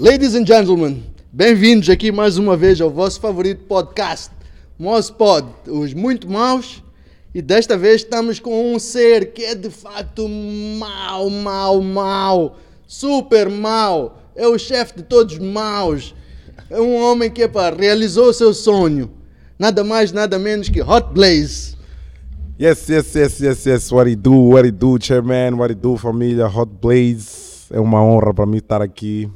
Ladies and gentlemen, bem-vindos aqui mais uma vez ao vosso favorito podcast, Mospod, os muito maus. E desta vez estamos com um ser que é de facto mau, mau, mau, super mau. É o chefe de todos maus. É um homem que epa, realizou o seu sonho. Nada mais, nada menos que Hot Blaze. Yes, yes, yes, yes, yes. What he do, what he do, chairman, what he do, família, Hot Blaze. É uma honra para mim estar aqui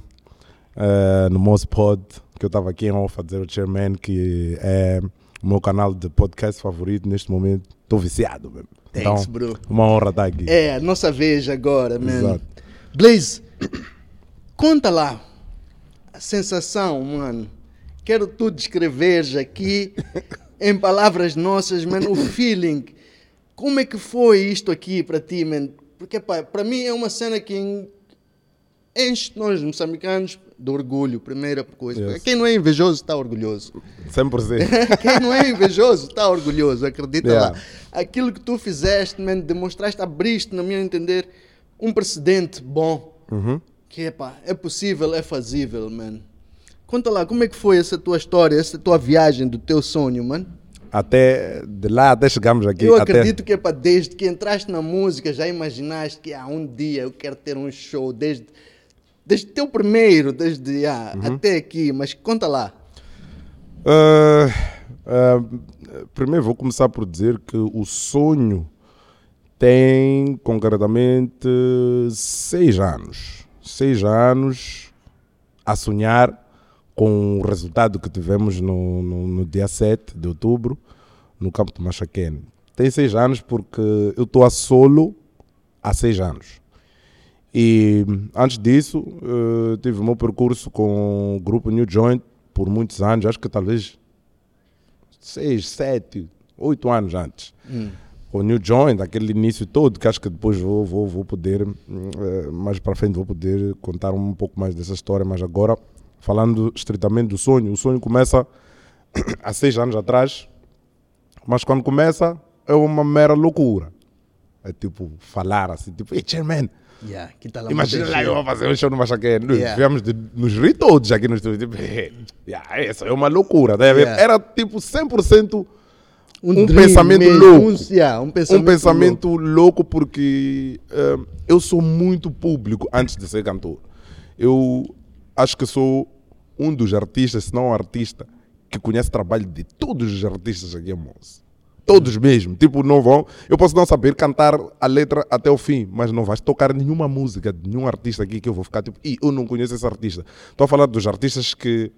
uh, no Mouse Pod, que eu estava aqui em off a dizer o chairman que é o meu canal de podcast favorito neste momento. Estou viciado mesmo. Thanks, então, bro. Uma honra estar aqui. É, a nossa vez agora, man. Exato. Blaze, conta lá a sensação, mano. Quero tu descreveres aqui em palavras nossas, mano, o feeling. Como é que foi isto aqui para ti, man? Porque, pá, para mim é uma cena que en- enche nós moçambicanos de orgulho, primeira coisa. Yes. Quem não é invejoso está orgulhoso. 100%. Quem não é invejoso está orgulhoso, acredita Yeah. lá. Aquilo que tu fizeste, man, demonstraste, abriste, no meu entender, um precedente bom. Uhum. Que é pá, é possível, é fazível, man. Conta lá, como é que foi essa tua história, essa tua viagem do teu sonho, man? Até de lá até chegamos aqui. Eu até- acredito que é desde que entraste na música, já imaginaste que ah, um dia eu quero ter um show, desde, desde teu primeiro, desde ah, Uhum. até aqui, mas conta lá. Ah, ah, primeiro vou começar por dizer que o sonho tem concretamente seis anos. Seis anos a sonhar com o resultado que tivemos no, no, no dia 7 de outubro no campo de Machaquene. Tem seis anos porque eu estou a solo há seis anos. E antes disso, eh, tive o meu percurso com o grupo New Joint por muitos anos, acho que talvez seis, sete, oito anos antes. Com o New Joint, aquele início todo, que acho que depois vou, vou, vou poder, hum, eh, mais para frente, vou poder contar um pouco mais dessa história, mas agora, falando estritamente do sonho, o sonho começa há seis anos atrás, mas quando começa é uma mera loucura. É tipo, falar assim, tipo, hey, chairman, Yeah, Imagina lá eu vou fazer um show no Machaquene. Nós Yeah. Viemos de nos rir todos aqui no estúdio. Tipo, yeah, essa é uma loucura. tá a? Yeah. Era tipo 100% um, dream pensamento mesmo, louco. Um, yeah, um pensamento, um pensamento louco, porque eh, eu sou muito público antes de ser cantor. Eu acho que sou um dos artistas, se não um artista, que conhece o trabalho de todos os artistas aqui em Mons. Todos mesmo. Tipo, não vão. Eu posso não saber cantar a letra até o fim, mas não vais tocar nenhuma música de nenhum artista aqui que eu vou ficar tipo, e eu não conheço esse artista. Estou a falar dos artistas que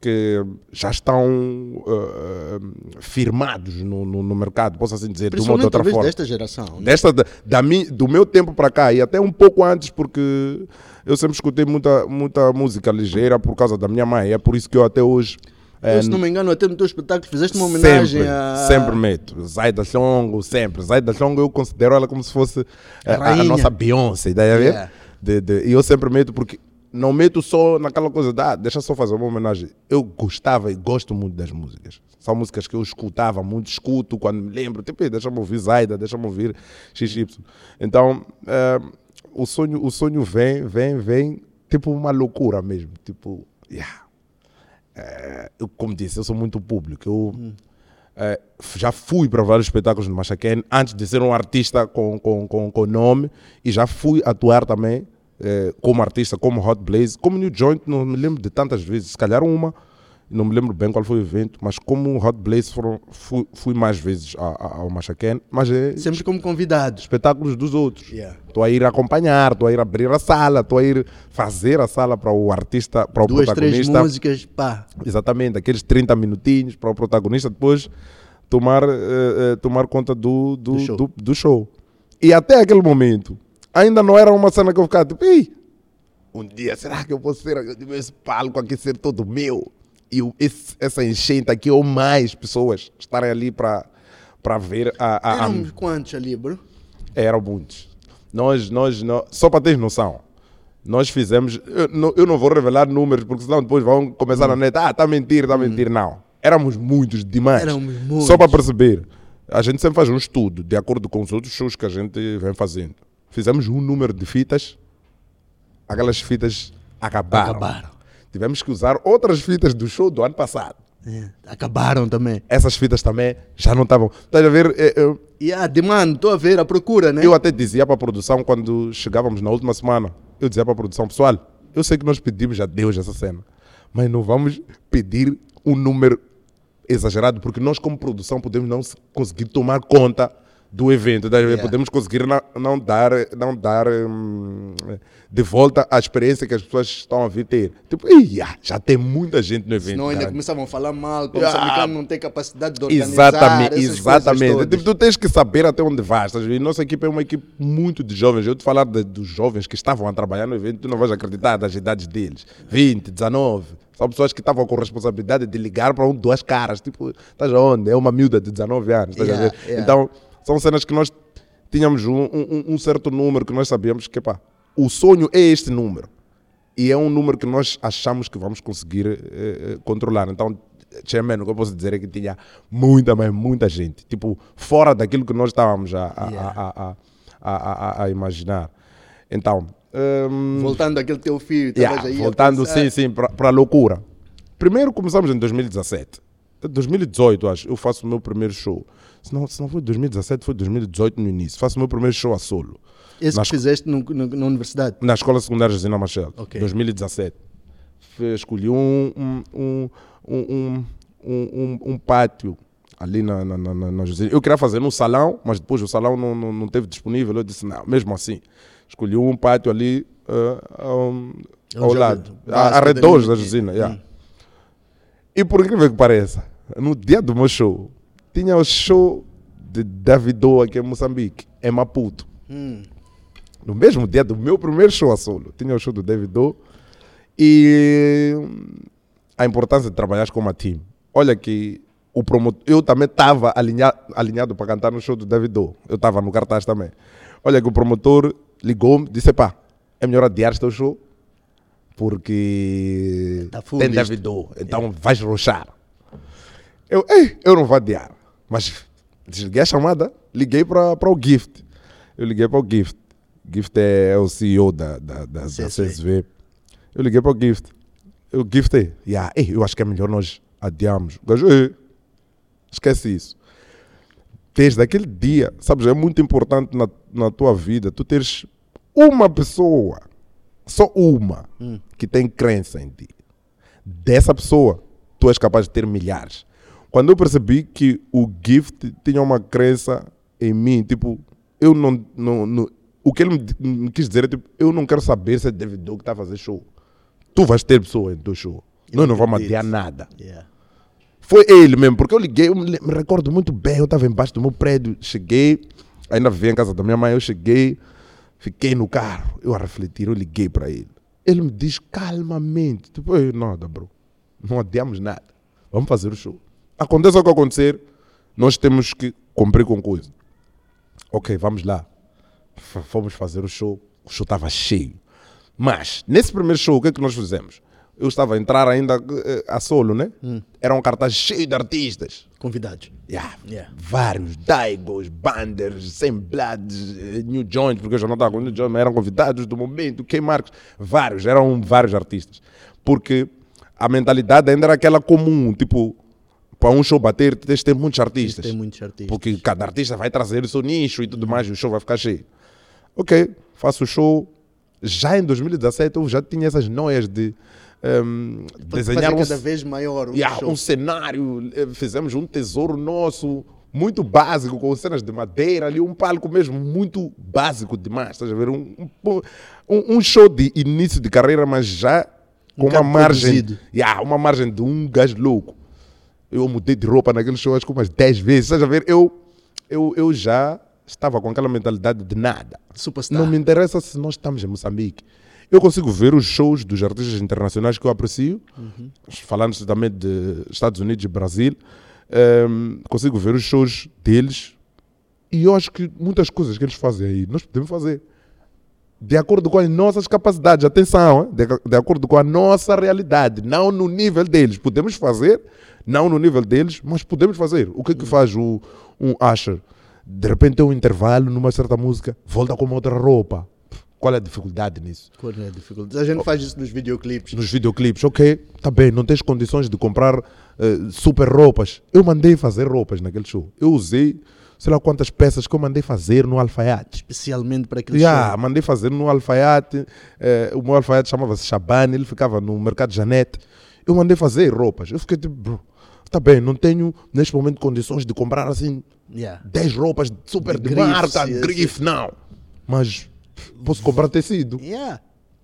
que já estão eh, firmados no, no, no mercado, posso assim dizer, de uma ou de outra forma. desta geração. né? Desta, da, da mi- do meu tempo para cá e até um pouco antes, porque eu sempre escutei muita, muita música ligeira por causa da minha mãe. É por isso que eu até hoje. Eh, Eu, se não me engano, até no teu espetáculo fizeste uma homenagem sempre, a. sempre meto. Zaida Songo, sempre. Zaida Songo eu considero ela como se fosse eh, a, a nossa Beyoncé, tá a ver? Yeah. De- de- e eu sempre meto porque não meto só naquela coisa da, ah, deixa só fazer uma homenagem. Eu gostava e gosto muito das músicas. São músicas que eu escutava muito, escuto quando me lembro. Tipo, "Ei, deixa-me ouvir Zaida, deixa-me ouvir XY. Então, eh, o, sonho, o sonho vem, vem, vem, tipo uma loucura mesmo. Tipo, yeah. Eu, como disse, eu sou muito público. Eu f- já fui para vários espetáculos no Machaquene antes de ser um artista com, com, com, com nome e já fui atuar também eh, como artista, como Hot Blaze, como New Joint, não me lembro de tantas vezes, se calhar uma, não me lembro bem qual foi o evento, mas como Hot Blaze foram, fui, fui mais vezes a- a- ao Machaquene, mas é Sempre como convidados. espetáculos dos outros. Yeah. Estou a ir acompanhar, estou a ir abrir a sala, estou a ir fazer a sala para o artista, para o Duas, três protagonista. músicas, pá. Exatamente, aqueles 30 minutinhos para o protagonista depois tomar, eh, eh, tomar conta do, do, Do show. do- do show. E até aquele momento, ainda não era uma cena que eu ficava tipo, Ih, um dia será que eu vou ser esse palco aqui ser todo meu? E esse- essa enchente aqui, ou mais pessoas estarem ali para para ver a, a, a, Éramos quantos ali, bro? eram muitos. Nós, nós, nós só para teres noção, nós fizemos. Eu não, eu não vou revelar números, porque senão depois vão começar a net. Ah, está a mentir, está a mentir. Não. Éramos muitos demais. Éramos muitos. Só para perceber. A gente sempre faz um estudo, de acordo com os outros shows que a gente vem fazendo. Fizemos um número de fitas, aquelas fitas acabaram. Acabaram. Tivemos que usar outras fitas do show do ano passado. É, acabaram também. Essas fitas também já não estavam. Estás a ver? É, Eu, E a demanda, estou a ver a procura, né? eu até dizia para a produção, quando chegávamos na última semana, eu dizia para a produção, pessoal, eu sei que nós pedimos a Deus essa cena, mas não vamos pedir um número exagerado, porque nós, como produção, podemos não se- conseguir tomar conta do evento. ver? Yeah. Podemos conseguir não, não dar, não dar hum, de volta a experiência que as pessoas estão a vir ter. Tipo, "Ia, já tem muita gente no evento. Senão ainda caralho." começavam a falar mal, como o Ah. moçambicano não tem capacidade de organizar Exatamente, exatamente. Tipo, tu tens que saber até onde vais. ver? Nossa equipe é uma equipe muito de jovens. Eu te falar de- dos jovens que estavam a trabalhar no evento, tu não vais acreditar das idades deles. 20, 19. São pessoas que estavam com responsabilidade de ligar para um, duas caras. Tipo, estás onde? É uma miúda de 19 anos. Yeah, yeah. Então, são cenas que nós tínhamos um, um- um certo número que nós sabíamos que, pá, o sonho é este número. E é um número que nós achamos que vamos conseguir eh, eh, controlar. Então, Chairman, o que eu posso dizer é que tinha muita, mas muita gente. Tipo, fora daquilo que nós estávamos a, a, Yeah. a, a, imaginar. Então, hum, Voltando àquele teu filho, yeah, aí voltando, sim, sim, para a loucura. Primeiro começamos em 2017. Em 2018, acho, eu faço o meu primeiro show. Se não, se não foi 2017, foi 2018 no início. Faço o meu primeiro show a solo. Esse Nas- que fizeste no, no- na universidade. Na Escola Secundária Josina Machel, Ok. 2017. Fe- Escolhi um, um, um, um, um, um, um pátio ali na, na, na, na. Eu queria fazer no salão, mas depois o salão não, não, não teve disponível. Eu disse, não, mesmo assim. Escolhi um pátio ali ah, um, ao lado, de a- arredores da. Josina. yeah. Hum. E por incrível que pareça, no dia do meu show, tinha o show de Davido aqui em Moçambique, em Maputo. Hum. No mesmo dia do meu primeiro show a solo, tinha o show do Davido e hum, a importância de trabalhar com uma team. Olha que o promotor, eu também estava alinhado, alinhado para cantar no show do Davido. Eu estava no cartaz também. Olha que o promotor ligou-me, disse: pá, é melhor adiar este show porque Tá tem isto." Davido, então vais roxar. Eu, ei, eu não vou adiar. Mas desliguei a chamada, liguei para o Gift. Eu liguei para o Gift. Gift é, o CEO da, da, da, da CSV. CSV. Eu liguei para o Gift. Eu, Gift, é, yeah, ei, eu acho que é melhor nós adiarmos. O gajo, esquece isso. Desde aquele dia, sabes, é muito importante na, na tua vida tu teres uma pessoa, só uma, que tem crença em ti. Dessa pessoa, tu és capaz de ter milhares. Quando eu percebi que o Gift tinha uma crença em mim, tipo, eu não. não, não- o que ele me, me quis dizer é tipo, eu não quero saber se é David Doe que está a fazer show. Tu vais ter pessoa em teu show. Nós não vamos adiar nada. Yeah. Foi ele mesmo, porque eu liguei, eu me, me recordo muito bem, eu estava embaixo do meu prédio, cheguei, ainda vivia em casa da minha mãe, eu cheguei, fiquei no carro, eu a refletir, eu liguei para ele. Ele me diz calmamente, tipo, "Ei, nada, bro, não adiamos nada, vamos fazer o show. Aconteça o que acontecer, nós temos que cumprir com coisa. Ok, vamos lá. F- Fomos fazer o show, o show estava cheio. Mas, nesse primeiro show, o que é que nós fizemos? Eu estava a entrar ainda eh, a solo, né? Era um cartaz cheio de artistas. Convidados. Yeah. Yeah. Vários, Daigos, Banders, Semblades, eh, New Joint, porque eu já não estava com New Joint, mas eram convidados do momento, K Marcos, vários, eram vários artistas. Porque a mentalidade ainda era aquela comum, tipo, para um show bater, tens de ter muitos artistas. Tem muitos artistas. Porque cada artista vai trazer o seu nicho e tudo mais, e o show vai ficar cheio. Ok, faço o show. Já em 2017 eu já tinha essas noias de ehm, desenhar Fazer um, cada vez maior o Yeah, show. um cenário, eh, fizemos um tesouro nosso, muito básico, com cenas de madeira, ali um palco mesmo muito básico demais, estás a ver? Um, um, um- um show de início de carreira, mas já com uma bocado margem, produzido. yeah, uma margem de um gajo louco. Eu mudei de roupa naquele show acho que umas 10 vezes, estás a ver? Eu, eu, eu já estava com aquela mentalidade de nada. Superstar. Não me interessa se nós estamos em Moçambique. Eu consigo ver os shows dos artistas internacionais que eu aprecio, falando também de Estados Unidos e Brasil. ehm, consigo ver os shows deles e eu acho que muitas coisas que eles fazem aí nós podemos fazer de acordo com as nossas capacidades. Atenção, de, de acordo com a nossa realidade, não no nível deles. Podemos fazer, não no nível deles, mas podemos fazer. O que é que faz o, um Usher? De repente tem um intervalo numa certa música, volta com uma outra roupa. Qual é a dificuldade nisso? Qual é a dificuldade? A gente faz isso nos videoclipes. Nos videoclipes, ok, tá bem, não tens condições de comprar eh, super roupas. Eu mandei fazer roupas naquele show. Eu usei, sei lá quantas peças que eu mandei fazer no alfaiate. Especialmente para aquele Yeah, show. mandei fazer no alfaiate. eh, o meu alfaiate chamava-se Shabani, ele ficava no mercado Janete. Eu mandei fazer roupas. Eu fiquei tipo, bro, tá bem, não tenho neste momento condições de comprar assim Yeah. 10 roupas super De de, grife, marca, grife, não. Mas posso comprar tecido. Yeah.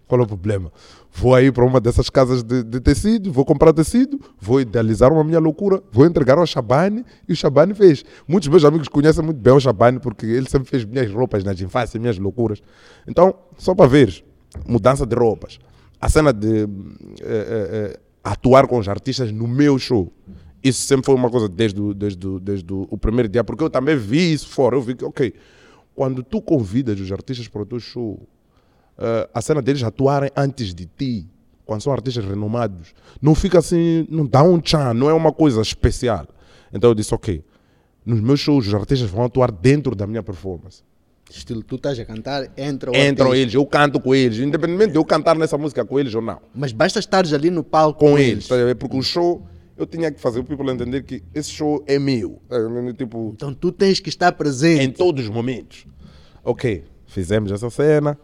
Qual é o problema? Vou aí para uma dessas casas de, de tecido, vou comprar tecido, vou idealizar uma minha loucura, vou entregar ao Shabani e o Shabani fez. Muitos meus amigos conhecem muito bem o Shabani porque ele sempre fez minhas roupas nas infâncias, minhas loucuras. Então, só para ver, mudança de roupas. A cena de eh, eh, eh, atuar com os artistas no meu show. Isso sempre foi uma coisa desde, o- desde, desde o primeiro dia, porque eu também vi isso fora. Eu vi que, ok, quando tu convidas os artistas para o teu show, eh, a cena deles atuarem antes de ti, quando são artistas renomados, não fica assim, não dá um tchan, não é uma coisa especial. Então eu disse, ok, nos meus shows os artistas vão atuar dentro da minha performance. Estilo, tu estás a cantar, entra Entram eles, eu canto com eles, independente de eu cantar nessa música com eles ou não. Mas basta estares ali no palco Com eles, tá a ver? porque o show, eu tinha que fazer o people entender que esse show é meu. tá? Tipo, Então tu tens que estar presente. em todos os momentos. Ok, fizemos essa cena.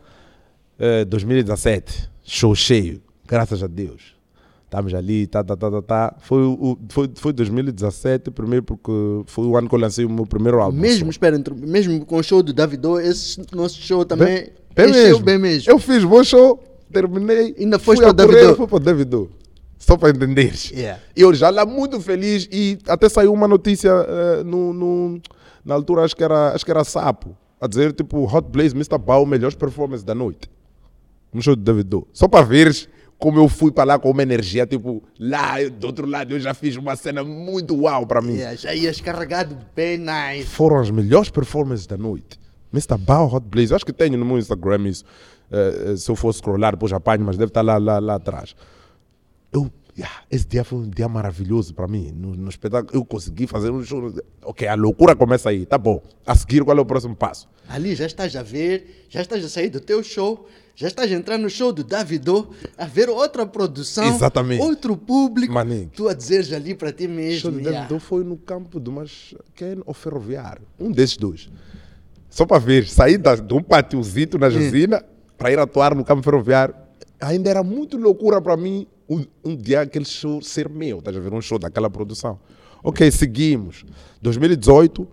Eh, 2017, show cheio, graças a Deus. Estamos ali, tá, tá, tá, tá, tá. Foi, o, foi, foi 2017, primeiro porque foi o ano que eu lancei o meu primeiro álbum. Mesmo, espera, entre- mesmo com o show do Davido, esse nosso show também bem encheu mesmo. bem mesmo. Eu fiz bom show, terminei. Ainda fui para correr, Davido? Fui para Davido. Só para entenderes. Yeah. E eu já lá muito feliz e até saiu uma notícia eh, no, no- na altura, acho que, era, acho que era Sapo, a dizer tipo Hot Blaze, Mr. Bau, melhores performances da noite. No show do Davido. Só para veres como eu fui para lá com uma energia, tipo, lá eu- do outro lado eu já fiz uma cena muito uau para mim. Yeah, já ias carregado bem nice. Foram as melhores performances da noite. Mr. Bao Hot Blaze, eu acho que tenho no meu Instagram isso. Eh, se eu for scrollar, depois apanho, mas deve estar lá, lá, lá atrás. Eu, yeah, esse dia foi um dia maravilhoso para mim. No, no espetáculo, eu consegui fazer um show. Ok, a loucura começa aí, tá bom. A seguir, qual é o próximo passo? Ali já estás a ver, já estás a sair do teu show, já estás a entrar no show do Davido, a ver outra produção, Exatamente. outro público. Maninho. Tu a dizeres ali para ti O show mesmo. yeah. Davido foi no campo do Masquene ou Ferroviário. Um desses dois. Só para ver, saí da, de um pátiozito na Josina para ir atuar no campo ferroviário. Ainda era muito loucura para mim um, um dia aquele show ser meu, estás a ver? Um show daquela produção. Ok, seguimos. 2018,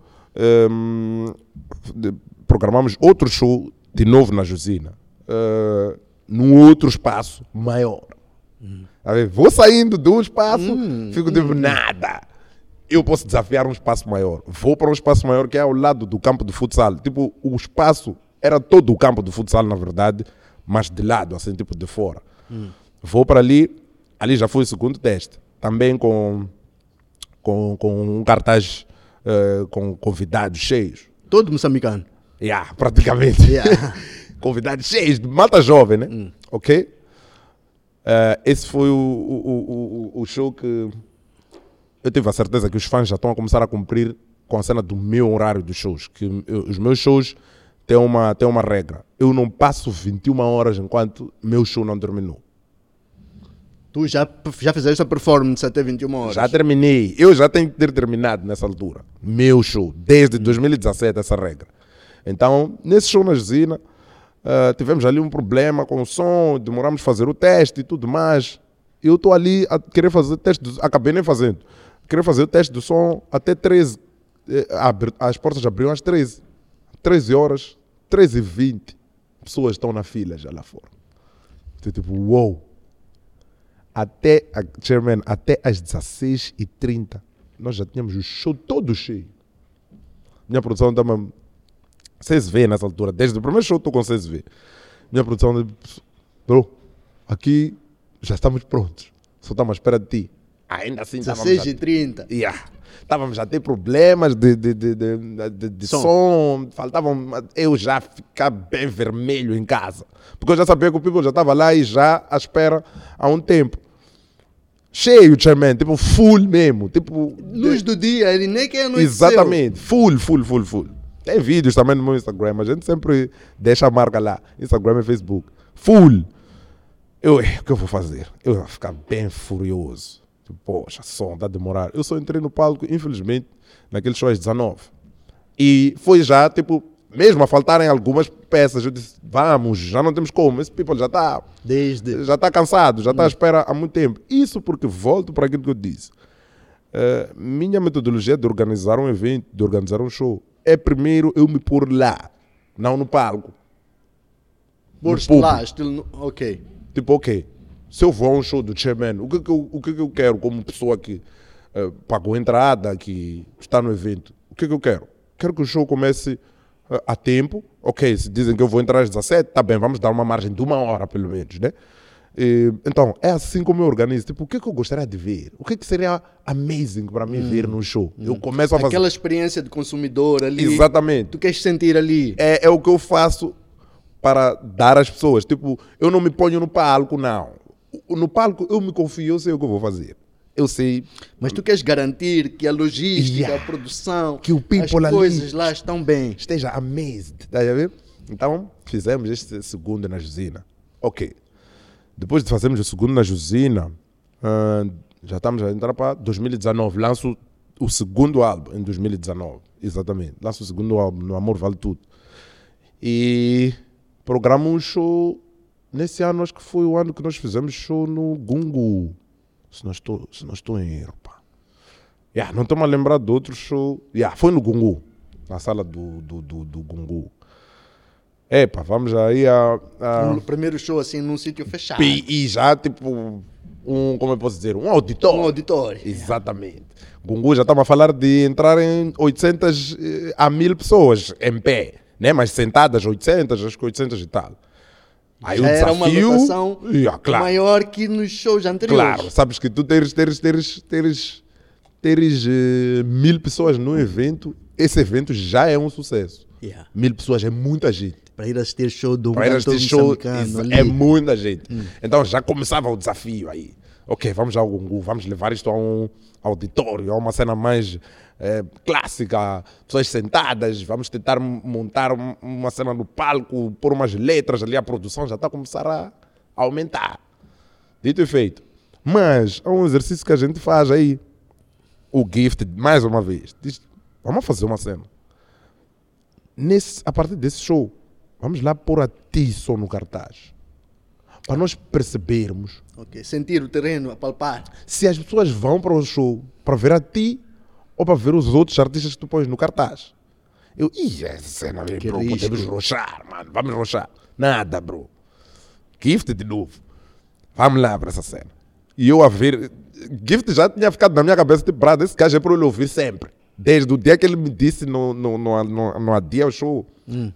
hum, de- programamos outro show de novo na Josina. Uh, num outro espaço maior. Tá vendo? Vou saindo de um espaço, fico tipo, nada. Eu posso desafiar um espaço maior. Vou para um espaço maior que é ao lado do campo de futsal. Tipo, o espaço era todo o campo de futsal, na verdade, mas de lado, assim, tipo de fora. Vou para ali, ali já foi o segundo teste. Também com, com, com um cartaz eh, com convidados cheios. Todo moçambicano. Yeah, praticamente. Yeah. Convidados cheios, de malta jovem, né? Ok? Eh, esse foi o, o, o, o- o show que eu tive a certeza que os fãs já estão a começar a cumprir com a cena do meu horário dos shows. Que eu- os meus shows têm uma, têm uma regra. Eu não passo 21 horas enquanto meu show não terminou. Tu já, já fizeste a performance até 21 horas. Já terminei. Eu já tenho que ter terminado nessa altura. Meu show. Desde 2017, essa regra. Então, nesse show na Gesina, ah, tivemos ali um problema com o som, demoramos a fazer o teste e tudo mais. Eu estou ali a querer fazer o teste, do, acabei nem fazendo. Querer fazer o teste do som até 13. eh, As portas abriam às 13. 13 horas, 13 e 20. Pessoas estão na fila já lá fora. Então, tipo, uou até, a- chairman, até às 16h30, nós já tínhamos o show todo cheio. Minha produção estava. CSV nessa altura, desde o primeiro show estou com CSV. Minha produção disse, bro, aqui já estamos prontos, só estamos à espera de ti. Ainda assim estávamos 16 a- e 30. Yeah. Estávamos a ter problemas de, de, de, de, de- Som. som. faltavam eu já ficar bem vermelho em casa. Porque eu já sabia que o people já estava lá e já à espera há um tempo. Cheio, chairman, tipo full mesmo. Tipo, Luz do dia, ele nem quer anoitecer. Exatamente, full, full, full, full. Tem vídeos também no meu Instagram, a gente sempre deixa a marca lá. Instagram e Facebook. Full. Eu, o que eu vou fazer? Eu vou ficar bem furioso. Tipo, Poxa, som, está a demorar. Eu só entrei no palco, infelizmente, naquele show às 19. E foi já, tipo, mesmo a faltarem algumas peças, eu disse, vamos, já não temos como. Esse people já está Desde. já está cansado, já está à espera há muito tempo. Isso porque volto para aquilo que eu disse. Eh, minha metodologia de organizar um evento, de organizar um show, é primeiro eu me pôr lá, não no palco. Público. lá, estilo. Ok. Tipo, ok, se eu vou a um show do Chairman, o que, que eu, o que, que eu quero como pessoa que eh, pagou entrada, que está no evento? O que, que eu quero? Quero que o show comece eh, a tempo. Ok, se dizem que eu vou entrar às 17, tá bem, vamos dar uma margem de uma hora pelo menos, né? E, então, é assim como eu organizo. Tipo, o que, que eu gostaria de ver? O que, que seria amazing para mim ver num show? Eu começo a fazer. Aquela experiência de consumidor ali. Exatamente Tu queres sentir ali. é, é o que eu faço para dar às pessoas. Tipo, eu não me ponho no palco, não. No palco eu me confio, eu sei o que eu vou fazer. Eu sei. Mas tu queres garantir que a logística, Yeah. a produção, Que o people as ali- coisas lá estão bem. Esteja amazed. Tá a ver? Então, fizemos este segundo na Jusina. Ok. Depois de fazermos o segundo na Jusina, ah, já estamos a entrar para 2019. Lanço o segundo álbum em 2019. Exatamente. Lanço o segundo álbum, No Amor Vale Tudo. E programa um show. Nesse ano, acho que foi o ano que nós fizemos show no Gungu. Se não estou, se não estou em erro, pá. Yeah, não estou-me a lembrar de outro show. Yeah, foi no Gungu. Na sala do, do, do, do Gungu. Epa, vamos aí a. a Um primeiro show assim num sítio fechado. e, e já, tipo, um, como eu posso dizer, um auditório. Um auditório. Exatamente. Gungu já estava a falar de entrar em 800 eh, a 1000 pessoas em pé, né? Mas sentadas 800, acho que 800 e tal. Aí Já o era uma desafio, lotação Yeah, claro, maior que nos shows anteriores. claro, sabes que tu teres, teres, teres, teres, teres eh, mil pessoas no evento, esse evento já é um sucesso. Yeah. Mil pessoas é muita gente. Para ir assistir show do Para ir assistir show é muita gente. Então já começava o desafio aí. Ok, vamos ao Gungu, vamos levar isto a um auditório, a uma cena mais eh, clássica, pessoas sentadas, vamos tentar montar um- uma cena no palco, pôr umas letras ali, a produção já está a começar a aumentar. Dito e feito. Mas há um exercício que a gente faz aí. O gift, mais uma vez, diz, vamos fazer uma cena. Nesse, a partir desse show, vamos lá pôr a ti só no cartaz. Para nós percebermos Ok, Sentir o terreno, apalpar. se as pessoas vão para o show para ver a ti ou para ver os outros artistas que tu pões no cartaz. Eu, ih, essa cena, Que bro, risco. podemos roxar, mano, vamos roxar. Nada, bro. Gift de novo. Vamos lá para essa cena. E eu a ver, Gift já tinha ficado na minha cabeça, tipo, brado, esse gajo é para eu ouvir sempre. Desde o dia que ele me disse no, no, no, no, no Adia ao show,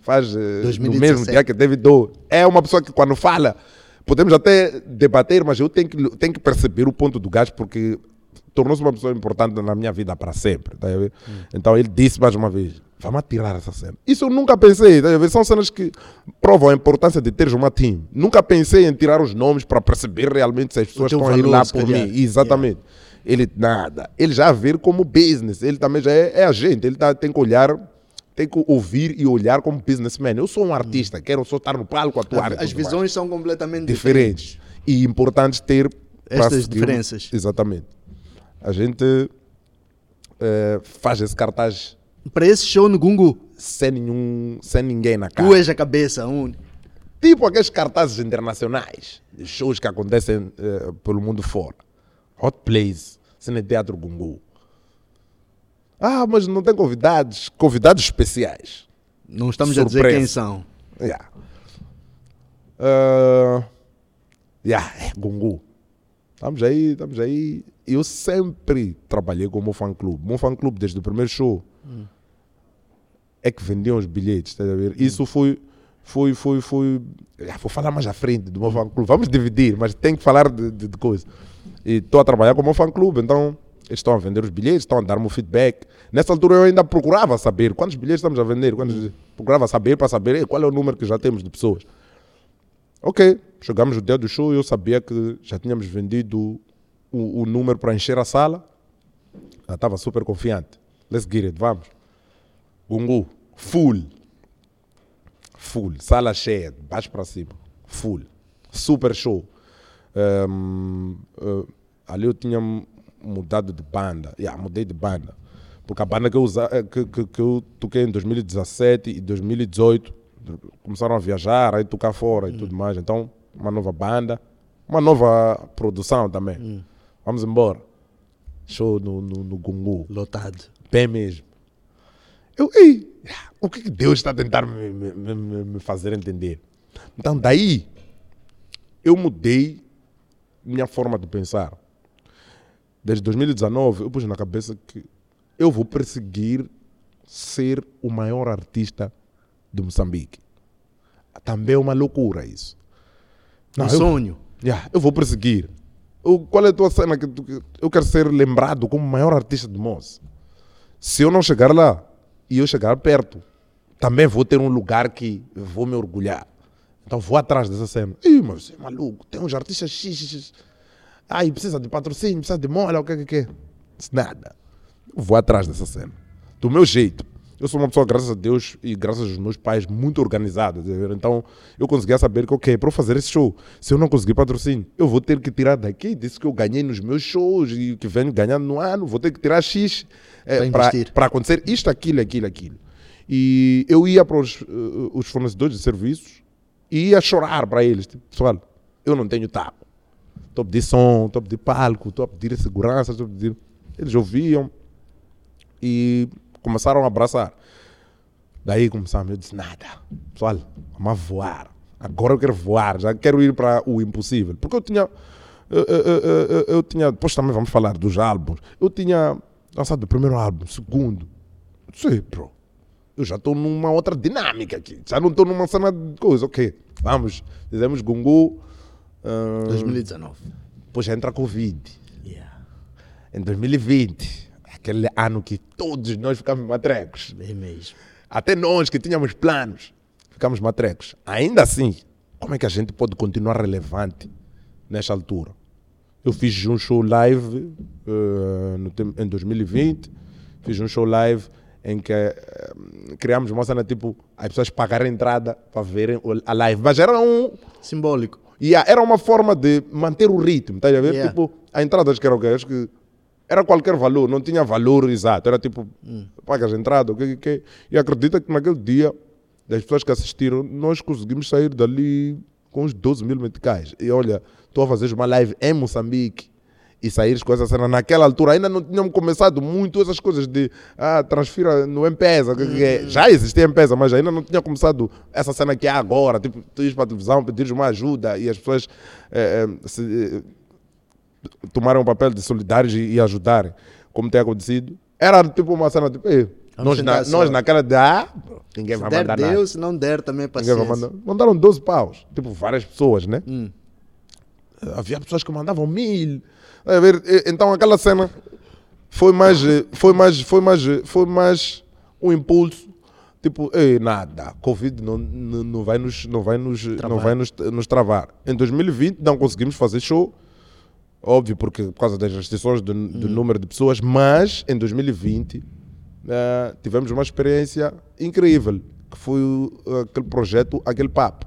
faz eh, no 2017. mesmo dia que teve do. É uma pessoa que quando fala, podemos até debater, mas eu tenho que, tenho que perceber o ponto do gajo, porque tornou-se uma pessoa importante na minha vida para sempre. Tá ver? Então ele disse mais uma vez: vamos tirar essa cena. Isso eu nunca pensei, tá são cenas que provam a importância de teres uma team. Nunca pensei em tirar os nomes para perceber realmente se as pessoas estão a ir lá por calhar. mim. Exatamente. Ele nada. Ele já vê como business. Ele também já é, é agente. Ele tá, tem que olhar, tem que ouvir e olhar como businessman. Eu sou um artista, quero só estar no palco, atuar. e As tudo mais visões são completamente diferentes. diferentes e importantes ter Estas diferenças. Exatamente. A gente eh, faz esse cartaz Para esse show no Gungu, sem nenhum, sem ninguém na cara. tu és a cabeça, um. Tipo aqueles cartazes internacionais shows que acontecem eh, pelo mundo fora. Hot Place, Cine Teatro Gungu. Ah, mas não tem convidados, convidados especiais. Não estamos a dizer Surpresa. quem são. Yeah. Uh, yeah, é Gungu. Estamos aí, estamos aí. Eu sempre trabalhei com o meu fã clube. O meu fã clube, desde o primeiro show, é que vendiam os bilhetes, a ver? Isso foi, foi, foi, foi. Ah, Vou falar mais à frente do meu fã clube. Vamos dividir, mas tem que falar de, de, de coisa. E estou a trabalhar com o meu fã clube, então eles estão a vender os bilhetes, estão a dar-me o feedback. Nessa altura eu ainda procurava saber quantos bilhetes estamos a vender, quantos, procurava saber para saber "Ei, qual é o número que já temos de pessoas. Ok, chegamos no dia do show e eu sabia que já tínhamos vendido o, o número para encher a sala. Já estava super confiante. Let's get it, vamos. Gungu, Full. Full. Sala cheia, de baixo para cima. Full. Super show. Ehm, eh, ali eu tinha mudado de banda. Yeah, mudei de banda. Porque a banda que eu, usa, eh, que, que, que eu toquei em 2017 e 2018 começaram a viajar, aí tocar fora e tudo mais. Então, uma nova banda, uma nova produção também. Vamos embora. Show no, no, no Gungu. Lotado. Bem mesmo. Eu, ei, o que, que Deus está a tentar me, me- me- fazer entender? Então, daí, eu mudei minha forma de pensar. Desde 2019, eu pus na cabeça que eu vou perseguir ser o maior artista de Moçambique. Também é uma loucura isso. Um eu- sonho. Yeah, eu vou perseguir. Eu- qual é a tua cena? Que tu- eu quero ser lembrado como o maior artista do Moço. Se eu não chegar lá e eu chegar perto, também vou ter um lugar que vou me orgulhar. Então vou atrás dessa cena. Ih, mas você é maluco, tem uns artistas X, X, X. Ai, precisa de patrocínio, precisa de mola, o que é que? Disse, Nada. Vou atrás dessa cena. Do meu jeito. Eu sou uma pessoa, graças a Deus e graças aos meus pais, muito organizada. Então eu conseguia saber que, ok, para eu fazer esse show, se eu não conseguir patrocínio, eu vou ter que tirar daqui, disso que eu ganhei nos meus shows e que venho ganhando no ano, vou ter que tirar X Para é, para investir. para acontecer isto, aquilo, aquilo, aquilo. E eu ia para os, eh, os fornecedores de serviços e ia chorar para eles. Tipo, pessoal, eu não tenho taco. Estou a pedir som, estou a pedir palco, estou a pedir segurança, estou a pedir... Eles ouviam e começaram a abraçar. Daí começaram, eu disse, nada, pessoal, vamos voar. Agora eu quero voar, já quero ir para o impossível. Porque eu tinha, eu, eu- eu- eu- tinha, depois também vamos falar dos álbuns. Eu tinha lançado o primeiro álbum, segundo. Disse, bro, eu já estou numa outra dinâmica aqui. Já não estou numa cena de coisa, ok. Vamos, fizemos Gungu. ah, 2019. depois entra a Covid. Yeah. Em 2020, aquele ano que todos nós ficamos matrecos. Bem mesmo. Até nós que tínhamos planos, ficamos matrecos. Ainda assim, como é que a gente pode continuar relevante nesta altura? Eu fiz um show live eh, no em 2020, fiz um show live em que eh, criamos uma cena tipo as pessoas pagarem entrada para verem a live, mas era um Simbólico. Yeah, era uma forma de manter o ritmo, tá a ver? Yeah. Tipo, a entrada acho que era o quê? Acho que era qualquer valor, não tinha valor exato. Era tipo, pagas a entrada, o que, que. E acredita que naquele dia, das pessoas que assistiram, nós conseguimos sair dali com uns 12 mil meticais. E olha, estou a fazer uma live em Moçambique e saíres com essa cena naquela altura. Ainda não tínhamos começado muito essas coisas de ah, transfira no M-Pesa. é- Já existia M-Pesa, mas ainda não tinha começado essa cena que é agora. Tipo, tu ires para a televisão, pedires uma ajuda e as pessoas eh, eh, se, eh, tomaram o papel de solidários e, e ajudarem, como tem acontecido. Era tipo uma cena tipo, "Ei, nós, na, só." nós naquela de ah, ninguém Se vai der mandar nada. Deus, se não der, também é Ninguém vai paciência. mandar. Mandaram 12 paus. Tipo, várias pessoas, né? Hum. Havia pessoas que mandavam mil. Então aquela cena foi mais, foi mais, foi mais, foi mais um impulso. Tipo, Ei, nada, Covid não, não, não vai, nos, não vai, nos, não vai nos, nos travar. Em 2020 não conseguimos fazer show, óbvio, porque por causa das restrições do, do número de pessoas, mas em 2020 eh, tivemos uma experiência incrível, que foi o- aquele projeto, aquele papo.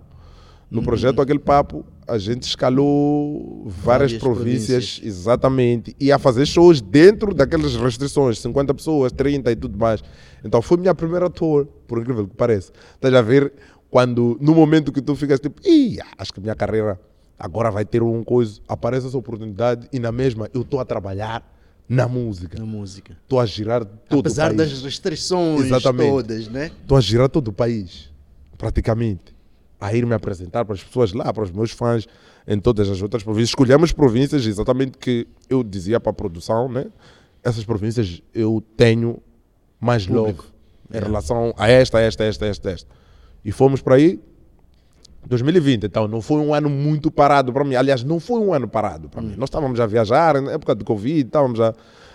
No projeto Aquele Papo, a gente escalou várias, Várias províncias, províncias. exatamente, e a fazer shows dentro daquelas restrições, 50 pessoas, 30 e tudo mais. Então foi minha primeira tour, por incrível que pareça. Estás a ver quando, no momento que tu ficas tipo, Ih, acho que minha carreira agora vai ter um coisa, aparece essa oportunidade e na mesma eu estou a trabalhar na música. Na música. Estou a girar todo Apesar o país. das restrições Exatamente. todas, né? Estou a girar todo o país, praticamente. A ir me apresentar para as pessoas lá, para os meus fãs em todas as outras províncias. Escolhemos províncias exatamente que eu dizia para a produção, né? Essas províncias eu tenho mais love Público. em relação a esta, esta, esta, esta, esta. E fomos para aí 2020, então não foi um ano muito parado para mim. Aliás, não foi um ano parado para mim. Nós estávamos a viajar na época de Covid, estávamos a,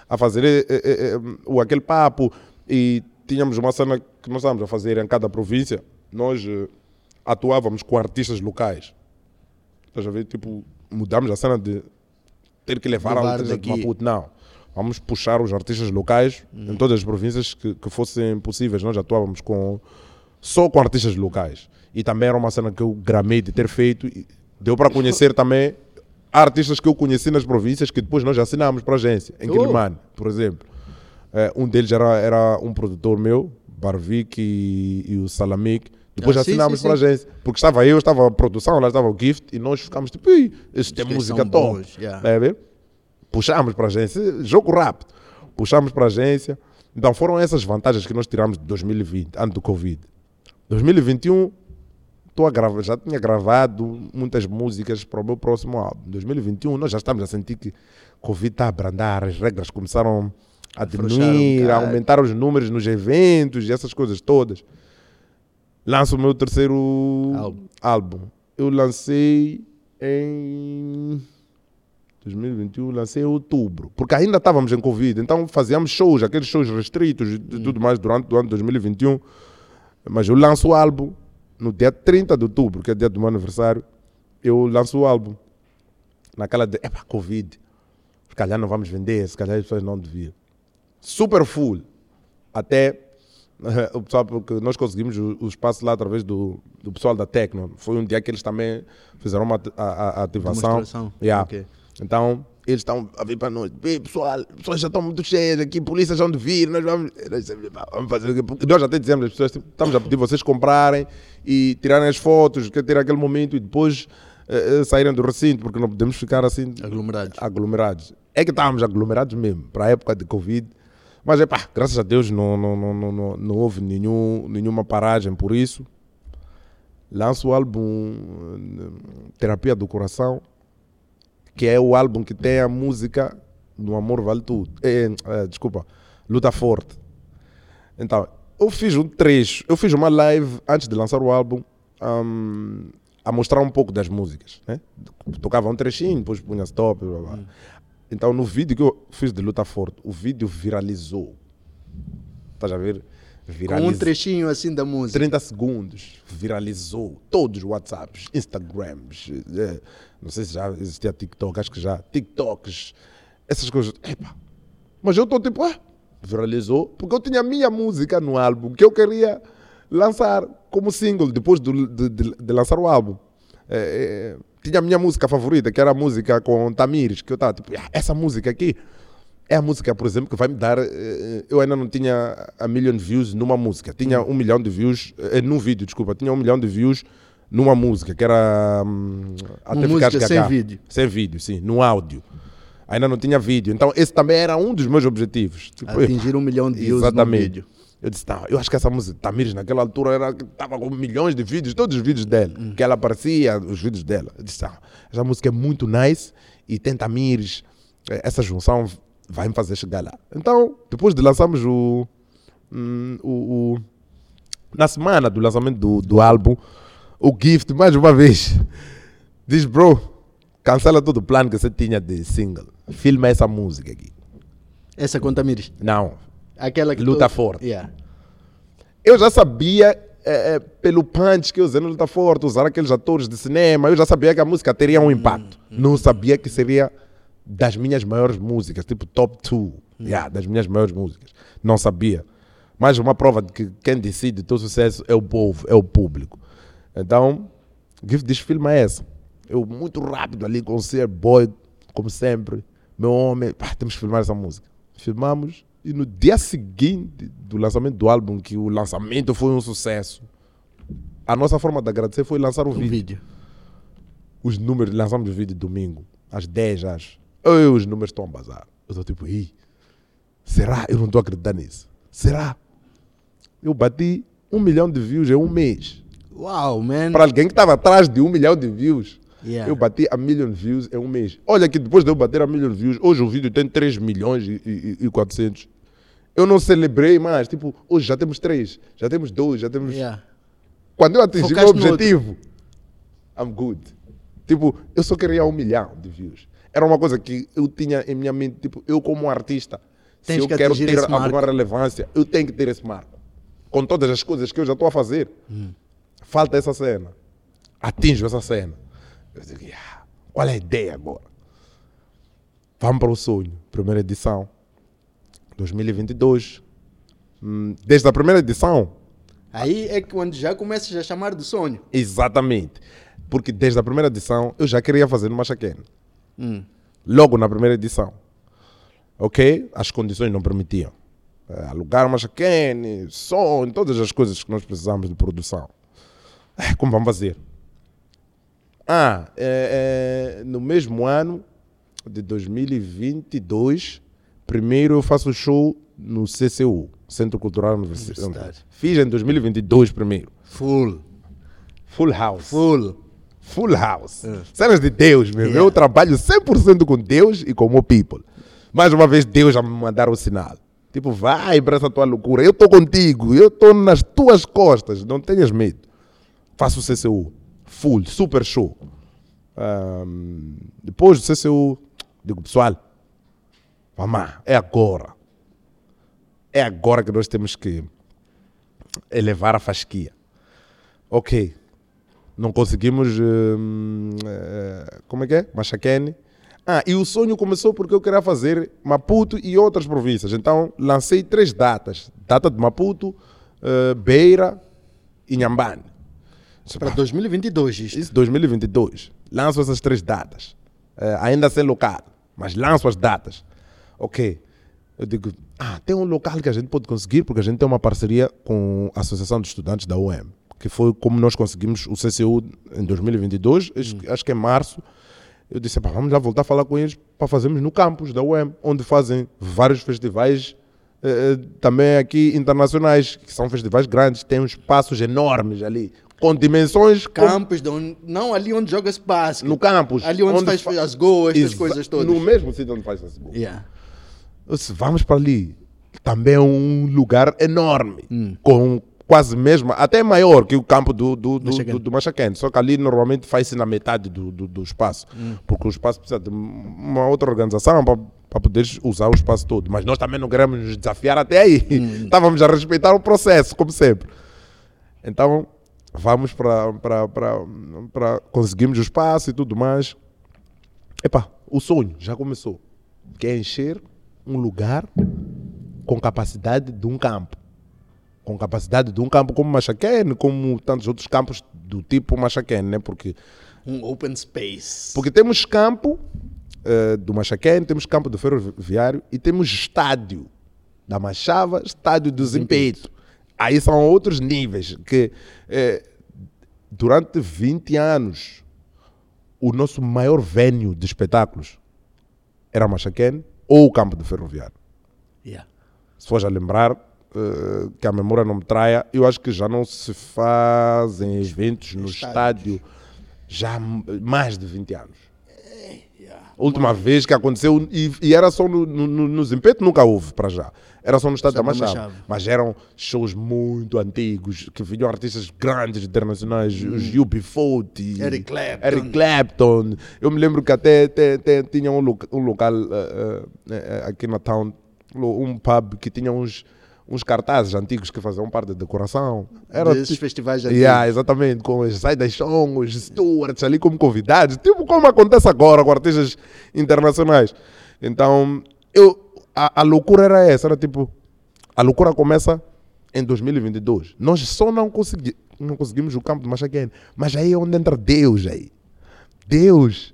a fazer eh, eh, o aquele papo e tínhamos uma cena que nós estávamos a fazer em cada província. Nós eh, atuávamos com artistas locais. Estás a ver? Tipo, mudamos a cena de ter que levar, Levar artistas de. Maputo. Não. vamos puxar os artistas locais em todas as províncias que, que fossem possíveis. Nós atuávamos com, só com artistas locais. E também era uma cena que eu gramei de ter feito. e Deu para conhecer também artistas que eu conheci nas províncias que depois nós assinámos para a agência. Em Oh. Quilimane, por exemplo. Eh, um deles era, era um produtor meu, Barvik e, e o Salamik. Depois Ah, assinámos sim, para a agência. Porque estava eu, estava a produção, lá estava o Gift e nós ficámos tipo, "Ih, isto tem música top. yeah. Tá a ver? Puxámos para a agência, jogo rápido. Puxámos para a agência. Então foram essas vantagens que nós tiramos de 2020, ano do Covid. 2021, tô a gravar, já tinha gravado muitas músicas para o meu próximo álbum. 2021, nós já estamos a sentir que Covid está a abrandar, as regras começaram a diminuir, a aumentar os números nos eventos e essas coisas todas. Lanço o meu terceiro Álbum. álbum. Eu lancei em 2021, lancei em outubro, porque ainda estávamos em Covid, então fazíamos shows, aqueles shows restritos e tudo mais durante o ano de 2021. Mas eu lanço o álbum no dia 30 de outubro, que é dia do meu aniversário. Eu lanço o álbum. Naquela de, epa, Covid. Se calhar não vamos vender, se calhar as pessoas não deviam. Super full. Até o pessoal, porque nós conseguimos o, o espaço lá através do, do pessoal da Tecno. Foi um dia que eles também fizeram uma a, a- a ativação. Demonstração. Yeah. Ok. Então, eles estão a vir para nós. "Ei, pessoal, as pessoas já estão muito cheias aqui, polícia já vão de vir, nós vamos, vamos fazer o quê?" Nós até dizemos às pessoas, tipo, estamos a pedir vocês comprarem e tirarem as fotos, quer ter aquele momento e depois eh, eh, saírem do recinto, porque não podemos ficar assim Aglomerados. aglomerados. É que estávamos aglomerados mesmo, para a época de Covid. Mas, é pá, graças a Deus não, não, não, não, não, não houve nenhum, nenhuma paragem por isso. Lanço o álbum eh, Terapia do Coração, que é o álbum que tem a música No Amor Vale Tudo. Eh, eh, desculpa, Luta Forte. Então, eu fiz um trecho, eu fiz uma live antes de lançar o álbum ahm, a mostrar um pouco das músicas. Né? Tocava um trechinho, depois punha stop. Blá, blá. Então, no vídeo que eu fiz de Luta Forte, o vídeo viralizou. Estás a ver? Com Viralizou. um trechinho assim da música. 30 segundos, viralizou todos os WhatsApps, Instagrams, eh, não sei se já existia TikTok, acho que já, TikToks, essas coisas. Epa, mas eu estou tipo, ah, viralizou, porque eu tinha a minha música no álbum que eu queria lançar como single depois do- de, de- de lançar o álbum. Eh, eh, tinha a minha música favorita, que era a música com Tamires, que eu estava tipo, ah, essa música aqui é a música, por exemplo, que vai me dar. eh, Eu ainda não tinha a million views numa música. Tinha um milhão de views eh, num vídeo, desculpa. Tinha um milhão de views numa música, que era. hum, Até Ficares música sem vídeo. Sem vídeo, sim, no áudio. Ainda não tinha vídeo. Então, esse também era um dos meus objetivos. Tipo, Atingir um milhão de views no Exatamente. vídeo. Eu disse, tá, eu acho que essa música, Tamires, naquela altura, era, tava com milhões de vídeos, todos os vídeos dela, que ela aparecia, os vídeos dela. Eu disse, ah, essa música é muito nice e tem Tamires, eh, essa junção vai me fazer chegar lá. Então, depois de lançarmos o, hum, o, o- na semana do lançamento do, do álbum, o Gift, mais uma vez, diz, bro, cancela todo o plano que você tinha de single, filma essa música aqui. Essa conta Mires. Não, Aquela que Luta tu- forte. Yeah. Eu já sabia, eh, eh, pelo punch que eu usei no Luta Forte, usar aqueles atores de cinema, eu já sabia que a música teria um impacto. Não sabia que seria das minhas maiores músicas, tipo top 2, yeah, das minhas maiores músicas. Não sabia. Mais uma prova de que quem decide o teu sucesso é o povo, é o público. Então, Gift diz, filma essa. Eu muito rápido ali com o Ser Boy, como sempre. Meu homem, pá, temos que filmar essa música. Filmamos e no dia seguinte do lançamento do álbum, que o lançamento foi um sucesso, a nossa forma de agradecer foi lançar o Um vídeo. vídeo. Os números, lançamos o vídeo domingo, às 10 acho. Ei, os números estão a bazar. Eu estou tipo, Ih, será? Eu não estou a acreditar nisso. Será? Eu bati um milhão de views em um mês. Uau, man. Para alguém que estava atrás de um milhão de views, Yeah. eu bati a million views em um mês. Olha que depois de eu bater a million views, hoje o vídeo tem 3 milhões e, e, e 400. Eu não celebrei mais. Tipo, hoje já temos 3, já temos 2, já temos. Yeah. Quando eu atingi o meu objetivo, I'm good. Tipo, eu só queria um milhão de views. Era uma coisa que eu tinha em minha mente. Tipo, eu como artista, Tens se eu que quero ter esse marco. alguma relevância, eu tenho que ter esse marco. Com todas as coisas que eu já estou a fazer. Hum. Falta essa cena. Atinjo essa cena. Eu digo, "Ah, qual é a ideia agora? Vamos para o sonho. Primeira edição. 2022. Hum, Desde a primeira edição, Aí é quando já começas a chamar de sonho. exatamente. Porque desde a primeira edição eu já queria fazer no Machaquene. Hum. Logo na primeira edição. Ok? As condições não permitiam. Eh, alugar Machaquene, som, todas as coisas que nós precisamos de produção. Eh, Como vamos fazer? Ah, eh, eh, no mesmo ano de 2022, primeiro eu faço o show no CCU, Centro Cultural. Universitário. Fiz em 2022 primeiro. Full. Full House. Full. Full House. Cenas de Deus mesmo. Yeah. Eu trabalho 100% com Deus e com o meu people. Mais uma vez, Deus já me mandaram o sinal. Tipo, vai para essa tua loucura. Eu estou contigo. Eu estou nas tuas costas. Não tenhas medo. Faço o CCU. Full. Super show. Ahm, depois do CCU, digo, pessoal, vamos lá. É agora. É agora que nós temos que elevar a fasquia. Ok não conseguimos. hum, eh, como é que é? Machaquene. Ah, e o sonho começou porque eu queria fazer Maputo e outras províncias. Então lancei três datas: data de Maputo, eh, Beira e Nhambane. Disse, Para "Pá, 2022 isto. Isso 2022. Lanço essas três datas. Eh, ainda sem local, mas lanço as datas. Ok. Eu digo, ah, tem um local que a gente pode conseguir, porque a gente tem uma parceria com a Associação de Estudantes da UEM, que foi como nós conseguimos o CCU em 2022, acho, acho que é março. Eu disse, "Epá, vamos lá voltar a falar com eles para fazermos no campus da UEM, onde fazem vários festivais eh, eh, também aqui internacionais, que são festivais grandes, tem uns espaços enormes ali, com dimensões com- Campos, onde- não ali onde joga-se basquete. no campus. Ali onde, faz fa- as goas, essas coisas todas. No mesmo sítio onde faz as goas. Yeah. Eu disse, vamos para ali. Também é um lugar enorme, Hum. com quase mesmo, até maior que o campo do, do, do, do, do Machaquene. Só que ali normalmente faz-se na metade do, do, do espaço, Hum. porque o espaço precisa de uma outra organização para, para poder usar o espaço todo. Mas nós também não queremos nos desafiar até aí. Hum. Estávamos a respeitar o processo, como sempre. Então, vamos para conseguirmos o espaço e tudo mais. Epá, o sonho já começou. Que é encher um lugar com capacidade de um campo. Com capacidade de um campo como Machaquene, como tantos outros campos do tipo Machaquene, né? Porque, Um open space. porque temos campo eh, do Machaquene, temos campo do Ferroviário e temos estádio da Machava, estádio do Zimpeto. Aí são outros níveis que eh, durante 20 anos o nosso maior venue de espetáculos era Machaquene ou o campo do Ferroviário. Yeah. Se fores a lembrar, eh, que a memória não me traia, eu acho que já não se fazem eventos no estádio já há mais de 20 anos. Yeah. A última vez que aconteceu, e, e era só no, no, no, no Zimpeto, nunca houve para já. Era só no Estádio da Machado. Mas eram shows muito antigos, que vinham artistas grandes internacionais, os UB40, Eric Clapton. Eric Clapton. Eu me lembro que até, até, até tinha um, loca- um local eh, eh, eh, aqui na town, um pub que tinha uns, uns cartazes antigos que faziam parte da decoração. Era Desses tipo- festivais Yeah, antigos. exatamente, com os Saida Chong, os Stewards ali como convidados, tipo como acontece agora com artistas internacionais. Então, eu, a, a loucura era essa, era tipo, a loucura começa em 2022. Nós só não, consegui, não conseguimos o campo de Machaquene, mas aí é onde entra Deus aí. Deus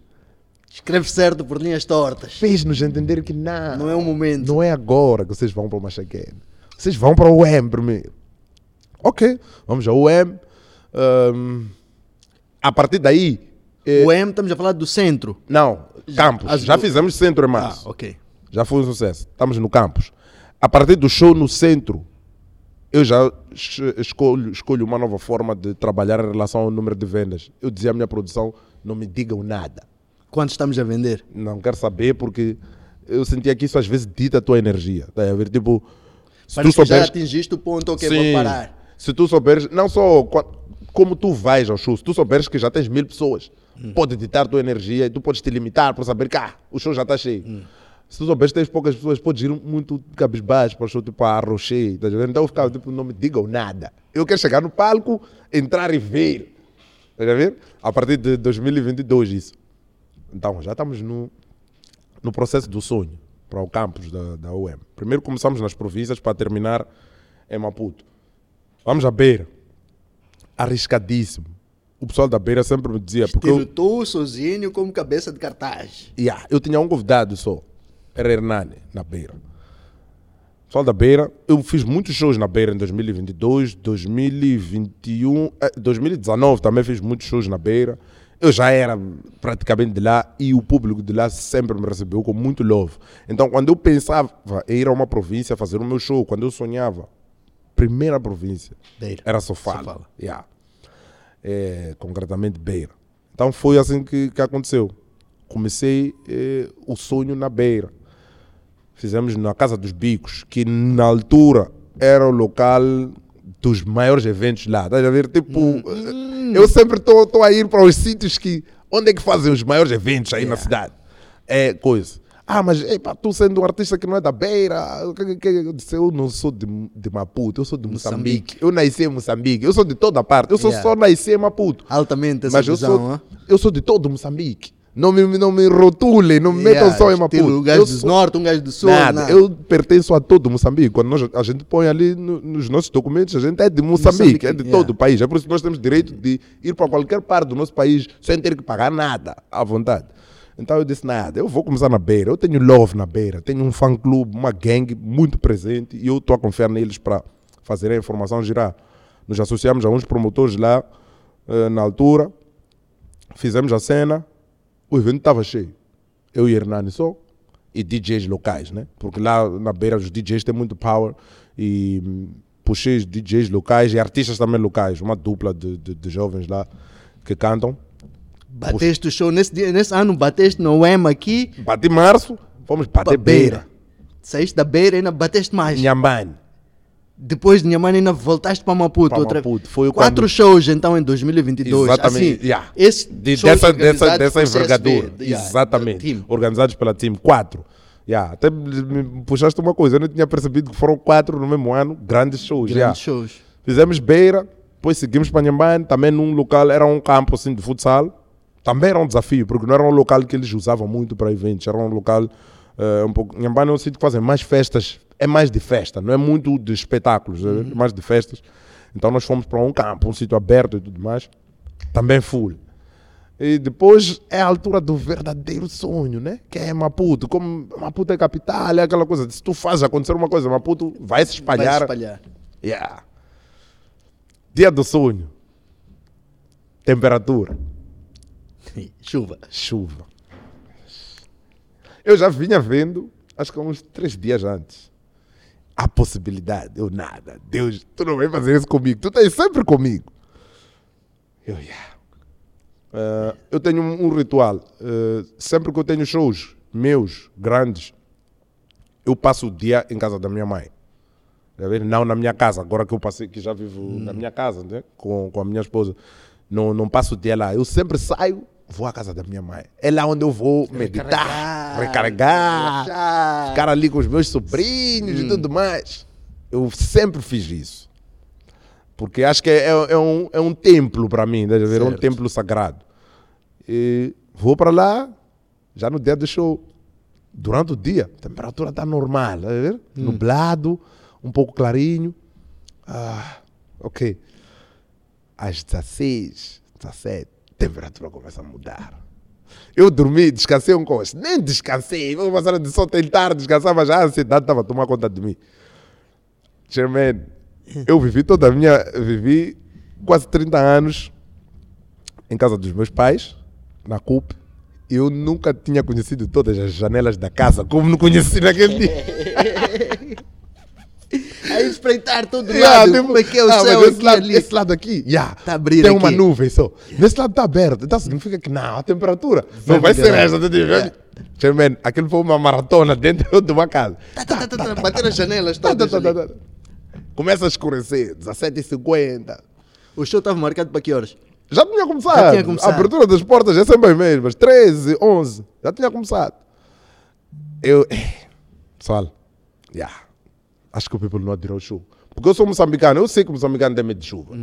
Escreve certo por linhas tortas. fez-nos entender que não, Não é o momento. não é agora que vocês vão para o Machaquene. Vocês vão para o UEM primeiro. Ok, vamos ao UEM. Ahm, a partir daí. eh, O M, estamos a falar do centro. Não, campus. as Já fizemos centro em Ah, março. ok. Já foi um sucesso. Estamos no campus. A partir do show no centro, eu já es- escolho, escolho uma nova forma de trabalhar em relação ao número de vendas. Eu dizia à minha produção: não me digam nada. Quanto estamos a vender? Não quero saber porque eu sentia que isso às vezes dita a tua energia. Tá a ver? Tipo, se Parece tu que já souberes. atingiste o ponto que é Sim. para parar. Se tu souberes, não só como tu vais ao show, se tu souberes que já tens mil pessoas, Hum. pode ditar tua energia e tu podes te limitar por saber que ah, o show já está cheio. Hum. Se tu souberes que tens poucas pessoas, podes ir muito cabisbaixo para o show, tipo, a arrochei. Tá então eu ficava tipo, não me digam nada. Eu quero chegar no palco, entrar e ver. Tá a ver? A partir de 2022, isso. Então, já estamos no, no processo do sonho. Para o campus da, da UEM. Primeiro começamos nas províncias para terminar em Maputo. Vamos à beira. Arriscadíssimo. O pessoal da beira sempre me dizia. Porque eu, tu, sozinho, como cabeça de cartaz. Yeah, eu tinha um convidado só. Era Hernani, na beira. Pessoal da beira, eu fiz muitos shows na beira em 2022, 2021, eh, 2019 também fiz muitos shows na beira. Eu já era praticamente de lá e o público de lá sempre me recebeu com muito love. Então, quando eu pensava em ir a uma província fazer o meu show, quando eu sonhava, primeira província Beira. era Sofala. Sofala. Yeah. É, concretamente Beira. Então foi assim que, que aconteceu. Comecei eh, o sonho na Beira. Fizemos na Casa dos Bicos, que na altura era o local dos maiores eventos lá. Estás a ver? Tipo, eh, eu sempre estou a ir para os sítios que. Onde é que fazem os maiores eventos aí na cidade? É coisa. Ah, mas epa, tu sendo um artista que não é da Beira, eu disse, eu não sou de, de Maputo, eu sou de Moçambique. Eu nasci em Moçambique, eu sou de toda parte, eu sou Yeah. só nasci em Maputo. Altamente essa Mas eu visão, sou, hã? eu sou de todo Moçambique. Não me, não me rotulem, não me metam Yeah, só em Maputo. Um gajo Eu do norte, um gajo do sul. Nada, nada. eu pertenço a todo Moçambique. Quando nós, a gente põe ali no- nos nossos documentos, a gente é de Moçambique, Moçambique, é de yeah. todo o país. É por isso que nós temos direito de ir para qualquer parte do nosso país sem ter que pagar nada, à vontade. Então eu disse, nada, eu vou começar na beira. Eu tenho love na beira, tenho um fã-clube, uma gangue muito presente e eu estou a confiar neles para fazer a informação girar. Nos associamos a uns promotores lá, eh, na altura, fizemos a cena, o evento estava cheio. Eu e Hernani só, e DJs locais, né? Porque lá na beira os DJs têm muito power e hum, puxei os DJs locais e artistas também locais, uma dupla de, de, de jovens lá que cantam. Bateste o show nesse, dia, nesse ano, bateste no UEM aqui, Bati março, fomos para bater beira. Saíste da beira e ainda bateste mais. Nhambane. Depois de Nhambane ainda voltaste para Maputo. Para outra... Maputo, foi Quatro quando- shows então em 2022. Exatamente. Assim, yeah. esse De- dessa, dessa, dessa envergadura. yeah, Exatamente. Organizados pela Team. Quatro. Yeah. Até me puxaste uma coisa, eu não tinha percebido que foram quatro no mesmo ano, grandes shows. yeah. Grandes shows. Fizemos Beira, depois seguimos para Nhambane, também num local, era um campo assim de futsal. Também era um desafio, porque não era um local que eles usavam muito para eventos, era um local eh, um pouco. Nhambane é um sítio que fazem mais festas, é mais de festa, não é muito de espetáculos, é mais de festas. Então nós fomos para um campo, um sítio aberto e tudo mais, também full. E depois é a altura do verdadeiro sonho, né? Que é Maputo. Como Maputo é capital, é aquela coisa. Se tu fazes acontecer uma coisa, Maputo vai se Vai espalhar. se espalhar. Yeah. Dia do sonho. Temperatura. Chuva. Chuva. Eu já vinha vendo, acho que há uns três dias antes. A possibilidade. Eu nada. Deus, tu não vai fazer isso comigo. Tu estás sempre comigo. Eu, yeah. Eh, eu tenho um, um ritual. Eh, sempre que eu tenho shows meus, grandes, eu passo o dia em casa da minha mãe. Tá? Não na minha casa, agora que eu passei, que já vivo na minha casa, né? com, com a minha esposa. Não, não passo o dia lá. Eu sempre saio, vou à casa da minha mãe. É lá onde eu vou meditar, recarregar, relaxar. ficar ali com os meus sobrinhos e tudo mais. Eu sempre fiz isso. Porque acho que é, é, é um, é um templo para mim, tá a ver? É um templo sagrado. E vou para lá, já no dia do show. Durante o dia, a temperatura está normal, tá ver? Nublado, um pouco clarinho. Ah, ok. Às 16, 17, a temperatura começa a mudar. Eu dormi, descansei um coche. Nem descansei. Vou passar de só tentar descansar, mas a ansiedade estava a tomar conta de mim. Chairman, eu vivi toda a minha. Vivi quase 30 anos em casa dos meus pais, na CUP. Eu nunca tinha conhecido todas as janelas da casa, como não conheci naquele dia. A espreitar todo Yeah, lado. tipo, Como é que é o ah, céu esse, lado, ali? esse lado aqui, yeah, Tá a abrir tem uma aqui. nuvem só. Nesse lado está aberto. Então significa que não, a temperatura não vai ser essa. tá? Chairman, aquilo foi uma maratona dentro de uma casa. Tá, tá, tá, tá, tá, bater as janelas Tá, tá, todas. tá, tá, tá. Começa a escurecer, 17h50. O show estava marcado para que horas? Já tinha começado. Já tinha começado. A abertura das portas é sempre as mesmas. 13, 11. Já tinha começado. Eu. Pessoal, já. Acho que o people não adirou show. Porque eu sou moçambicano, eu sei que o moçambicano tem medo de chuva.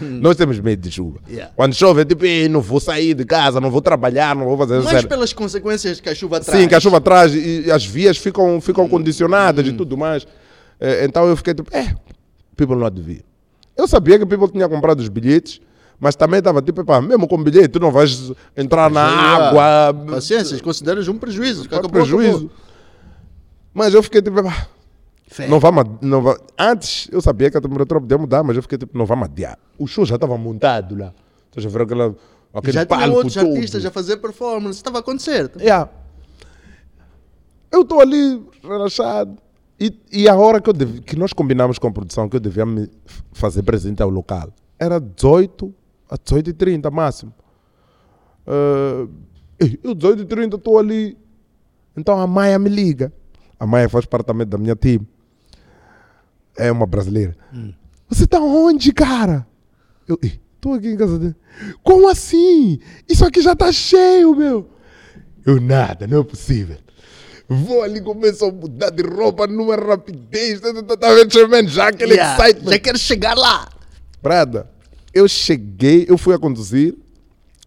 Nós temos medo de chuva. Yeah. Quando chove, é tipo, "Ei, não vou sair de casa, não vou trabalhar, não vou fazer Mas sério." pelas consequências que a chuva traz. Sim, que a chuva traz e, as vias ficam, ficam condicionadas e tudo mais. Eh, então eu fiquei tipo, é, people não devia. Eu sabia que people tinha comprado os bilhetes, mas também estava tipo, epá, mesmo com bilhete, tu não vais entrar na Yeah. água. Paciência, consideras um prejuízo. É acabou, prejuízo. acabou. Mas eu fiquei tipo, epá, Não ad- não va- Antes eu sabia que a temperatura podia mudar, mas eu fiquei tipo, não vamos adiar. O show já estava montado lá. Então já viram aquela, aquele Já tinha palco outros todo. artistas a fazer performance. Estava a acontecer. Yeah. Eu estou ali relaxado. E, e a hora que, eu dev- que nós combinamos com a produção que eu devia me fazer presente ao local era 18 a 18 e 30 máximo. Ei, eu 18 e 30 estou ali. Então a Maia me liga. A Maia faz parte também da minha time. É uma brasileira. Você está onde, cara? Eu estou aqui em casa dele. Como assim? Isso aqui já está cheio, meu. Eu nada, não é possível. Vou ali começo a mudar de roupa numa rapidez. Tá, tá, tá vendo, Sherman? Já aquele Yeah, excitement. Já quero chegar lá. Brada, eu cheguei, eu fui a conduzir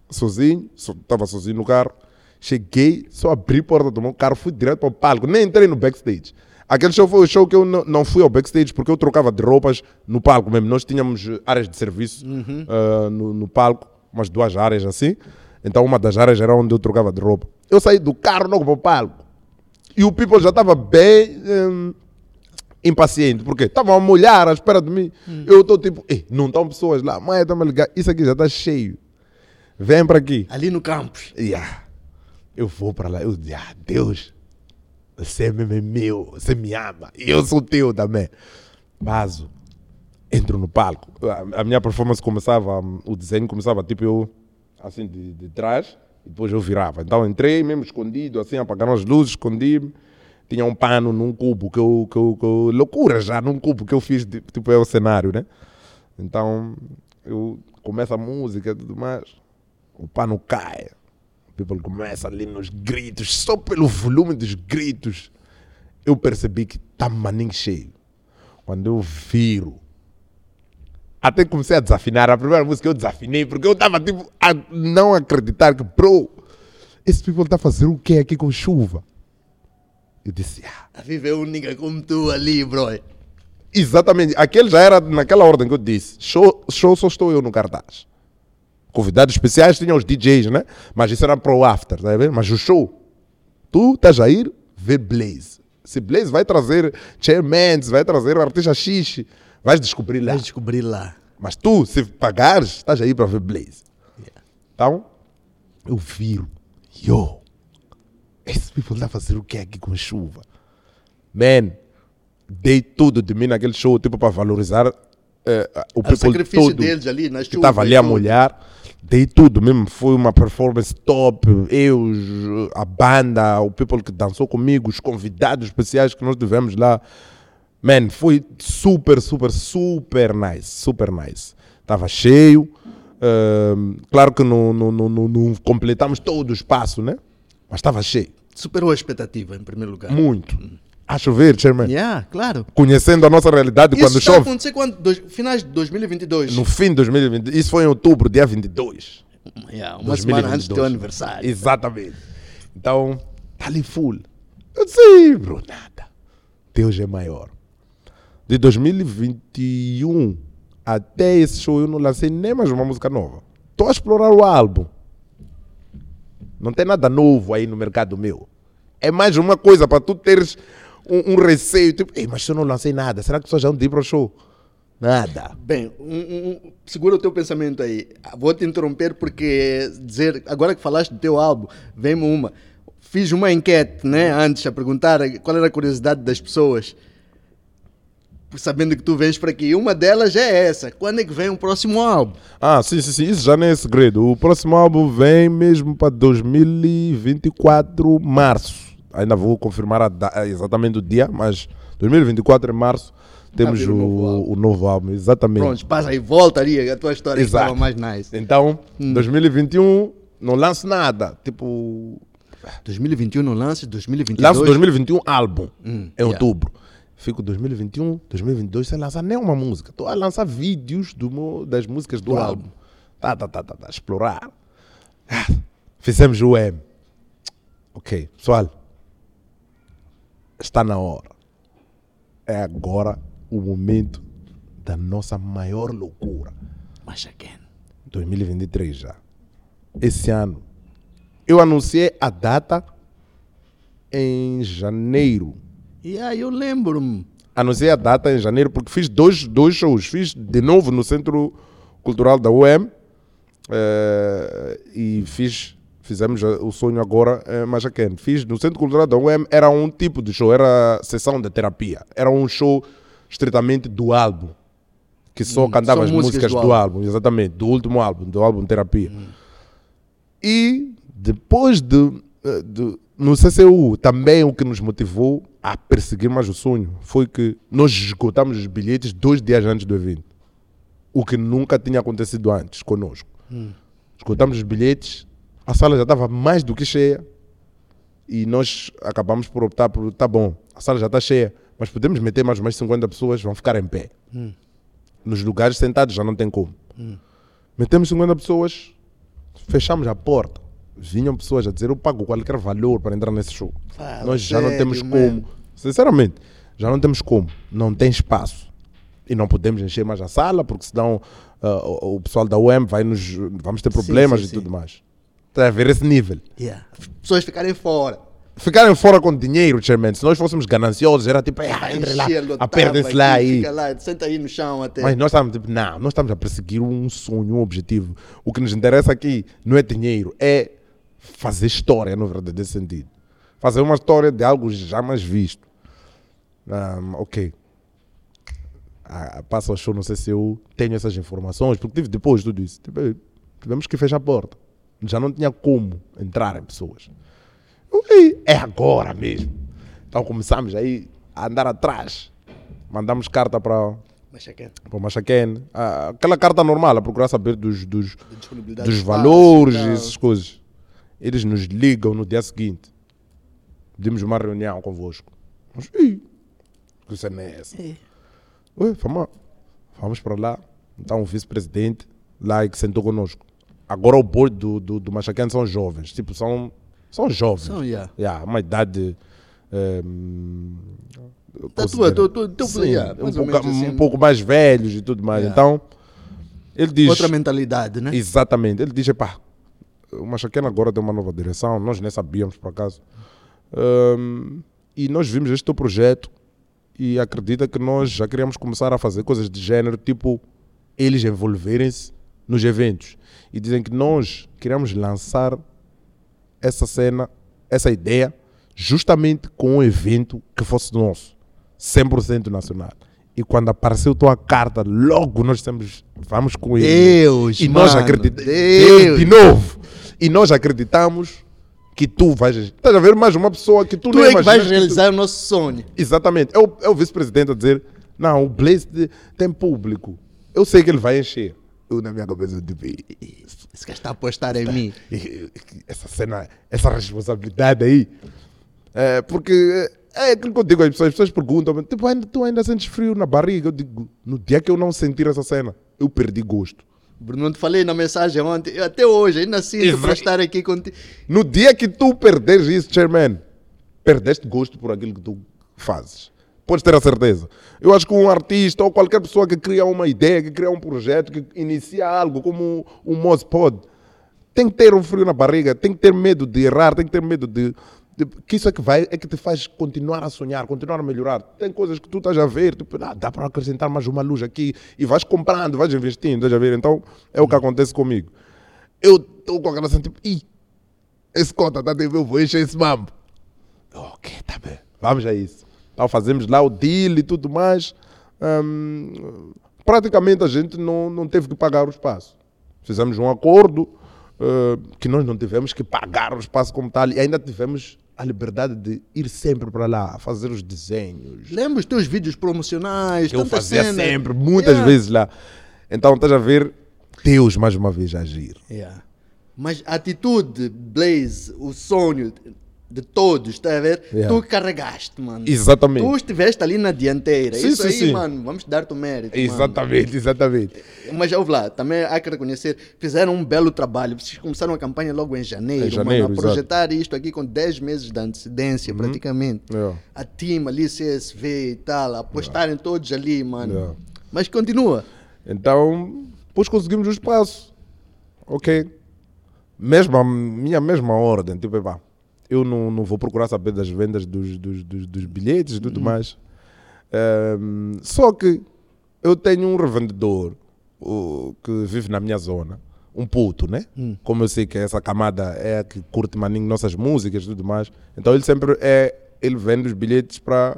sozinho, estava sozinho no carro. Cheguei, só abri a porta do meu carro, fui direto para o palco, nem entrei no backstage. Aquele show foi o show que eu não, não fui ao backstage porque eu trocava de roupas no palco mesmo. Nós tínhamos áreas de serviço ah, no, no palco, umas duas áreas assim. Então uma das áreas era onde eu trocava de roupa. Eu saí do carro logo para o palco. E o people já estava bem hum, impaciente, porque estavam a molhar à espera de mim. Eu estou tipo, "Ei, não estão pessoas lá, mãe, está-me a ligar, isso aqui já está cheio. Vem para aqui. Ali no campus. Yeah. Eu vou para lá, eu ah, Deus, você mesmo é meu, você me ama, e eu sou teu também. Vaso, entro no palco. A, a minha performance começava, o desenho começava tipo eu, assim, de, de trás, e depois eu virava. Então entrei mesmo escondido, assim, apagaram as luzes, escondi-me. Tinha um pano num cubo que eu, que eu, que eu- loucura já, num cubo que eu fiz, tipo, é o cenário, né? Então, eu começo a música e tudo mais, o pano cai. People começa ali nos gritos, só pelo volume dos gritos, eu percebi que tá maninho cheio. Quando eu viro, até comecei a desafinar. A primeira música eu desafinei porque eu estava tipo a não acreditar que, bro, esse people está a fazer o que aqui com chuva? Eu disse, ah, A viver única como tu ali, bro. exatamente. Aquele já era naquela ordem que eu disse. Show, show só estou eu no cartaz. Convidados especiais tinham os DJs, né? Mas isso era pro after, tá ver? Mas o show, tu estás a ir ver Blaze. Se Blaze vai trazer chairmans, vai trazer artista X, vais descobrir lá. Vais descobrir lá. Mas tu, se pagares, estás aí para ver Blaze. Então, eu viro. Yo, esse people está a fazer o que aqui com chuva? Man, dei tudo de mim naquele show, tipo, para valorizar eh, o O sacrifício todo deles ali na que chuva. estava ali a molhar. Dei tudo mesmo, foi uma performance top. Eu, a banda, o people que dançou comigo, os convidados especiais que nós tivemos lá. Man, foi super, super, super nice. Super nice. Estava cheio. Ahm, claro que não, não, não, não, completamos todo o espaço, né? Mas estava cheio. Superou a expectativa, em primeiro lugar. Muito. A chover, Chairman. Yeah, claro. Conhecendo a nossa realidade Isso quando chove. acontecer quando? Dois, finais de 2022. No fim de 2020. Isso foi em outubro, dia 22. Yeah, uma semana antes do 2022. teu aniversário. Exatamente. Então, tá ali full. Eu disse, bro, nada. Deus é maior. De 2021 até esse show eu não lancei nem mais uma música nova. Tô a explorar o álbum. Não tem nada novo aí no mercado meu. É mais uma coisa para tu teres um, um receio. Tipo, Ei, mas se eu não lancei nada, será que as pessoas já vão ir para o show? Nada. Bem, um- um- segura o teu pensamento aí. Vou te interromper porque dizer, agora que falaste do teu álbum, vem-me uma. Fiz uma enquete, né, antes a perguntar qual era a curiosidade das pessoas. Sabendo que tu vens para aqui. Uma delas é essa. Quando é que vem o próximo álbum? Ah, sim, sim, sim, isso já não é segredo. O próximo álbum vem mesmo para 2024, março. Ainda vou confirmar a da- exatamente o dia, mas 2024 em março temos vir o, o novo álbum. o novo álbum, exatamente. Pronto, passa aí, volta ali, a tua história Exato. estava mais nice. Então, 2021 não lanço nada. Tipo, 2021 não lança, 2022. lanço 2021 álbum em Hum, yeah. outubro. Fico 2021, 2022 sem lançar nenhuma música. Estou a lançar vídeos do das músicas do, Do álbum. Tá, tá, tá, tá, tá, explorar. Ah, fizemos o M. Ok, pessoal. Está na hora. É agora o momento da nossa maior loucura. Machaken. 2023 já. Esse ano. Eu anunciei a data em janeiro. E aí eu lembro-me. Anunciei a data em janeiro porque fiz dois, dois shows. Fiz de novo no Centro Cultural da UEM eh, e fiz, fizemos a- o sonho agora em Machaken. Fiz no Centro Cultural da UEM, era um tipo de show, era sessão de terapia. Era um show estritamente do álbum. Que só cantava só as músicas músicas do do, álbum, exatamente, do último álbum, do álbum Terapia. E depois de, eh, de no CCU, também o que nos motivou a perseguir mais o sonho foi que nós esgotamos os bilhetes dois dias antes do evento. O que nunca tinha acontecido antes conosco. Esgotamos os bilhetes, a sala já estava mais do que cheia e nós acabamos por optar por, tá bom, a sala já está cheia, mas podemos meter mais umas 50 pessoas, vão ficar em pé. Nos lugares sentados já não tem como. Metemos 50 pessoas, fechamos a porta. Vinham pessoas a dizer: Eu pago qualquer valor para entrar nesse show. Fala Nós já não temos como. Sinceramente, já não temos como. Não tem espaço. E não podemos encher mais a sala, porque senão ah, o, pessoal da UEM vai nos. Vamos ter problemas sim, e sim. tudo mais. Está a ver esse nível. Yeah. As pessoas ficarem fora. Ficarem fora com dinheiro, chairman. Se nós fôssemos gananciosos, era tipo, ah, entre lá, apertem-se lá aí. Fica lá, senta aí no chão até. Mas nós estamos tipo, não, nós estamos a perseguir um sonho, um objetivo. O que nos interessa aqui não é dinheiro, é fazer história, na verdade, desse sentido. Fazer uma história de algo jamais visto. Ahm, ok. Ah, passa o show, não sei se eu tenho essas informações, porque tive depois de tudo isso. Tipo, tivemos que fechar a porta. Já não tinha como entrar em pessoas. "Ei, É agora mesmo. Então começamos aí a andar atrás. Mandamos carta para Machaken. Ah, aquela carta normal, a procurar saber dos, dos, dos valores e e essas coisas. Eles nos ligam no dia seguinte. Pedimos uma reunião convosco. Nós, Ih, que cena é essa? É. Ué, vamos, vamos para lá. Então o vice-presidente lá e que sentou conosco. Agora o board do, do, do são jovens. Tipo, são, são jovens. São, yeah. Yeah, uma idade. ehm, Da tua, tua, tua, teu Sim, yeah, um, pouco, assim. um pouco mais velhos e tudo mais. Yeah. Então, ele diz. Outra mentalidade, né? Exatamente. Ele diz: pá, o Machaquena agora tem uma nova direção, nós nem sabíamos por acaso. Ahm, e nós vimos este teu projeto e acredita que nós já queríamos começar a fazer coisas de género, tipo eles envolverem-se nos eventos. E dizem que nós queríamos lançar essa cena, essa ideia, justamente com um evento que fosse nosso, 100% nacional. E quando apareceu tua carta, logo nós dissemos, vamos com ele. Deus, e nós mano, acreditamos. Deus. De novo. E nós acreditamos que tu vais. Estás a ver mais uma pessoa que tu, Tu não é que vais imaginas tu- realizar o nosso sonho. Exatamente. É o, é o vice-presidente a dizer: não, o Blaze tem público. Eu sei que ele vai encher. Eu, na minha cabeça, "Ih, Esse gajo está a apostar em mim. essa cena, essa responsabilidade aí. É, porque é aquilo que eu digo, as pessoas, as pessoas perguntam, tipo, ainda, tu ainda sentes frio na barriga? Eu digo, no dia que eu não sentir essa cena, eu perdi gosto. Bruno, não te falei na mensagem ontem, eu até hoje, ainda sinto Exa- para estar aqui contigo. No dia que tu perderes isso, chairman, perdeste gosto por aquilo que tu fazes. Podes ter a certeza. Eu acho que um artista ou qualquer pessoa que cria uma ideia, que cria um projeto, que inicia algo como o Mospod, tem que ter um frio na barriga, tem que ter medo de errar, tem que ter medo de, de- que isso é que vai, é que te faz continuar a sonhar, continuar a melhorar. Tem coisas que tu estás a ver, tipo, ah, dá para acrescentar mais uma luz aqui e vais comprando, vais investindo, estás a ver? Então é o que acontece comigo. Eu estou com aquela sensação, tipo, ih, esse cota está a TV, eu vou encher esse mambo. Ok, tá bem. Vamos a isso. Então fazemos lá o deal e tudo mais. Hum, praticamente a gente não, não teve que pagar o espaço. Fizemos um acordo eh, que nós não tivemos que pagar o espaço como tal e ainda tivemos a liberdade de ir sempre para lá, fazer os desenhos. Lembra os teus vídeos promocionais, eu fazia cenas. sempre, muitas Yeah. vezes lá. Então estás a ver Deus mais uma vez agir. Yeah. Mas a atitude, Blaze, o sonho, de todos, está a ver? Yeah. Tu carregaste, mano. Exatamente. Tu estiveste ali na dianteira. Sim, Isso sim, aí, sim. mano, vamos dar-te o mérito. mano. Exatamente, exatamente. Mas ouve lá, também há que reconhecer, fizeram um belo trabalho. Vocês começaram a campanha logo em janeiro, Em janeiro, mano, a exato. projetar isto aqui com 10 meses de antecedência, praticamente. É. A team ali, CSV e tal, apostarem todos ali, mano. Mas continua. Então, depois conseguimos o espaço. Ok. Mesma, minha mesma ordem. Tipo, epá, eu não, não vou procurar saber das vendas dos, dos, dos, dos bilhetes e tudo mais. Ehm, só que eu tenho um revendedor o, que vive na minha zona. Um puto, né? Como eu sei que essa camada é a que curte maninho nossas músicas e tudo mais. Então ele sempre é. Ele vende os bilhetes para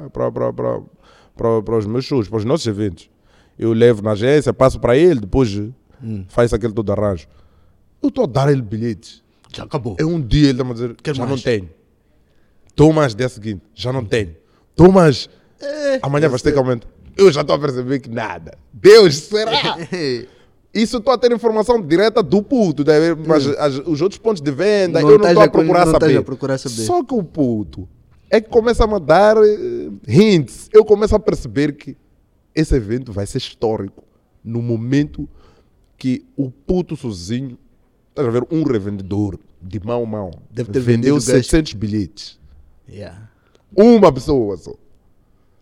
os meus shows, para os nossos eventos. Eu levo na agência, passo para ele, depois faz aquele todo arranjo. Eu estou a dar ele bilhetes. Já acabou. É um dia ele está a dizer, já mais? não tenho. Tomas dia seguinte, já não tenho. Tomas, É, amanhã vais ter que aumentar. Eu já estou a perceber que nada. Deus, será? Isso estou a ter informação direta do puto, tá a ver? mas as- os outros pontos de venda Não eu não estás estou a procurar não estás saber. a procurar saber. Só que o puto é que começa a me dar eh, hints. Eu começo a perceber que esse evento vai ser histórico no momento que o puto sozinho, estás a ver, um revendedor de mão a mão, Deve ter vendeu vendido gasto. 700 bilhetes. Yeah. Uma pessoa só.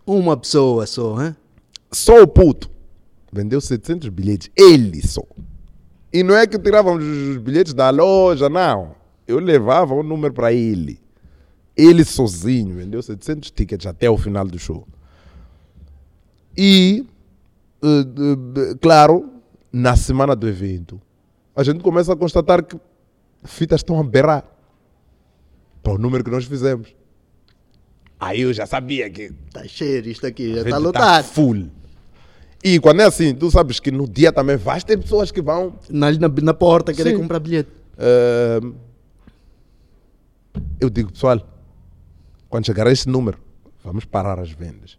Uma pessoa só, hein? Só o puto vendeu 700 bilhetes. Ele só. E não é que tirávamos os bilhetes da loja, não. Eu levava o número para ele. Ele sozinho vendeu 700 tickets até o final do show. E, eh, eh, claro, na semana do evento, a gente começa a constatar que fitas estão a berrar para o número que nós fizemos. Aí eu já sabia que Tá cheio isto aqui, já está gente lotado. full. E quando é assim, tu sabes que no dia também vais ter pessoas que vão. Na, na, na porta, querer Sim. comprar bilhete. eh, eu digo, pessoal, quando chegar a esse número, vamos parar as vendas.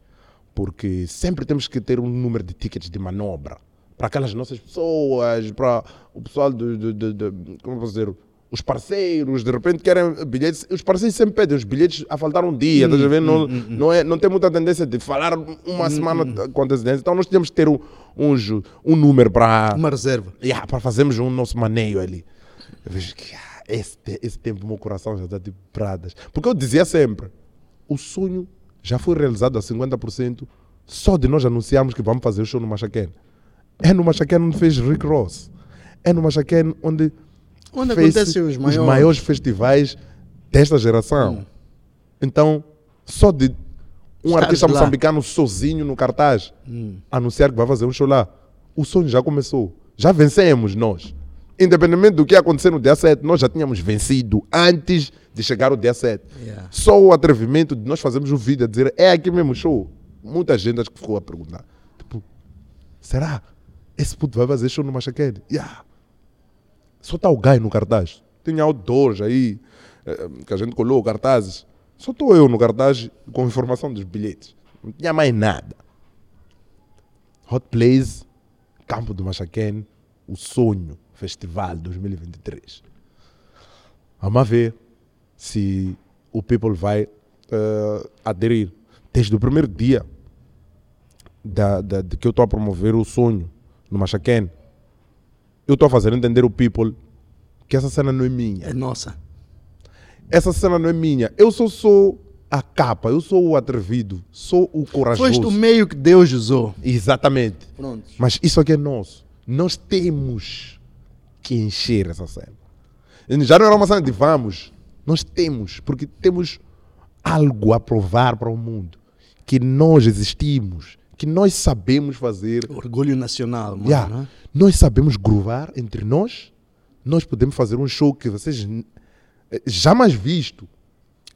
Porque sempre temos que ter um número de tickets de manobra. Para aquelas nossas pessoas, para o pessoal do, do, do- do- como posso dizer, os parceiros, de repente querem bilhetes. Os parceiros sempre pedem os bilhetes a faltar um dia, estás a ver? Não, não, é, não tem muita tendência de falar uma semana com antecedência. Então nós temos que ter um, um, um número para Uma reserva. yeah, para fazermos um nosso maneio ali. Eu vejo que ah, esse, esse tempo o meu coração já está tipo pradas. Porque eu dizia sempre, o sonho já foi realizado a 50% só de nós anunciarmos que vamos fazer o show no Machaquén. É no Machaquén onde fez Rick Ross. É no Machaquén onde, Onde fez acontecem os maiores. festivais desta geração. Então, só de um Estares artista lá. moçambicano sozinho no cartaz anunciar que vai fazer um show lá, o sonho já começou. Já vencemos nós. Independentemente do que acontecer no dia 7, nós já tínhamos vencido antes de chegar o dia 7. Yeah. Só o atrevimento de nós fazermos o vídeo a dizer é aqui mesmo o show. Muita gente acho que ficou a perguntar. Tipo, será? Esse puto vai fazer show no Machaquene? Yeah. Só está o Gai no cartaz. Tinha outdoors aí, eh, que a gente colou cartazes. Só estou eu no cartaz com informação dos bilhetes. Não tinha mais nada. Hot Plays, Campo do Machaquene, o Sonho Festival 2023. Vamos ver se o people vai eh, aderir. Desde o primeiro dia da, da- de que eu estou a promover o sonho no Machaquene, eu estou a fazer entender o people que essa cena não é minha. É nossa. Essa cena não é minha. Eu só sou a capa, eu sou o atrevido, sou o corajoso. Foste o meio que Deus usou. Exatamente. Pronto. Mas isso aqui é nosso. Nós temos que encher essa cena. Já não era uma cena de vamos. Nós temos, porque temos algo a provar para o mundo. Que nós existimos, que nós sabemos fazer. Orgulho nacional, mano. Yeah. né? Nós sabemos groovar entre nós. Nós podemos fazer um show que vocês eh, jamais visto.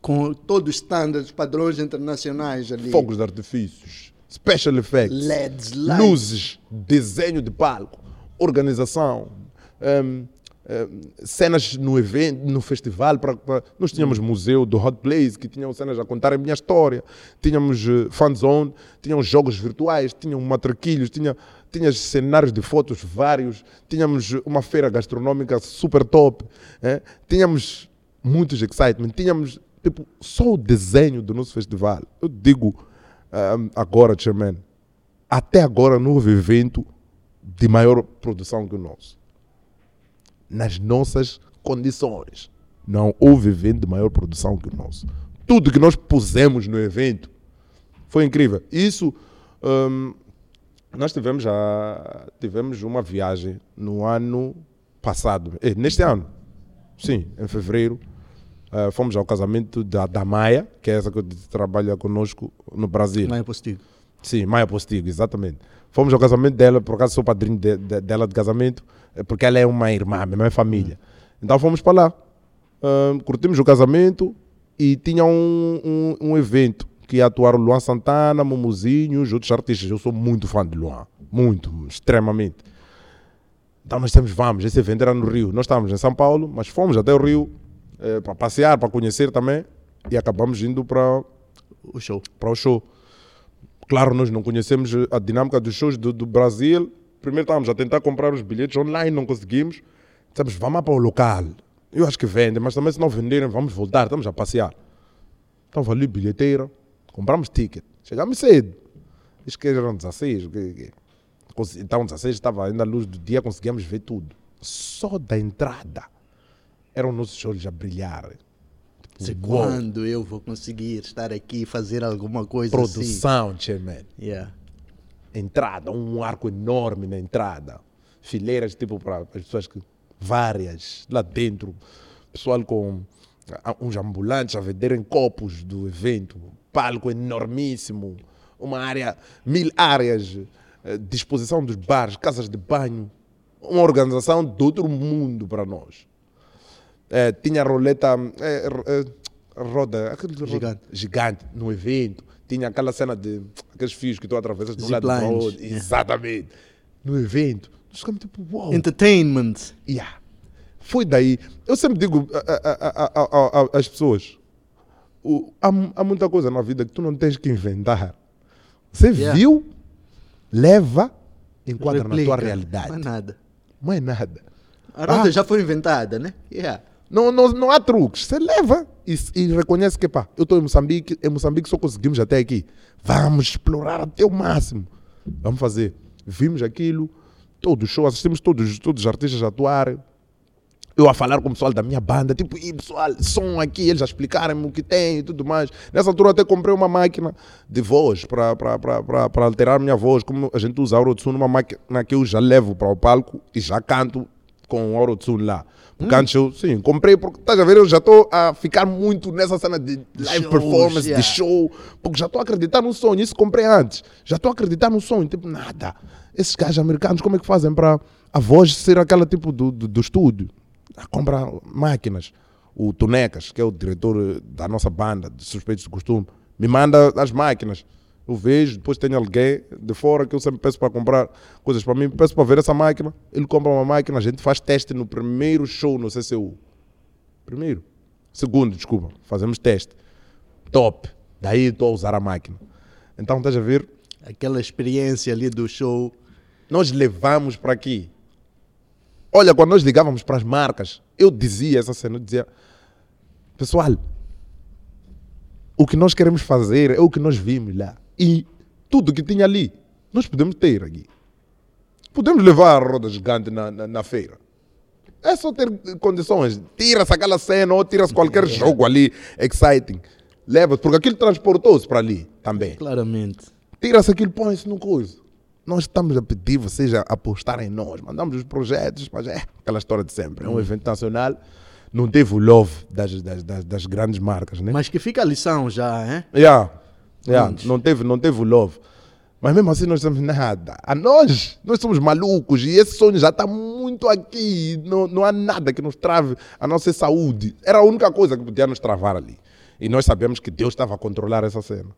Com todos os standards, padrões internacionais ali. Fogos de artifícios, special effects, LEDs, lights. luzes, desenho de palco, organização, hum, hum, cenas no evento, no festival. Pra, pra- nós tínhamos museu do Hot Place, que tinham cenas a contar a minha história. Tínhamos uh, fan zone, tínhamos jogos virtuais, tinham matraquilhos, tinha, tinha cenários de fotos vários, tínhamos uma feira gastronômica super top, eh? tínhamos muitos excitement, tínhamos Tipo, só o desenho do nosso festival. Eu digo um, agora, Chairman, até agora não houve evento de maior produção que o nosso. Nas nossas condições. Não houve evento de maior produção que o nosso. Tudo que nós pusemos no evento foi incrível. Isso, um, nós tivemos já tivemos uma viagem no ano passado, eh, neste ano, sim, em fevereiro, uh, fomos ao casamento da, da Maia, que é essa que trabalha conosco no Brasil. Maia Postigo. Sim, Maia Postigo, exatamente. Fomos ao casamento dela, por acaso sou padrinho de, de, dela de casamento, eh, porque ela é uma irmã, minha família. Então fomos para lá, uh, curtimos o casamento e tinha um, um, um evento que ia atuar o Luan Santana, Momozinho e os outros artistas. Eu sou muito fã de Luan, muito, extremamente. Então nós temos, vamos, esse evento era no Rio. Nós estávamos em São Paulo, mas fomos até o Rio eh, para passear, para conhecer também e acabamos indo para o show. Para o show. Claro, nós não conhecemos a dinâmica dos shows do, do Brasil. Primeiro estávamos a tentar comprar os bilhetes online, não conseguimos. Dissemos, vamos para o local. Eu acho que vende, mas também se não venderem, vamos voltar, estamos a passear. Então ali bilheteira, compramos ticket. Chegamos cedo. Diz que eram 16. Então 16 estava ainda a luz do dia, conseguíamos ver tudo. Só da entrada eram nossos olhos a brilhar. Sei quando eu vou conseguir estar aqui e fazer alguma coisa Produção, assim. chairman. Yeah. Entrada, um arco enorme na entrada. Fileiras, tipo, para as pessoas que. Várias, lá dentro. Pessoal com uns ambulantes a venderem copos do evento. Palco enormíssimo. Uma área, mil áreas. Eh, disposição dos bares, casas de banho. Uma organização de outro mundo para nós. É, tinha roleta, é, é, roda, aquele gigante. Roda, gigante no evento. Tinha aquela cena de aqueles fios que tu atravessas de um lado para outro. Yeah. Exatamente. No evento. Ficamos tipo, wow. Entertainment. Yeah. Foi daí. Eu sempre digo às pessoas: o, há, há, muita coisa na vida que tu não tens que inventar. Você yeah. viu, leva, enquadra Replica. na tua realidade. Não é nada. Não é nada. A roda ah. já foi inventada, né? Yeah. Não, não, não há truques. Você leva e, e reconhece que, pá, eu estou em Moçambique, em Moçambique só conseguimos até aqui. Vamos explorar até o máximo. Vamos fazer. Vimos aquilo, todo show, assistimos todos, todos os artistas a atuar. Eu a falar com o pessoal da minha banda, tipo, e pessoal, som aqui, eles a explicarem o que tem e tudo mais. Nessa altura até comprei uma máquina de voz para alterar minha voz. Como a gente usa a Autotune, uma máquina que eu já levo para o palco e já canto com o Autotune lá. Porque hum. antes eu, sim, comprei porque, estás a ver, eu já estou a ficar muito nessa cena de live Shows, performance, yeah. de show, porque já estou a acreditar no sonho. Isso comprei antes. Já estou a acreditar no sonho. Tipo, nada. Esses gajos americanos, como é que fazem para a voz ser aquela tipo do, do, do estúdio? A comprar máquinas. O Tonecas, que é o diretor da nossa banda de Suspeitos de Costume, me manda as máquinas. Eu vejo, depois tenho alguém de fora que eu sempre peço para comprar coisas para mim, peço para ver essa máquina, ele compra uma máquina, a gente faz teste no primeiro show no CCU. Primeiro. Segundo, desculpa, fazemos teste. Top. Daí estou a usar a máquina. Então estás a ver? Aquela experiência ali do show. Nós levamos para aqui. Olha, quando nós ligávamos para as marcas, eu dizia essa cena, eu dizia, pessoal, o que nós queremos fazer é o que nós vimos lá. E tudo que tinha ali, nós podemos ter aqui. Podemos levar a roda gigante na, na, na feira. É só ter condições. Tira-se aquela cena ou tira-se qualquer é. jogo ali, exciting. Leva, porque aquilo transportou-se para ali também. Claramente. Tira-se aquilo, põe-se no coisa. Nós estamos a pedir vocês a apostar em nós. Mandamos os projetos, mas é aquela história de sempre. É um hum. evento nacional não teve o love das, das, das, das, grandes marcas, né? Mas que fica a lição já, hein? Yeah. Yeah, não, teve, não teve o love. Mas mesmo assim nós temos nada. A nós, nós somos malucos e esse sonho já está muito aqui. Não, não há nada que nos trave a nossa saúde. Era a única coisa que podia nos travar ali. E nós sabemos que Deus estava a controlar essa cena.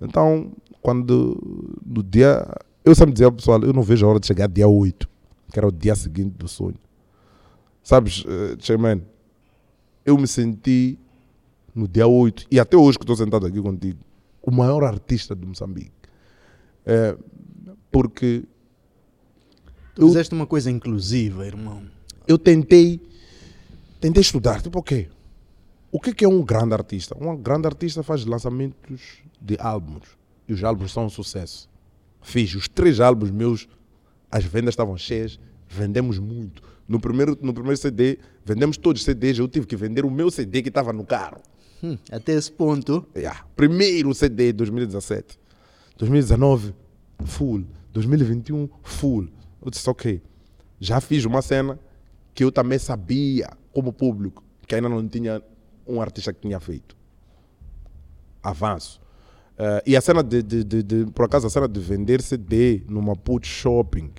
Então, quando no dia. Eu sempre dizia ao pessoal, eu não vejo a hora de chegar dia 8, que era o dia seguinte do sonho. Sabes, uh, Chairman, eu me senti no dia 8, e até hoje que estou sentado aqui contigo, o maior artista de Moçambique. É, porque. Tu eu, fizeste uma coisa inclusiva, irmão. Eu tentei. Tentei estudar. Tipo, ok. O que é, que é um grande artista? Um grande artista faz lançamentos de álbuns. E os álbuns são um sucesso. Fiz os três álbuns meus, as vendas estavam cheias, vendemos muito. No primeiro, no primeiro CD, vendemos todos os CDs. Eu tive que vender o meu CD que estava no carro. Hum, até esse ponto. Yeah. Primeiro CD 2017. 2019, full. 2021, full. Eu disse, ok. Já fiz uma cena que eu também sabia, como público, que ainda não tinha um artista que tinha feito. Avanço. Uh, e a cena de, de, de, de, por acaso, a cena de vender CD no Maputo Shopping,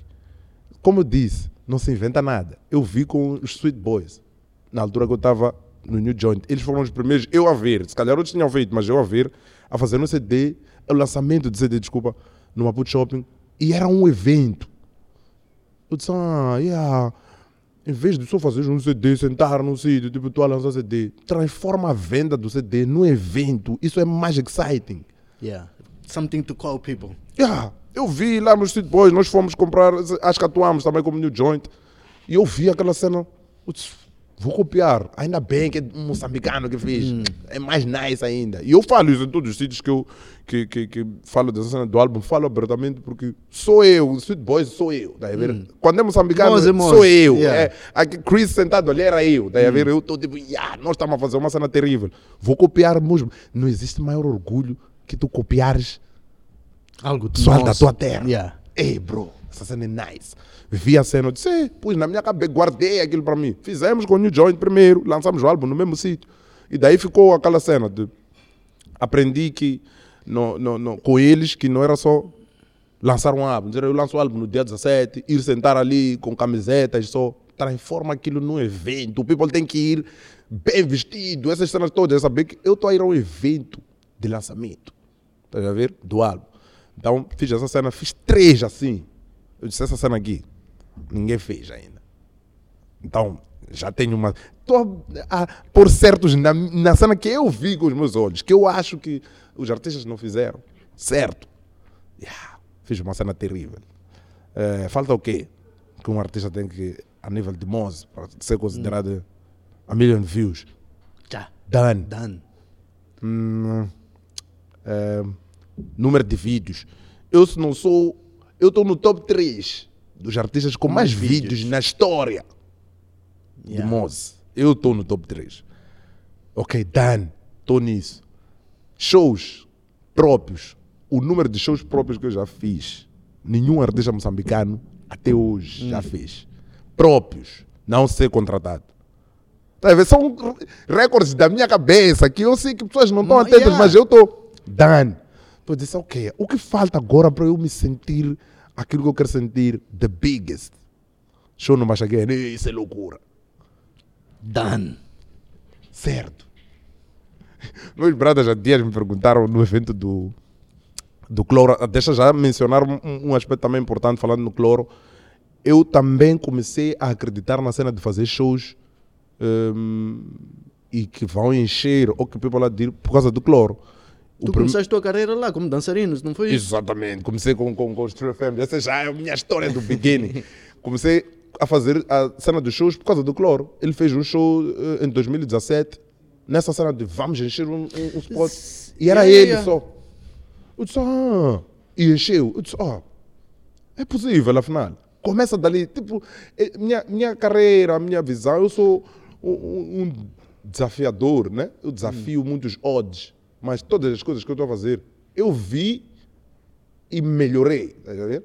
como eu disse, não se inventa nada. Eu vi com os Sweet Boys, na altura que eu estava no New Joint. Eles foram os primeiros, eu a ver, se calhar outros tinham feito, mas eu a ver, a fazer um CD, o lançamento de CD, desculpa, no Maputo Shopping, e era um evento. Eu disse, ah, yeah. Em vez de só fazer um CD, sentar num sítio, tipo, tu a lançar CD, transforma a venda do CD num evento. Isso é mais exciting. Yeah. Something to call people. Yeah. Eu vi lá nos Street Boys, nós fomos comprar, acho que atuamos também como New Joint, e eu vi aquela cena, eu disse, vou copiar. Ainda bem que é um moçambicano que fez. Hum. É mais nice ainda. E eu falo isso em todos os sítios que eu que, que, que falo dessa cena do álbum, falo abertamente porque sou eu, Sweet Boys sou eu. Tá ver? Hum. Quando é moçambicano, Mose, Mose. sou eu. Yeah. É, Chris sentado ali era eu. Tá hum. ver? Eu estou tipo, yeah, nós estamos a fazer uma cena terrível. Vou copiar mesmo. Não existe maior orgulho que tu copiares algo pessoal da tua terra. Yeah. Ei, bro, essa cena é nice. Vi a cena, eu disse, pus na minha cabeça, guardei aquilo para mim. Fizemos com o New Joint primeiro, lançamos o álbum no mesmo sítio. E daí ficou aquela cena de. Aprendi que no, no, no, com eles que não era só lançar um álbum. Eu lanço o álbum no dia 17, ir sentar ali com camisetas, só transforma aquilo num evento. O people tem que ir bem vestido, essas cenas todas, saber que eu estou a ir a um evento de lançamento. Está a ver? Do álbum. Então fiz essa cena, fiz três assim. Eu disse, essa cena aqui, ninguém fez ainda. Então, já tenho uma. Estou a pôr certos na, na cena que eu vi com os meus olhos, que eu acho que os artistas não fizeram. Certo. Yeah, fiz uma cena terrível. Uh, falta o quê? Que um artista tem que, a nível de Mose, para ser considerado hum. a million views. Já. Done. Done. Hum, uh, número de vídeos. Eu se não sou eu estou no top 3 dos artistas com mais, mais vídeos. vídeos. na história yeah. de Mose. Eu estou no top 3. Ok, Dan, estou nisso. Shows próprios. O número de shows próprios que eu já fiz, nenhum artista moçambicano até hoje hum. já fez. Próprios, não ser contratado. Tá São recordes da minha cabeça que eu sei que pessoas não estão atentas, yeah. mas eu estou. Dan, Estou dizer, ok, o que falta agora para eu me sentir aquilo que eu quero sentir, the biggest? Show no Machagueira, isso é loucura. Done. Certo. Meus bradas já dias me perguntaram no evento do, do cloro. Deixa já mencionar um, um aspecto também importante falando no cloro. Eu também comecei a acreditar na cena de fazer shows um, e que vão encher ou que people lá por causa do cloro. Tu prim... começaste a tua carreira lá como dançarino, não foi isso? Exatamente, comecei com, com, com os True Family. Essa já é a minha história do beginning. comecei a fazer a cena dos shows por causa do Cloro. Ele fez um show uh, em 2017, nessa cena de vamos encher um, um, um spot. E era yeah, ele yeah. só. Eu disse, ah, e encheu. Eu disse, ah, é possível, afinal. Começa dali, tipo, é, minha, minha carreira, minha visão, eu sou um, um desafiador, né? Eu desafio hum. muitos odds mas todas as coisas que eu estou a fazer, eu vi e melhorei. Tá vendo?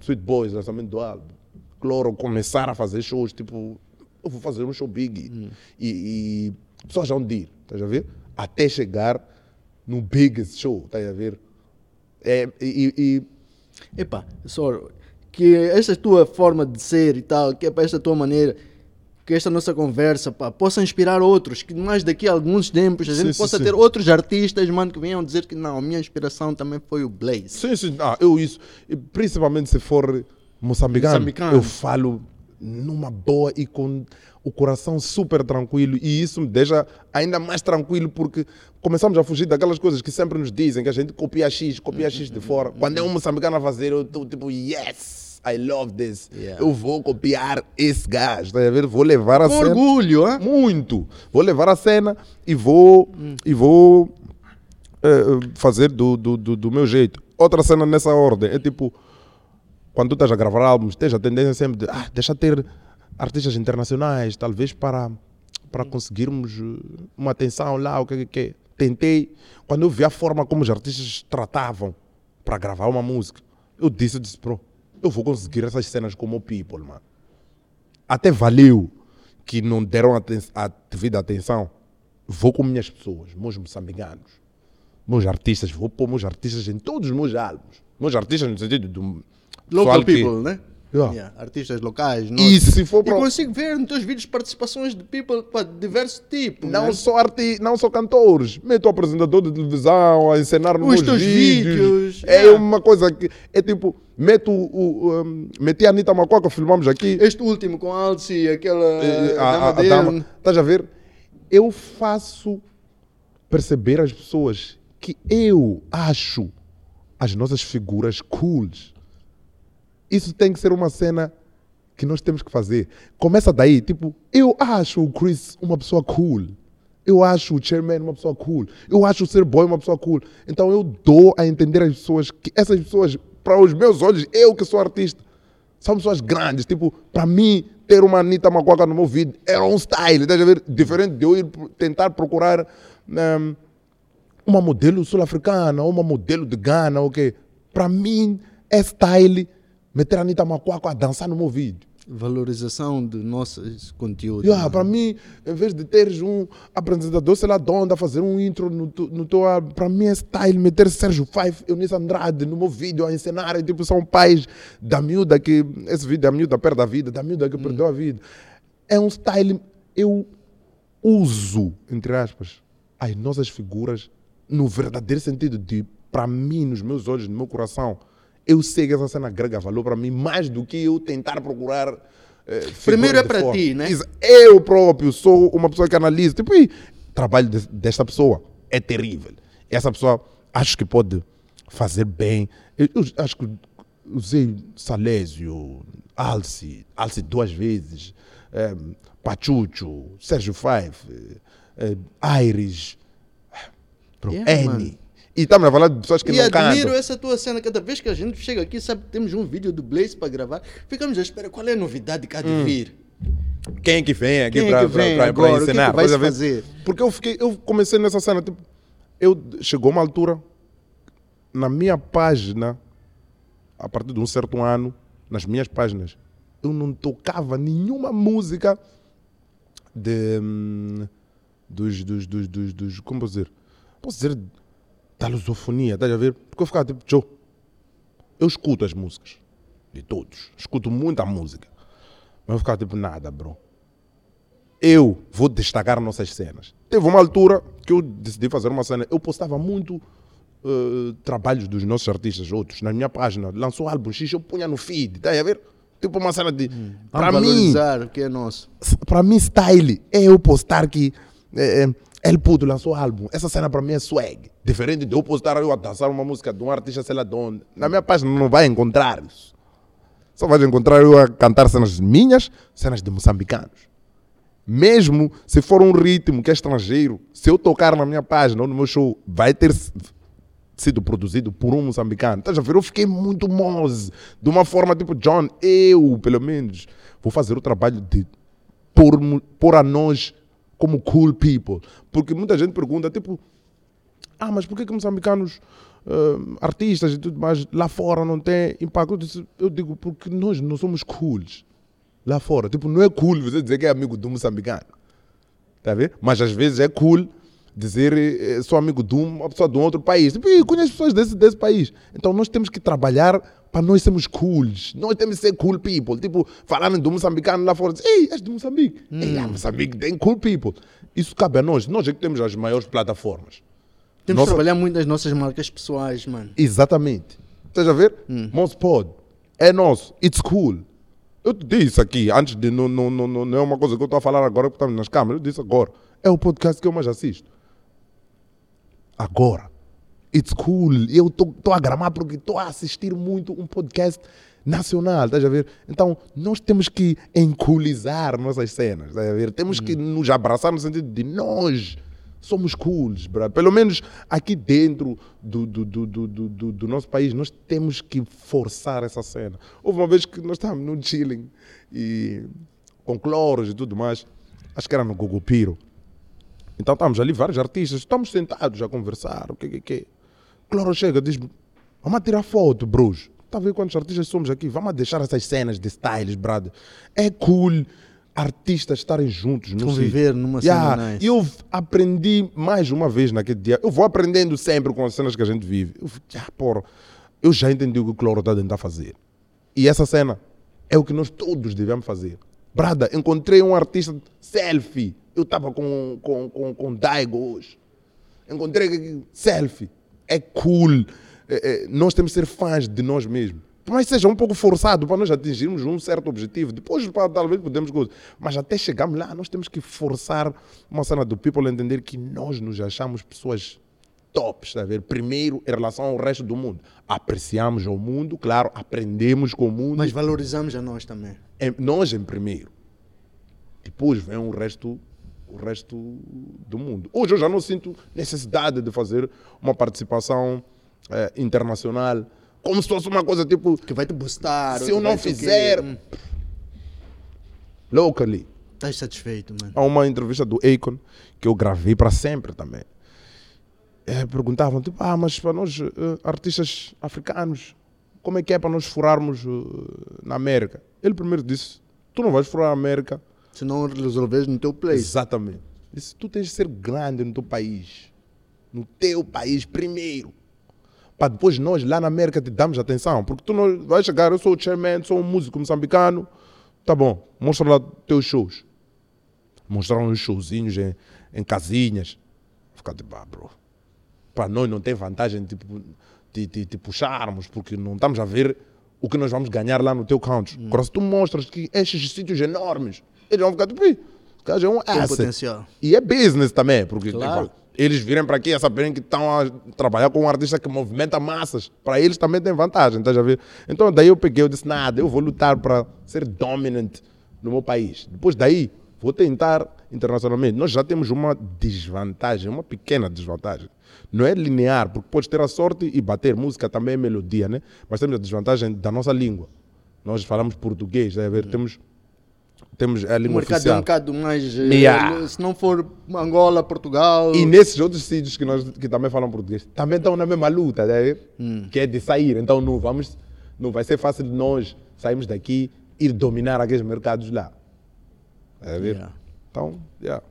Sweet Boys, lançamento do álbum. Cloro, começar a fazer shows, tipo, eu vou fazer um show big. Hum. E, e pessoas vão ir, tá a ver? Até chegar no biggest show, tá a ver? É, e, e... Epa, só que essa tua forma de ser e tal, que é para esta tua maneira, que esta nossa conversa pá, possa inspirar outros, que mais daqui a alguns tempos a gente sim, possa sim, ter outros artistas, mano, que venham dizer que não, a minha inspiração também foi o Blaze. Sim, sim, ah, eu isso, e principalmente se for moçambicano, moçambicano, eu falo numa boa e com o coração super tranquilo e isso me deixa ainda mais tranquilo porque começamos a fugir daquelas coisas que sempre nos dizem, que a gente copia X, copia X de fora. Quando é um moçambicano a fazer, eu estou tipo, yes, I love this. Yeah. Eu vou copiar esse gajo, tá a ver? Vou levar a Com cena. orgulho, hein? Muito. Vou levar a cena e vou, e vou eh, fazer do, do, do, do meu jeito. Outra cena nessa ordem é tipo, quando tu estás a gravar álbuns, tens a tendência sempre de, ah, deixa ter artistas internacionais, talvez para, para conseguirmos eh, uma atenção lá, o que é que é. Tentei, quando eu vi a forma como os artistas tratavam para gravar uma música, eu disse, eu disse, bro, eu vou conseguir essas cenas como o People, mano até valeu que não deram aten a devida atenção. Vou com minhas pessoas, meus moçambicanos, meus artistas, vou pôr meus artistas em todos os meus álbuns. Meus artistas no sentido do Local pessoal que- people, né? Yeah. Yeah, Artistas locais. E nossos. se for E para consigo ver nos teus vídeos participações de people pá, de diversos tipos. não né? só arti não só cantores, meto apresentador de televisão a encenar nos Os teus vídeos. vídeos, É yeah. uma coisa que é tipo, meto o, um, meti a Anitta Macoca, filmamos aqui. Este último com a Alci, aquela a, a, a dama. Estás a ver? Eu faço perceber às pessoas que eu acho as nossas figuras cools. Isso tem que ser uma cena que nós temos que fazer. Começa daí, tipo, eu acho o Chris uma pessoa cool. Eu acho o Chairman uma pessoa cool. Eu acho o Ser Boy uma pessoa cool. Então eu dou a entender às pessoas que essas pessoas, para os meus olhos, eu que sou artista, são pessoas grandes. Tipo, para mim, ter uma Anitta Macuaca no meu vídeo era um style, estás a ver? Diferente de eu ir tentar procurar hum, uma modelo sul-africana ou uma modelo de Ghana, ok? Para mim, é style meter a Anitta Macuaca a dançar no meu vídeo. Valorização de nossos conteúdos. Yeah, né? para mim, em vez de teres um apresentador, sei lá de onde, a fazer um intro no, no teu álbum, para mim é style meter Sérgio Fife, Eunice Andrade no meu vídeo a encenar. Tipo, são pais da miúda que. Esse vídeo da miúda perde a vida, da miúda que perdeu a vida. É um style. Eu uso, entre aspas, as nossas figuras no verdadeiro sentido de, para mim, nos meus olhos, no meu coração, eu sei que essa cena agrega valor para mim mais do que eu tentar procurar. eh, Primeiro é para ti, né? Eu próprio sou uma pessoa que analisa. Tipo, e o trabalho de- desta pessoa é terrível. Essa pessoa acho que pode fazer bem. Eu, eu acho que usei Salésio, Alce, Alce duas vezes, eh, Pachucho, Sérgio Fife, eh, Aires, Bro, Yeah, N. mano. E estamos a falar de pessoas que E não admiro cantam. essa tua cena. Cada vez que a gente chega aqui, sabe que temos um vídeo do Blaze para gravar. Ficamos à espera. Qual é a novidade há de vir? Quem é que vem aqui é para para agora? O que é que ensinar? fazer? Porque eu, fiquei, eu comecei nessa cena. Tipo, eu, chegou uma altura, na minha página, a partir de um certo ano, nas minhas páginas, eu não tocava nenhuma música de, hum, dos, dos, dos, dos, dos. Como posso dizer? Posso dizer da lusofonia, estás a ver? Porque eu ficava tipo, Joe, eu escuto as músicas de todos, escuto muita música. Mas eu ficava tipo, nada, bro. Eu vou destacar nossas cenas. Teve uma altura que eu decidi fazer uma cena. Eu postava muito eh, trabalhos dos nossos artistas, outros, na minha página. Lançou álbum X, eu punha no feed, tá a ver? Tipo uma cena de. Para Vamos mim, o que é nosso. para mim, style é eu postar que é, é, El Puto lançou álbum. Essa cena para mim é swag. Diferente de eu postar eu a dançar uma música de um artista, sei lá de onde. Na minha página não vai encontrar isso. Só vais encontrar eu a cantar cenas minhas, cenas de moçambicanos. Mesmo se for um ritmo que é estrangeiro, se eu tocar na minha página ou no meu show, vai ter sido produzido por um moçambicano. Estás a ver? Eu fiquei muito mose. De uma forma tipo, John, eu, pelo menos, vou fazer o trabalho de pôr, pôr a nós como cool people. Porque muita gente pergunta, tipo, ah, mas por que, que moçambicanos, ah, artistas e tudo mais, lá fora não têm impacto? Eu, disse- eu digo, porque nós não somos cools lá fora. Tipo, não é cool você dizer que é amigo do moçambicano. Tá ver? Mas às vezes é cool dizer eh, sou amigo de uma pessoa de um outro país. Tipo, "Ih, conheço pessoas desse, desse país. Então nós temos que trabalhar para nós sermos cools. Nós temos que ser cool people. Tipo, falando do moçambicano lá fora, ei, és de Moçambique. Ei, ah, Moçambique tem cool people. Isso cabe a nós. Nós é que temos as maiores plataformas. Temos Nossa- que trabalhar muito nas nossas marcas pessoais, mano. Exatamente. Estás a ver? Hum. Monspod. É nosso. It's cool. Eu te disse aqui, antes de. Não, não, não, não, é uma coisa que eu estou a falar agora porque estamos nas câmeras. Eu disse agora. É o podcast que eu mais assisto. Agora. It's cool. Eu estou a gramar porque estou a assistir muito um podcast nacional, estás a ver? Então, nós temos que encoolizar nossas cenas, estás a ver? Temos que nos abraçar no sentido de nós somos cools, bro. pelo menos aqui dentro do, do, do, do, do, nosso país, nós temos que forçar essa cena. Houve uma vez que nós estávamos no chilling e com cloros e tudo mais, acho que era no Gugupiro. Então estávamos ali vários artistas, estamos sentados a conversar, o que que que. Cloro chega, diz vamos tirar foto, bros. Está a ver quantos artistas somos aqui? Vamos deixar essas cenas de styles, brother. É cool artistas estarem juntos. no Conviver numa Yeah, cena nice. Eu aprendi mais uma vez naquele dia. Eu vou aprendendo sempre com as cenas que a gente vive. Eu, já, porra, eu já entendi o que o Cloro está a tentar fazer. E essa cena é o que nós todos devemos fazer. Brada, encontrei um artista selfie. Eu estava com, com, com, com Daigo hoje. Encontrei selfie. É cool. É, é, nós temos que ser fãs de nós mesmos. Mais seja um pouco forçado para nós atingirmos um certo objetivo. Depois, pá, talvez podemos coisa. Mas até chegarmos lá, nós temos que forçar uma cena do people a entender que nós nos achamos pessoas tops, está a ver? Primeiro, em relação ao resto do mundo. Apreciamos o mundo, claro, aprendemos com o mundo. Mas valorizamos a nós também. Em- nós em primeiro. Depois vem o resto, o resto do mundo. Hoje eu já não sinto necessidade de fazer uma participação eh, internacional, como se fosse uma coisa tipo Que vai te boostar. Se eu não fizer- Hum, locally. Estás satisfeito, mano. Há uma entrevista do Akon que eu gravei para sempre também. Eh, perguntavam, tipo, ah, mas para nós, eh, artistas africanos, como é que é para nós furarmos eh, na América? Ele primeiro disse, tu não vais furar a América Se não resolveres no teu place. Exatamente. Disse, tu tens de ser grande no teu país. No teu país primeiro. Para depois nós lá na América te damos atenção. Porque tu não vais chegar, eu sou o chairman, sou um músico moçambicano. Tá bom, mostra lá teus shows. Mostraram uns showzinhos em, em casinhas. Ficar tipo, ah, bro. Para nós não tem vantagem tipo, de, de, de puxarmos, porque não estamos a ver o que nós vamos ganhar lá no teu country. Agora, se tu mostras que estes sítios enormes, eles vão ficar tipo, "Ih, esse gajo é um Tem asset. potencial. E é business também, porque Claro. epá, eles virem para aqui a saberem que estão a trabalhar com um artista que movimenta massas. Para eles também tem vantagem, tá a ver? Então daí eu peguei, eu disse, nada, eu vou lutar para ser dominant no meu país. Depois daí, vou tentar internacionalmente. Nós já temos uma desvantagem, uma pequena desvantagem. Não é linear, porque podes ter a sorte e bater música também é melodia, né? Mas temos a desvantagem da nossa língua. Nós falamos português, tá a ver? Temos, temos a O língua mercado é um oficial. bocado mais. eh, Yeah. Se não for Angola, Portugal. E nesses outros sítios que, nós, que também falam português, também estão na mesma luta, né? que é de sair. Então não, vamos, não vai ser fácil de nós sairmos daqui e dominar aqueles mercados lá. A ver? Yeah. Então, yeah.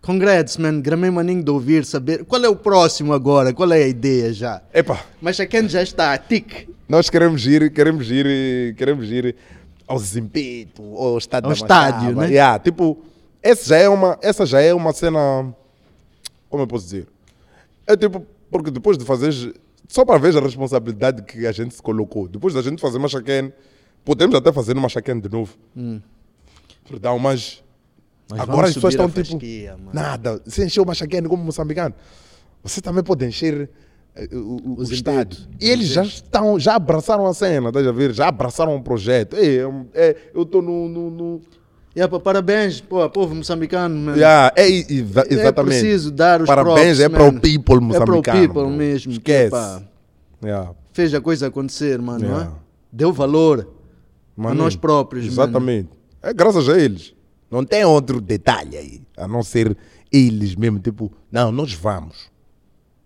Congrats, man. Gramei maninho de ouvir, saber. Qual é o próximo agora? Qual é a ideia já? Epa, Mas a Ken já está, tic. nós queremos ir, queremos ir, queremos ir ao Zimpeto, ao estádio Ao da estádio, né? Yeah, tipo, essa já, é uma, essa já é uma cena, como eu posso dizer? É tipo, porque depois de fazer, só para ver a responsabilidade que a gente se colocou, depois da gente fazer uma chaquene, podemos até fazer uma chaquene de novo. Perdão, mas, Mas agora as pessoas estão tipo, fasquia, nada, você encheu uma chaquene como moçambicano, você também pode encher o, o, o Os estádio. embedos. E eles já estão, já abraçaram a cena, estás a ver? Já abraçaram o projeto. É é, eu estou no, no, no- Yeah, pá, parabéns, pô, povo moçambicano. Yeah, é, exa- É exatamente. preciso dar os Parabéns, props, é para o people É moçambicano. para o people mesmo. que, Esquece. pá, Yeah. fez a coisa acontecer, mano, não é? Yeah. Deu valor a Maninho, nós próprios, mano. Exatamente. É graças a eles. Não tem outro detalhe aí, a não ser eles mesmo, tipo, não, nós vamos.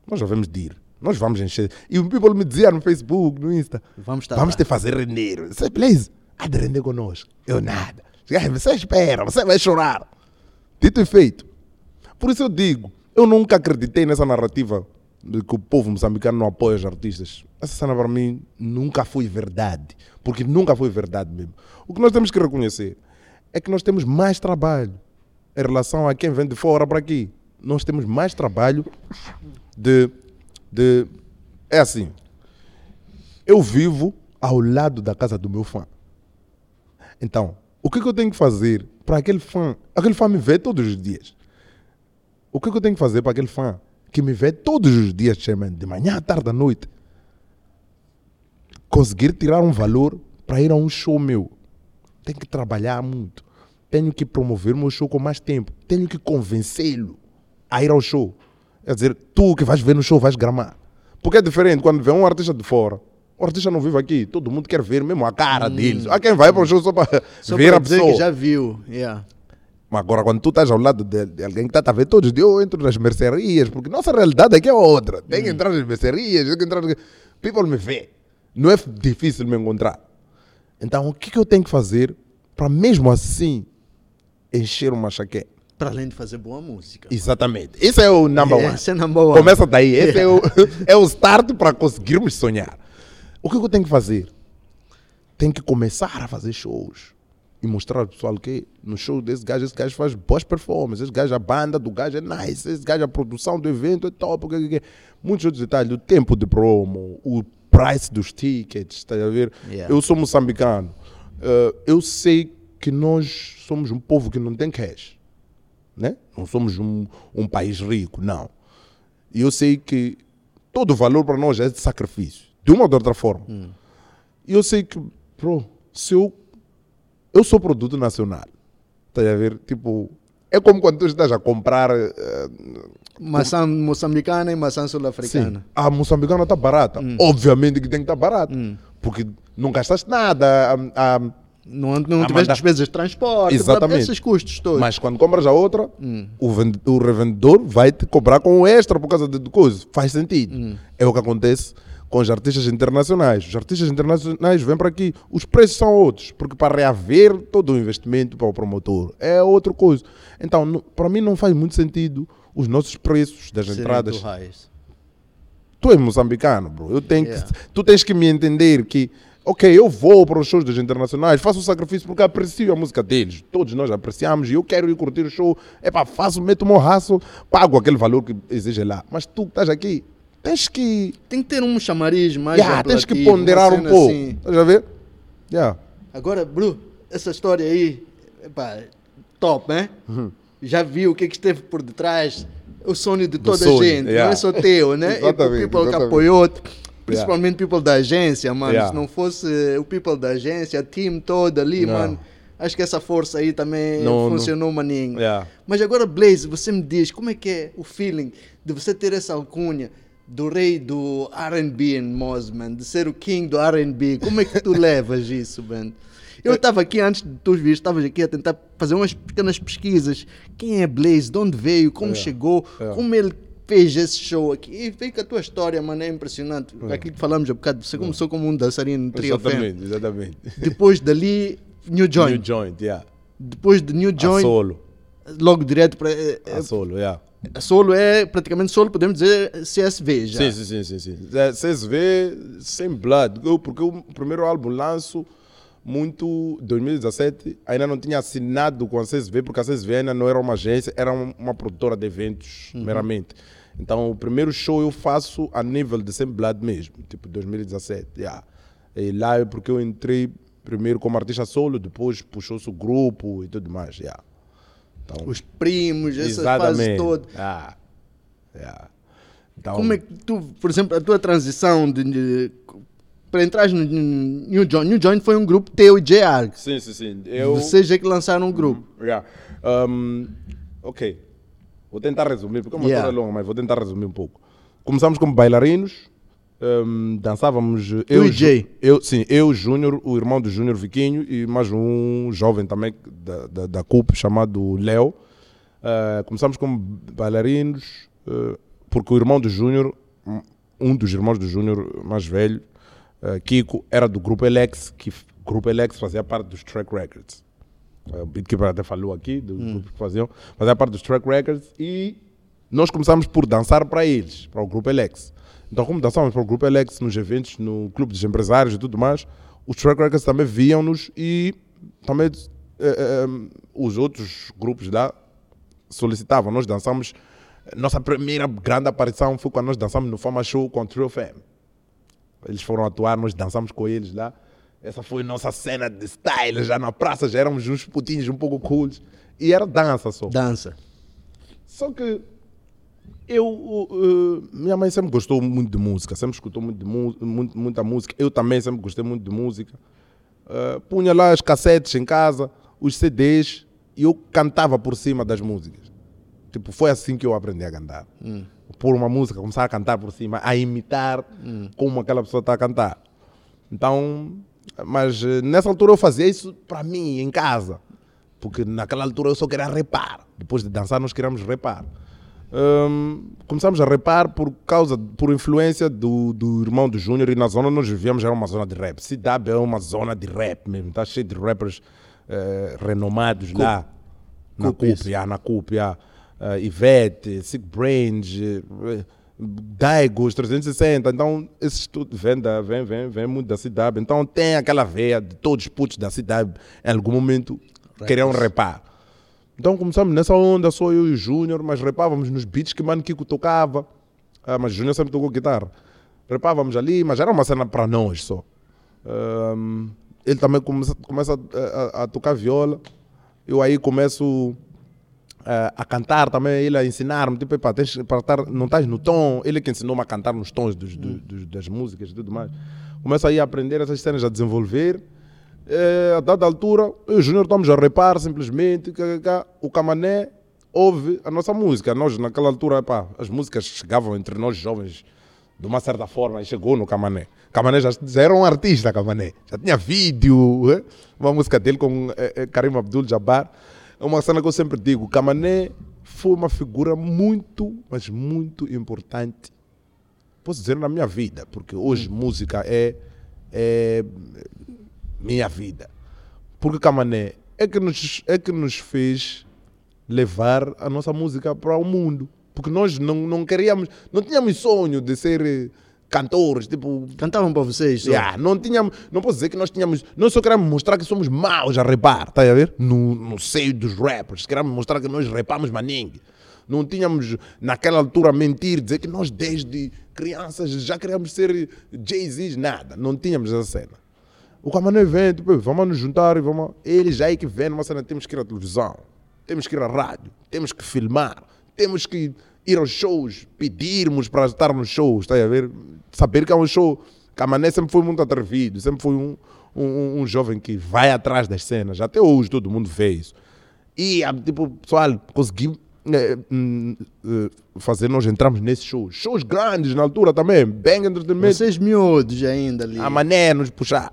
Nós já vamos de ir. Nós vamos encher. E o people me dizia no Facebook, no Insta, Vamos vamos lá. te fazer render. Você, please, há de render conosco. Eu nada. Você espera, você vai chorar. Dito e feito. Por isso eu digo, eu nunca acreditei nessa narrativa de que o povo moçambicano não apoia os artistas. Essa cena para mim nunca foi verdade. Porque nunca foi verdade mesmo. O que nós temos que reconhecer é que nós temos mais trabalho em relação a quem vem de fora para aqui. Nós temos mais trabalho de. De é assim. Eu vivo ao lado da casa do meu fã. Então, o que, que eu tenho que fazer para aquele fã? Aquele fã me vê todos os dias. O que, que eu tenho que fazer para aquele fã que me vê todos os dias, de manhã, à tarde, à noite? Conseguir tirar um valor para ir a um show meu, tenho que trabalhar muito. Tenho que promover o meu show com mais tempo. Tenho que convencê-lo a ir ao show. Quer dizer, tu que vais ver no show vais gramar. Porque é diferente quando vê um artista de fora. O artista não vive aqui, todo mundo quer ver mesmo a cara deles. Há quem vai para o show só para Só ver a dizer pessoa. que já viu. Yeah. Mas agora, quando tu estás ao lado de, de alguém que está a ver todos os dias, eu entro nas mercearias, porque nossa realidade aqui é outra. Tem que entrar nas mercearias, tem que entrar. People me vê. Não é difícil me encontrar. Então, o que, que eu tenho que fazer para mesmo assim encher uma chaqueta? Para além de fazer boa música. Exatamente. Esse é o number one. Esse é number one. Começa daí. Esse é, o, é o start para conseguirmos sonhar. O que, eu tenho que fazer? Tenho que começar a fazer shows e mostrar ao pessoal que no show desse gajo, esse gajo faz boas performances, esse gajo, a banda do gajo é nice, esse gajo, a produção do evento é top, muitos outros detalhes, o tempo de promo, o price dos tickets, está a ver? Yeah. Eu sou moçambicano, Eh, eu sei que nós somos um povo que não tem cash, né? Não somos um, um país rico, não. E eu sei que todo o valor para nós é de sacrifício, de uma ou de outra forma. E eu sei que, bro, se eu. Eu sou produto nacional. Estás a ver? Tipo, é como quando tu estás a comprar. eh, Maçã moçambicana e maçã sul-africana. a moçambicana está barata. Obviamente que tem que estar barata. Porque não gastaste nada. a- a- Não, não Ah, tiveste despesas de transporte, Exatamente. esses custos todos. mas quando compras a outra, o, vende- o revendedor vai te cobrar com um extra por causa de coisas. Faz sentido. É o que acontece com os artistas internacionais. Os artistas internacionais vêm para aqui. Os preços são outros. Porque para reaver todo o investimento para o promotor é outra coisa. Então, para mim, não faz muito sentido os nossos preços das Serem entradas do tu és moçambicano, bro. Eu tenho Yeah. que, tu tens que me entender que, ok, eu vou para os shows dos internacionais, faço o sacrifício porque aprecio a música deles. Todos nós apreciamos e eu quero ir curtir o show. É pá, faço, meto o meu raço, pago aquele valor que exige lá. Mas tu que estás aqui, tens que, Tem que ter um chamariz mais yeah, tens que ponderar um pouco. assim. Estás a ver? Yeah. Agora, Bru, essa história aí, epá, top, né? Uhum. Já viu o que, é que esteve por detrás? O sonho de toda sonho, a gente, não yeah. é só teu, né? e o Exatamente, people que exatamente. Principalmente o people da agência, mano. Yeah. Se não fosse o people da agência, a team toda ali, Não. mano, acho que essa força aí também Não- funcionou, maninho. Yeah. Mas agora, Blaze, você me diz, como é que é o feeling de você ter essa alcunha do rei do R&B em Moz, man, de ser o king do R&B? Como é que tu levas isso, man? Eu estava aqui antes de tu vir, estavas aqui a tentar fazer umas pequenas pesquisas. Quem é Blaze? De onde veio? Como chegou? É. Como ele fez esse show aqui? E fica a tua história, mano, é impressionante. Aquilo que falamos há bocado, você começou como um dançarino no Trio. Exatamente, exatamente. Depois dali, New Joint. New joint, yeah. Depois de New A Joint, solo. logo direto para... A solo, yeah. Solo é praticamente solo, podemos dizer CSV já. Sim, sim, sim, sim, sim. É, CSV sem blood. Eu, porque o primeiro álbum lanço muito 2017, ainda não tinha assinado com a CSV, porque a CSV ainda não era uma agência, era um- uma produtora de eventos meramente. Então o primeiro show eu faço a nível de sem blood mesmo, tipo 2017. Yeah. E lá é porque eu entrei primeiro como artista solo, depois puxou-se o grupo e tudo mais. Yeah. Então, Os primos, essa fase toda. Ah. Yeah. Então, Como é que tu, por exemplo, a tua transição de, de- para entrar no New Joint, New Joint foi um grupo teu e J.R. Sim, sim, sim. Eu... Vocês é que lançaram um grupo. Yeah. Um, ok. Vou tentar resumir, porque é uma Yeah. história longa, mas vou tentar resumir um pouco. Começamos como bailarinos, um, dançávamos. Tu Eu, e Jay? Eu, sim, eu, Júnior, o irmão do Júnior Viquinho e mais um jovem também da, da, da CUP chamado Léo. Uh, começamos como bailarinos, uh, porque o irmão do Júnior, um- dos irmãos do Júnior mais velho, uh, Kiko, era do Grupo Elex, que Grupo Elex fazia parte dos Track Records. Uh, O Beatkeeper até falou aqui, do grupo que faziam, fazia parte dos Track Records e nós começámos por dançar para eles, para o Grupo Elex. Então, como dançávamos para o Grupo Elex nos eventos, no Clube dos Empresários e tudo mais, os Track Records também viam-nos e também eh, eh, os outros grupos lá solicitavam. Nós dançamos. Nossa primeira grande aparição foi quando nós dançamos no Fama Show com o Trio Fam. Eles foram atuar, nós dançamos com eles lá. Essa foi nossa cena de style, já na praça, já éramos uns putinhos um pouco cools. E era dança só. Dança. Só que eu, uh, minha mãe sempre gostou muito de música, sempre escutou muito muito- muita música. Eu também sempre gostei muito de música. Uh, punha lá as cassetes em casa, os CDs, e eu cantava por cima das músicas. Tipo, foi assim que eu aprendi a cantar. Hum. Pôr uma música, começar a cantar por cima, a imitar Hum. como aquela pessoa está a cantar. Então, mas eh, nessa altura eu fazia isso para mim, em casa. Porque naquela altura eu só queria repar. Depois de dançar, nós queríamos repar. Hum, começamos a repar por causa, por influência do, do irmão do Júnior e na zona nós vivíamos era uma zona de rap. Cidade é uma zona de rap mesmo, está cheio de rappers eh, renomados lá. Na Cup, isso. CUP, já, na CUP, já. Eh, Ivete, Sick Brains, eh, Daigos 360. Então, esses tudo vem, da, vem, vem, vem muito da cidade. Então, tem aquela veia de todos os putos da cidade, em algum momento, queriam repar. Então começamos nessa onda, só eu e o Júnior, mas repávamos nos beats que Mano Kiko tocava. Ah, mas o Júnior sempre tocou guitarra. Repávamos ali, mas era uma cena para nós só. Ahm, ele também começa, começa a, a- a tocar viola. Eu aí começo ah, a cantar também, ele a ensinar-me, tipo, "Epá, tens, para estar, não estás no tom. Ele é que ensinou-me a cantar nos tons dos, do- dos- das músicas e tudo mais. Começo aí a aprender essas cenas, a desenvolver. Eh, a dada altura, eu e o Júnior estamos a repar simplesmente. cá. O Camané ouve a nossa música. Nós, naquela altura, epá, as músicas chegavam entre nós jovens de uma certa forma e chegou no Camané. Camané já, já era um artista, Camané. Já tinha vídeo, eh? uma música dele com eh, eh, Karim Abdul-Jabbar. É uma cena que eu sempre digo, Camané foi uma figura muito, mas muito importante posso dizer na minha vida, porque hoje música é, é minha vida. Porque Camané é que nos, é que nos fez levar a nossa música para o mundo. Porque nós não, não queríamos, não tínhamos sonho de ser cantores, tipo, Cantavam para vocês. só. Yeah, não tínhamos, não posso dizer que nós tínhamos, nós só queríamos mostrar que somos maus a repar, tá a ver? No, no seio dos rappers, queríamos mostrar que nós repamos maningue. Não tínhamos naquela altura mentir, dizer que nós desde crianças já queríamos ser Jay-Z, nada. Não tínhamos essa cena. O Camané vem, tipo, vamos nos juntar e vamos. Ele já é que vem numa cena, temos que ir à televisão, temos que ir à rádio, temos que filmar, temos que ir aos shows, pedirmos para estar nos shows, está a ver? Saber que é um show. Camané sempre foi muito atrevido, sempre foi um, um, um jovem que vai atrás das cenas. Até hoje todo mundo vê isso. E, ah, tipo, pessoal, consegui eh, fazer, nós entramos nesses shows. Shows grandes na altura também, Bang Entertainment. Vocês miúdos ainda ali. A mané nos puxar.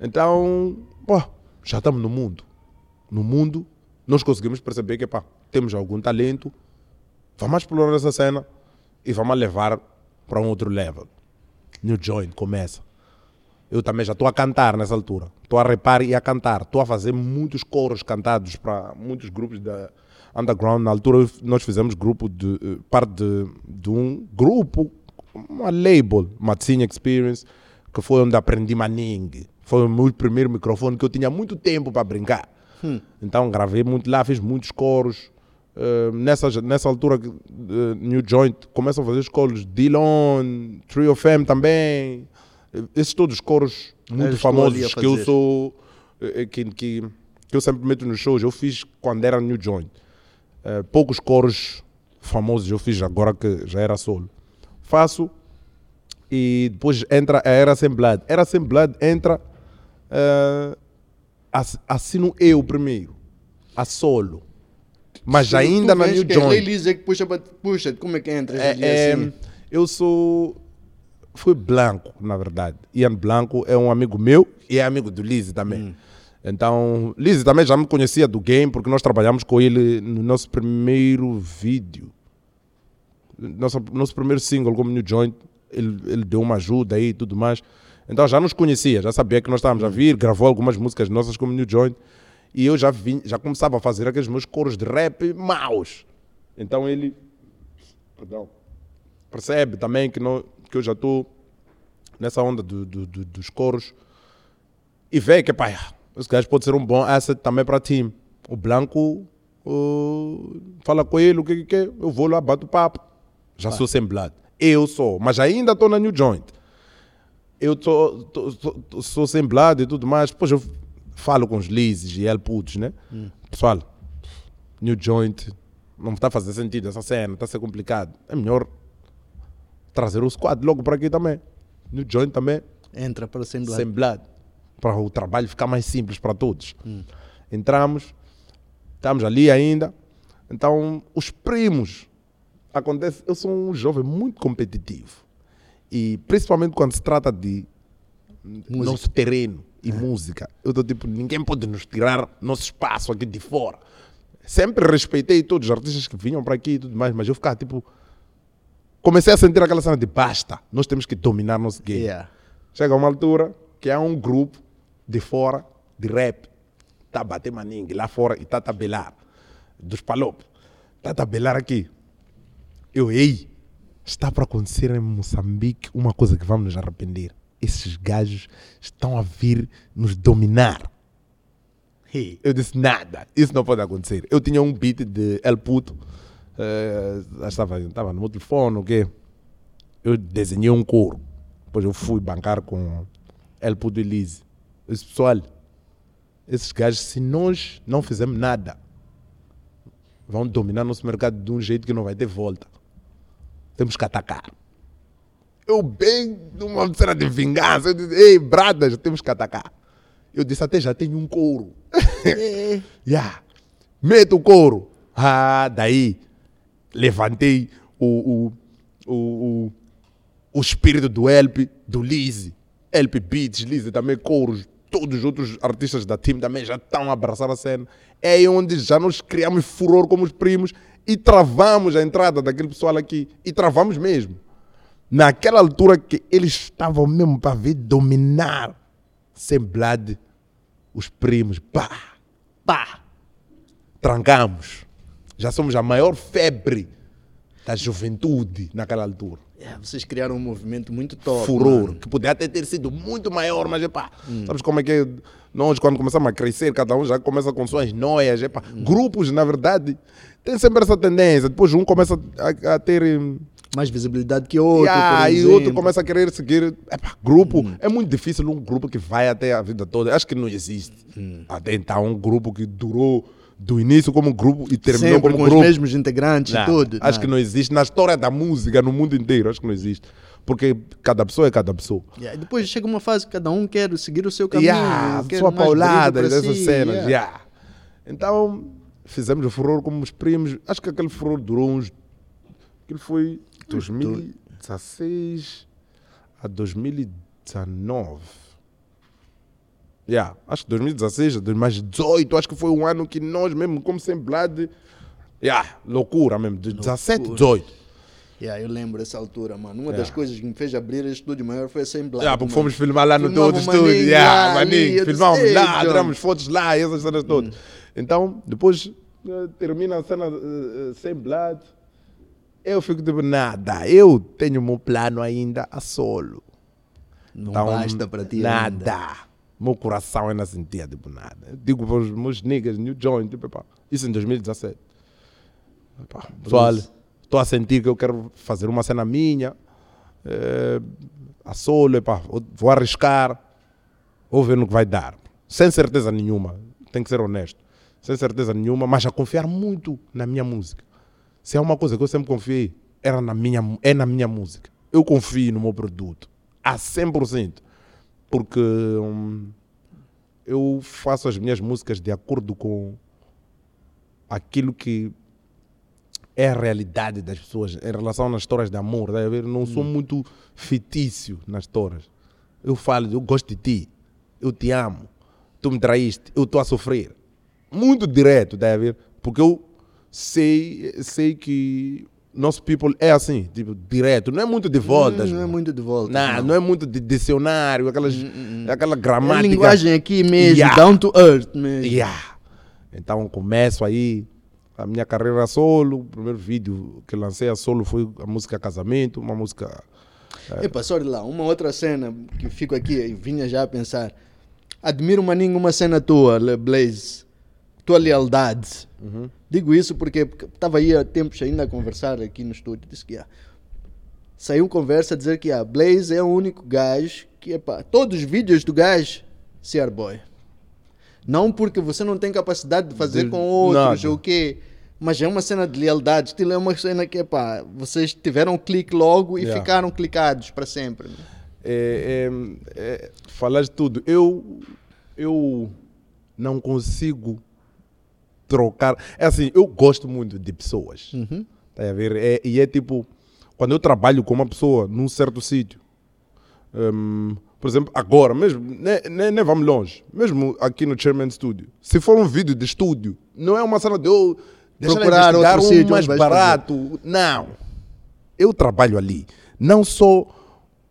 Então, pô, já estamos no mundo. No mundo, nós conseguimos perceber que, pá, temos algum talento, vamos explorar essa cena e vamos levar para um outro level. New Joint começa. Eu também já estou a cantar nessa altura. Estou a repar e a cantar. Estou a fazer muitos coros cantados para muitos grupos da underground. Na altura nós fizemos grupo de eh, parte de, de um grupo, uma label, Matzinha Experience, que foi onde aprendi Manning. Foi o meu primeiro microfone que eu tinha muito tempo para brincar. Então gravei muito lá, fiz muitos coros. Nessa, nessa altura, eh, New Joint começa a fazer os coros. Dillon, Trio of M também. Eh, Esses todos os coros muito ali a famosos que eu sou. eh, Que, que, que eu sempre meto nos shows. Eu fiz quando era New Joint. Eh, poucos coros famosos eu fiz agora que já era solo. Faço e depois entra a Era Sem Blood. Era Sem Blood entra. ass- assino eu primeiro, a solo. Mas Tu- ainda na New é Joint. Lei Lisa que puxa, puxa, como é que entras ali É, é, assim? eu sou. Fui Blanco, na verdade. Ian Blanco é um amigo meu e é amigo do Lizzy também. Então, Lizzy também já me conhecia do game, porque nós trabalhamos com ele no nosso primeiro vídeo. Nosso, nosso primeiro single como New Joint, ele, ele deu uma ajuda aí e tudo mais. Então já nos conhecia, já sabia que nós estávamos a vir, gravou algumas músicas nossas como New Joint. E eu já, vim, já começava a fazer aqueles meus coros de rap maus. Então ele. Perdão percebe também que, não, que eu já estou nessa onda do, do- do- dos coros e vê que, pá, esse gajo pode ser um bom asset também para time. O Blanco uh, fala com ele o que que quer, eu vou lá, bato papo. Já sou semblado. Eu sou, mas ainda estou na New Joint. Eu tô, tô- tô- tô- sou semblado e tudo mais. Depois eu falo com os Lizes e El Putos, né? Pessoal, New Joint, não está a fazer sentido essa cena, está a ser complicado. É melhor trazer o squad logo para aqui também. New Joint também, Entra para Assembleia. semblado. para o trabalho ficar mais simples para todos. Entramos, estamos ali ainda. Então, os primos, acontece, eu sou um jovem muito competitivo. E principalmente quando se trata de nosso terreno e música. Eu estou tipo, ninguém pode nos tirar nosso espaço aqui de fora. Sempre respeitei todos os artistas que vinham para aqui e tudo mais, mas eu ficava tipo. Comecei a sentir aquela cena de basta, nós temos que dominar nosso game. Yeah. Chega uma altura que há um grupo de fora de rap, tá a bater maningue lá fora e tá a tabelar, dos palopes, tá a tabelar aqui. Eu, ei, está para acontecer em Moçambique uma coisa que vamos nos arrepender. Esses gajos estão a vir nos dominar. Hey. Eu disse, nada, isso não pode acontecer. Eu tinha um beat de El Puto, eh, estava, estava no meu telefone, o quê? Eu desenhei um coro. Depois eu fui bancar com El Puto e Lise. Eu disse, pessoal, esses gajos, se nós não fizermos nada, vão dominar nosso mercado de um jeito que não vai ter volta. Temos que atacar. Eu bem numa cena de vingança, eu disse, ei, bradas, temos que atacar. Eu disse, até já tenho um couro. yeah. Meto o couro. Ah, daí levantei o, o, o, o, o espírito do Elp, do Lizzy. Elp Beats, Lizzy também, couros. Todos os outros artistas da team também já estão a abraçar a cena. É aí onde já nós criamos furor como os primos e travamos a entrada daquele pessoal aqui. E travamos mesmo. Naquela altura que eles estavam mesmo para ver dominar sem blood os primos. Pá! Pá! Trancamos. Já somos a maior febre da juventude naquela altura. Yeah, vocês criaram um movimento muito top. Furor, mano. que podia até ter sido muito maior, mas epá, sabes como é que é? Nós, quando começamos a crescer, cada um já começa com suas noias. Epá. Grupos, na verdade, tem sempre essa tendência. Depois um começa a, a ter. Hum, Mais visibilidade que outro. Yeah, e outro começa a querer seguir. Epá, grupo. É muito difícil um grupo que vai até a vida toda. Acho que não existe. Até então, um grupo que durou do início como grupo e terminou Sempre como com grupo. os mesmos integrantes Não, e tudo. Acho que não existe. Na história da música, no mundo inteiro, acho que não existe. Porque cada pessoa é cada pessoa. Yeah, depois chega uma fase que cada um quer seguir o seu caminho. Yeah, sua paulada dessas si, cenas. yeah. yeah. Então, fizemos o furor como os primos. Acho que aquele furor durou uns. Aquilo foi 2016 a 2019. Yeah, acho que 2016 a 2018, acho que foi um ano que nós mesmo, como sem Blood, yeah, loucura mesmo, de 17, 18. Yeah, eu lembro dessa altura, mano. Uma Yeah. das coisas que me fez abrir esse estúdio maior foi a Assembleia. Yeah, porque mano. fomos filmar lá no todo estúdio. Yeah, lá, maninho, disse, filmamos "Ei, lá, John." tiramos fotos lá, essas cenas todas. Então, depois eh, termina a cena eh, sem blood. Eu fico tipo, nada, eu tenho o meu plano ainda a solo. Não Então, basta para ti Nada. ainda. Meu coração ainda sentia, tipo, nada. Eu digo para os meus niggas, New Joint, tipo, epá, isso em 2017. Epá, Pessoal, estou a sentir que eu quero fazer uma cena minha, eh, a solo, vou- vou arriscar, vou ver no que vai dar. Sem certeza nenhuma, tem que ser honesto. Sem certeza nenhuma, mas a confiar muito na minha música. Se é uma coisa que eu sempre confiei, era na minha, é na minha música. Eu confio no meu produto, a 100%. Porque hum, eu faço as minhas músicas de acordo com aquilo que é a realidade das pessoas em relação às histórias de amor. Tá? Não sou muito fictício nas histórias. Eu falo, eu gosto de ti, eu te amo, tu me traíste, eu estou a sofrer. Muito direto, tá a ver? Porque eu sei, sei que nosso people é assim, tipo, direto. Não é muito de voltas. Não é mano. muito de volta. Não, não é muito de dicionário, aquelas, aquela É a gramática. linguagem aqui mesmo, Yeah. down to earth mesmo. Yeah. Então começo aí a minha carreira solo. O primeiro vídeo que lancei a solo foi a música Casamento, uma música. Epa, sorry lá, uma outra cena que fico aqui e vinha já a pensar. Admiro maninho uma cena tua, Le- Blaze. Tua lealdade. Digo isso porque estava aí há tempos ainda a conversar aqui no estúdio. Disse que ah, saiu conversa a dizer que ah, Blaze é o único gajo que, epá, todos os vídeos do gajo, CR Boy. Não porque você não tem capacidade de fazer De com outros nada. ou o quê. Mas é uma cena de lealdade. Estilo, é uma cena que, epá, vocês tiveram um clique logo e Yeah. ficaram clicados para sempre. né? é, é, é, falaste tudo. Eu, eu não consigo trocar. É assim, eu gosto muito de pessoas. Tá a ver? É, e é tipo, quando eu trabalho com uma pessoa num certo sítio, hum, por exemplo, agora, mesmo, nem, nem, nem vamos longe, mesmo aqui no Chairman Studio, se for um vídeo de estúdio, não é uma cena de eu Procurar outro um sítio mais barato. Não. Eu trabalho ali, não só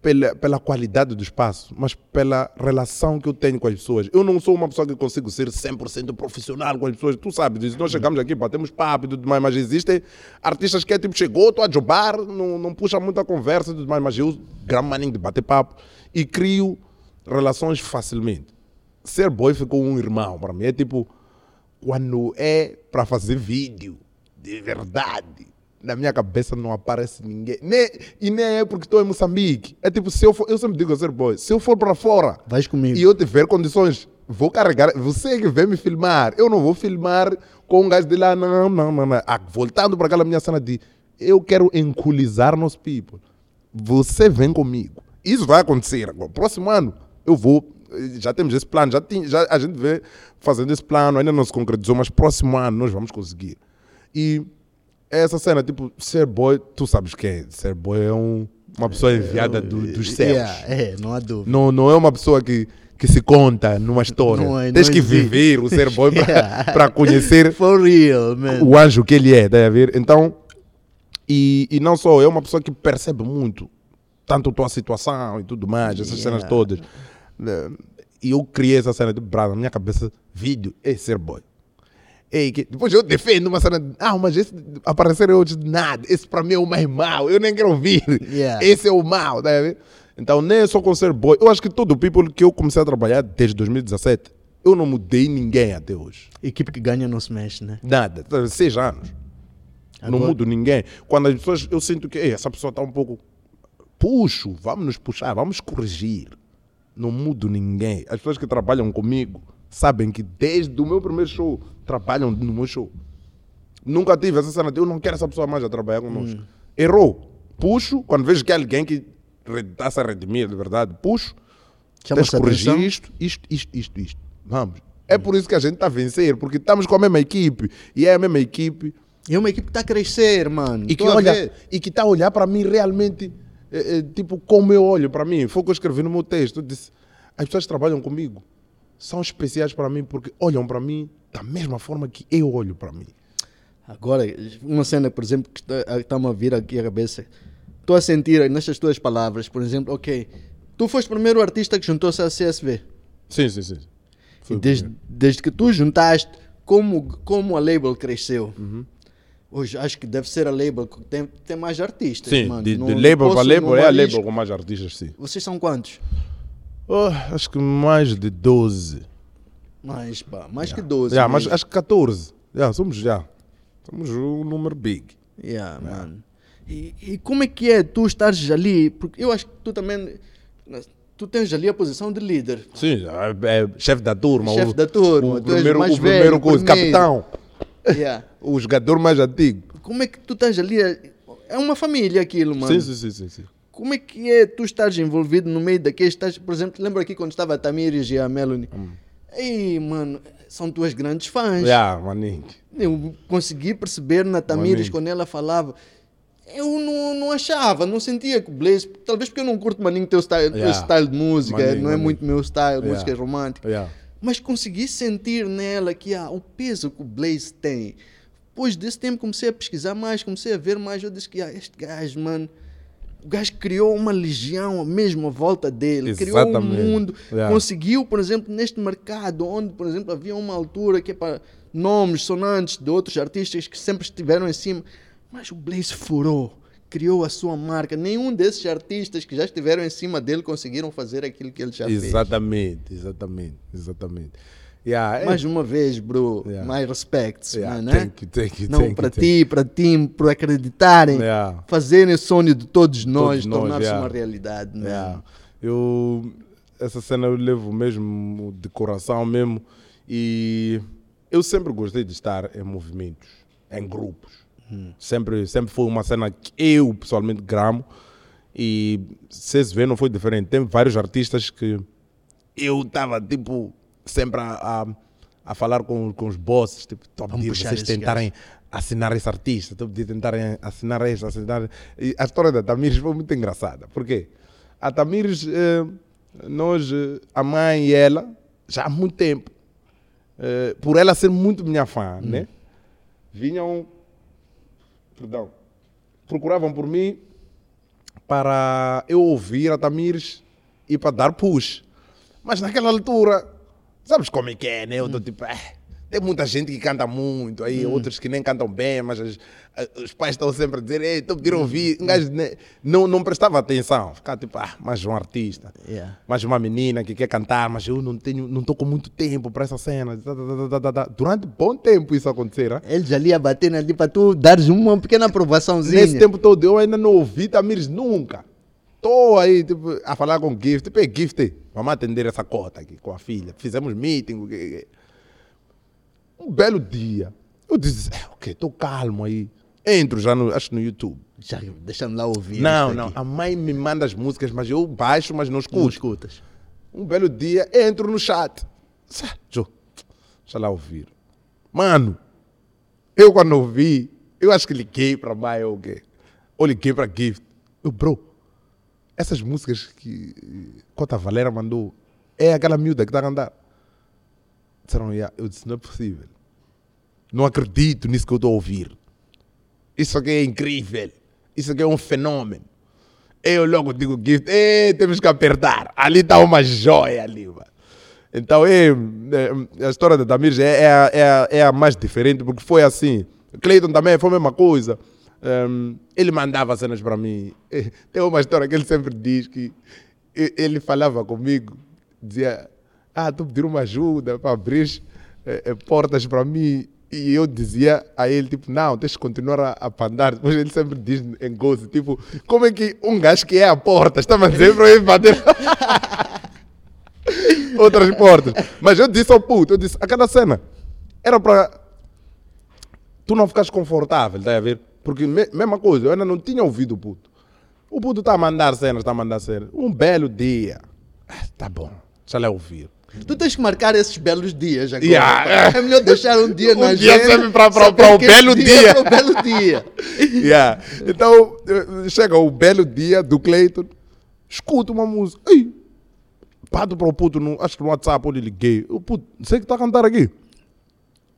pela, pela qualidade do espaço, mas pela relação que eu tenho com as pessoas. Eu não sou uma pessoa que consigo ser 100% profissional com as pessoas. Tu sabes disso. Nós chegamos aqui, batemos papo e tudo mais, mas existem artistas que é tipo, chegou, estou a jobar, não, não puxa muita conversa e tudo mais, mas eu, grande maninho de bater papo e crio relações facilmente. Ser boy ficou um irmão para mim. É tipo, quando é para fazer vídeo de verdade, na minha cabeça não aparece ninguém. Nem, e nem é porque estou em Moçambique. É tipo, se eu for, eu sempre digo a ser boy, se eu for para fora Vais comigo. e eu tiver condições, vou carregar. Você que vem me filmar, eu não vou filmar com um gajo de lá, não, não, não. não. Ah, voltando para aquela minha cena de eu quero enculizar nos people. Você vem comigo. Isso vai acontecer agora. Próximo ano eu vou. Já temos esse plano, já, tinha, já a gente vê fazendo esse plano, ainda não se concretizou, mas próximo ano nós vamos conseguir. E essa cena, tipo, ser boy, tu sabes que é. Ser boy é um, uma pessoa enviada do- dos céus. Yeah, é, não há dúvida. Não, não é uma pessoa que, que se conta numa história. Não é- Tens não que existe. viver o ser boy para Yeah. conhecer For real, man. o anjo que ele é, tá a ver? Então, e, e não só, é uma pessoa que percebe muito, tanto a tua situação e tudo mais, essas cenas Yeah. todas. Eh, E eu criei essa cena brava na minha cabeça, vídeo é ser boy. Ei, que, depois eu defendo uma cena, ah, mas esse aparecer hoje de nada, esse para mim é o mais mau, eu nem quero ouvir. Yeah. Esse é o mau, tá? Então, nem é só com ser boy. Eu acho que todo o people que eu comecei a trabalhar desde 2017, eu não mudei ninguém até hoje. Equipe que ganha não se mexe, né? Nada, tá, seis anos. Não Agora- mudo ninguém. Quando as pessoas, eu sinto que "Ei, essa pessoa está um pouco. Puxo, vamos nos puxar, vamos corrigir. Não mudo ninguém. As pessoas que trabalham comigo sabem que desde o meu primeiro show trabalham no meu show. Nunca tive essa cena de eu não quero essa pessoa mais a trabalhar conosco. Errou. Puxo, quando vejo que é alguém que está-se a redimir de verdade, puxo. Tens que corrigir isto, isto, isto, isto, isto. Vamos. É por isso que a gente está a vencer, porque estamos com a mesma equipe. E é a mesma equipe E é uma equipe que está a crescer, mano. e que olha e que está a olhar para mim realmente eh, eh, tipo como eu olho para mim foi o que eu escrevi no meu texto eu disse as pessoas trabalham comigo são especiais para mim porque olham para mim da mesma forma que eu olho para mim Agora, uma cena, por exemplo, que está- está-me a vir aqui à cabeça. Estou a sentir nestas tuas palavras, por exemplo, ok, tu foste o primeiro artista que juntou-se à CSV. sim sim sim E desde, desde que tu juntaste, como, como a label cresceu. Uhum. Hoje acho que deve ser a label que tem, tem mais artistas, sim mano. de, de Não- label para label é a label com mais artistas sim Vocês são quantos? Oh, acho que mais de 12 Mais, pá, mais que 12. yeah, mas acho que 14 yeah, somos já somos um número big Yeah, mano. E, e como é que é tu estares ali? Porque eu acho que tu também. Tu tens ali a posição de líder. sim é, é chefe da turma Chefe o, da turma, o és primeiro, mais o primeiro velho, coisa, primeiro. capitão Yeah. o jogador mais antigo Como é que tu estás ali? É uma família aquilo, mano. Sim, sim, sim, sim, sim. Como é que é tu estares envolvido no meio daqueles. Estás, por exemplo, lembra aqui quando estava a Tamires e a Melanie? Ei, mano, são tuas grandes fãs. Hum. Yeah, maninho. Eu consegui perceber na Tamires Maninho. quando ela falava. Eu não, não achava, não sentia que o Blaze. Talvez porque eu não curto maninho teu style, teu Yeah. style de música, Maninho, não é maninho. muito meu style, Yeah. música romântica. Yeah. Mas consegui sentir nela que ah, o peso que o Blaze tem. Depois desse tempo comecei a pesquisar mais, comecei a ver mais. Eu disse que ah, este gajo, mano, o gajo criou uma legião mesmo à volta dele, criou um Exatamente. mundo, Yeah. conseguiu, por exemplo, neste mercado, onde, por exemplo, havia uma altura que é para nomes sonantes de outros artistas que sempre estiveram em cima, mas o Blaze furou, criou a sua marca. Nenhum desses artistas que já estiveram em cima dele conseguiram fazer aquilo que ele já fez. Exatamente, exatamente, exatamente. Yeah, é- Mais uma vez, bro, Yeah. mais respects, Yeah, man, né? thank you, thank you, Não para ti, para ti, por acreditarem, Yeah. fazerem o sonho de todos nós, tornar-se uma realidade, né? Eu, essa cena eu levo mesmo de coração mesmo. E eu sempre gostei de estar em movimentos, em grupos. Sempre, sempre foi uma cena que eu pessoalmente gramo. E CSV não foi diferente. Tem vários artistas que eu estava, tipo, sempre a, a, a falar com, com os bosses, tipo, estou a pedir vocês tentarem assinar esse artista, estou a pedir tentarem assinar este, assinar... E a história da Tamires foi muito engraçada. Por quê? A Tamires, eh, nós, eh, a mãe e ela, já há muito tempo, eh, por ela ser muito minha fã, né? Vinham, perdão, procuravam por mim para eu ouvir a Tamires e para dar push. Mas naquela altura, sabes como é que é, né? Eu tô tipo, "Eh, tem muita gente que canta muito, aí outros que nem cantam bem, mas as- a- os pais estão sempre a dizer, ei, estou a pedir ouvir. Um gajo né, não, não prestava atenção, ficava tipo, ah, mais um artista, Yeah. mais uma menina que quer cantar, mas eu não tenho, não estou com muito tempo para essa cena. Durante bom tempo isso acontecer, né? Eles ali a bater ali para tu dares uma pequena aprovaçãozinha. Nesse tempo todo eu ainda não ouvi Tamires nunca. Estou aí tipo, a falar com Gift. Tipo, "Ei, Gift, vamos atender essa cota aqui com a filha. Fizemos meeting. Um belo dia. Eu disse, "É, ok, estou calmo aí. Entro já no, acho no YouTube. Já, deixa-me lá ouvir. não, não. aqui. A mãe me manda as músicas, mas eu baixo, mas não Não escuto. escutas. Um belo dia, entro no chat. Jô, deixa lá ouvir. Mano, eu quando ouvi, eu acho que liguei para a mãe ou quê? Ou liguei para Gift. Eu, bro, essas músicas que eh, Cota Valera mandou, é aquela miúda que está a cantar. Disseram, "Yeah." eu disse, não é possível. Não acredito nisso que eu estou a ouvir. Isso aqui é incrível. Isso aqui é um fenômeno. Eu logo digo, Gift, "Ei, temos que apertar. Ali está uma joia ali, mano. Então, é, é, a história da Tamires é, é, é, a- mais diferente, porque foi assim. Cleiton também foi a mesma coisa. Ehm, ele mandava cenas para mim. Tem uma história que ele sempre diz que ele falava comigo, dizia, ah, tu pedir uma ajuda para abrir eh, eh, portas para mim. E eu dizia a ele, tipo, não, tens que continuar a, a pandar. Depois ele sempre diz em gozo, tipo, como é que um gajo que é a porta está a dizer para ele bater outras portas. Mas eu disse ao puto, eu disse, a cada cena era para tu não ficares confortável, tá a ver? Porque me- mesma coisa, eu ainda não tinha ouvido o puto. O puto está a mandar cenas, está a mandar cenas. Um belo dia. Ah, tá bom, deixa lá ouvir. Tu tens que marcar esses belos dias agora. Yeah. É melhor deixar um dia Um na dia agenda, saber pra o belo dia. para o belo dia. Yeah. Então, eh, chega o belo dia do Cleiton, escuta uma música. Ei, pato para o puto, no, acho que no WhatsApp, eu lhe liguei. O puto, sei que está a cantar aqui.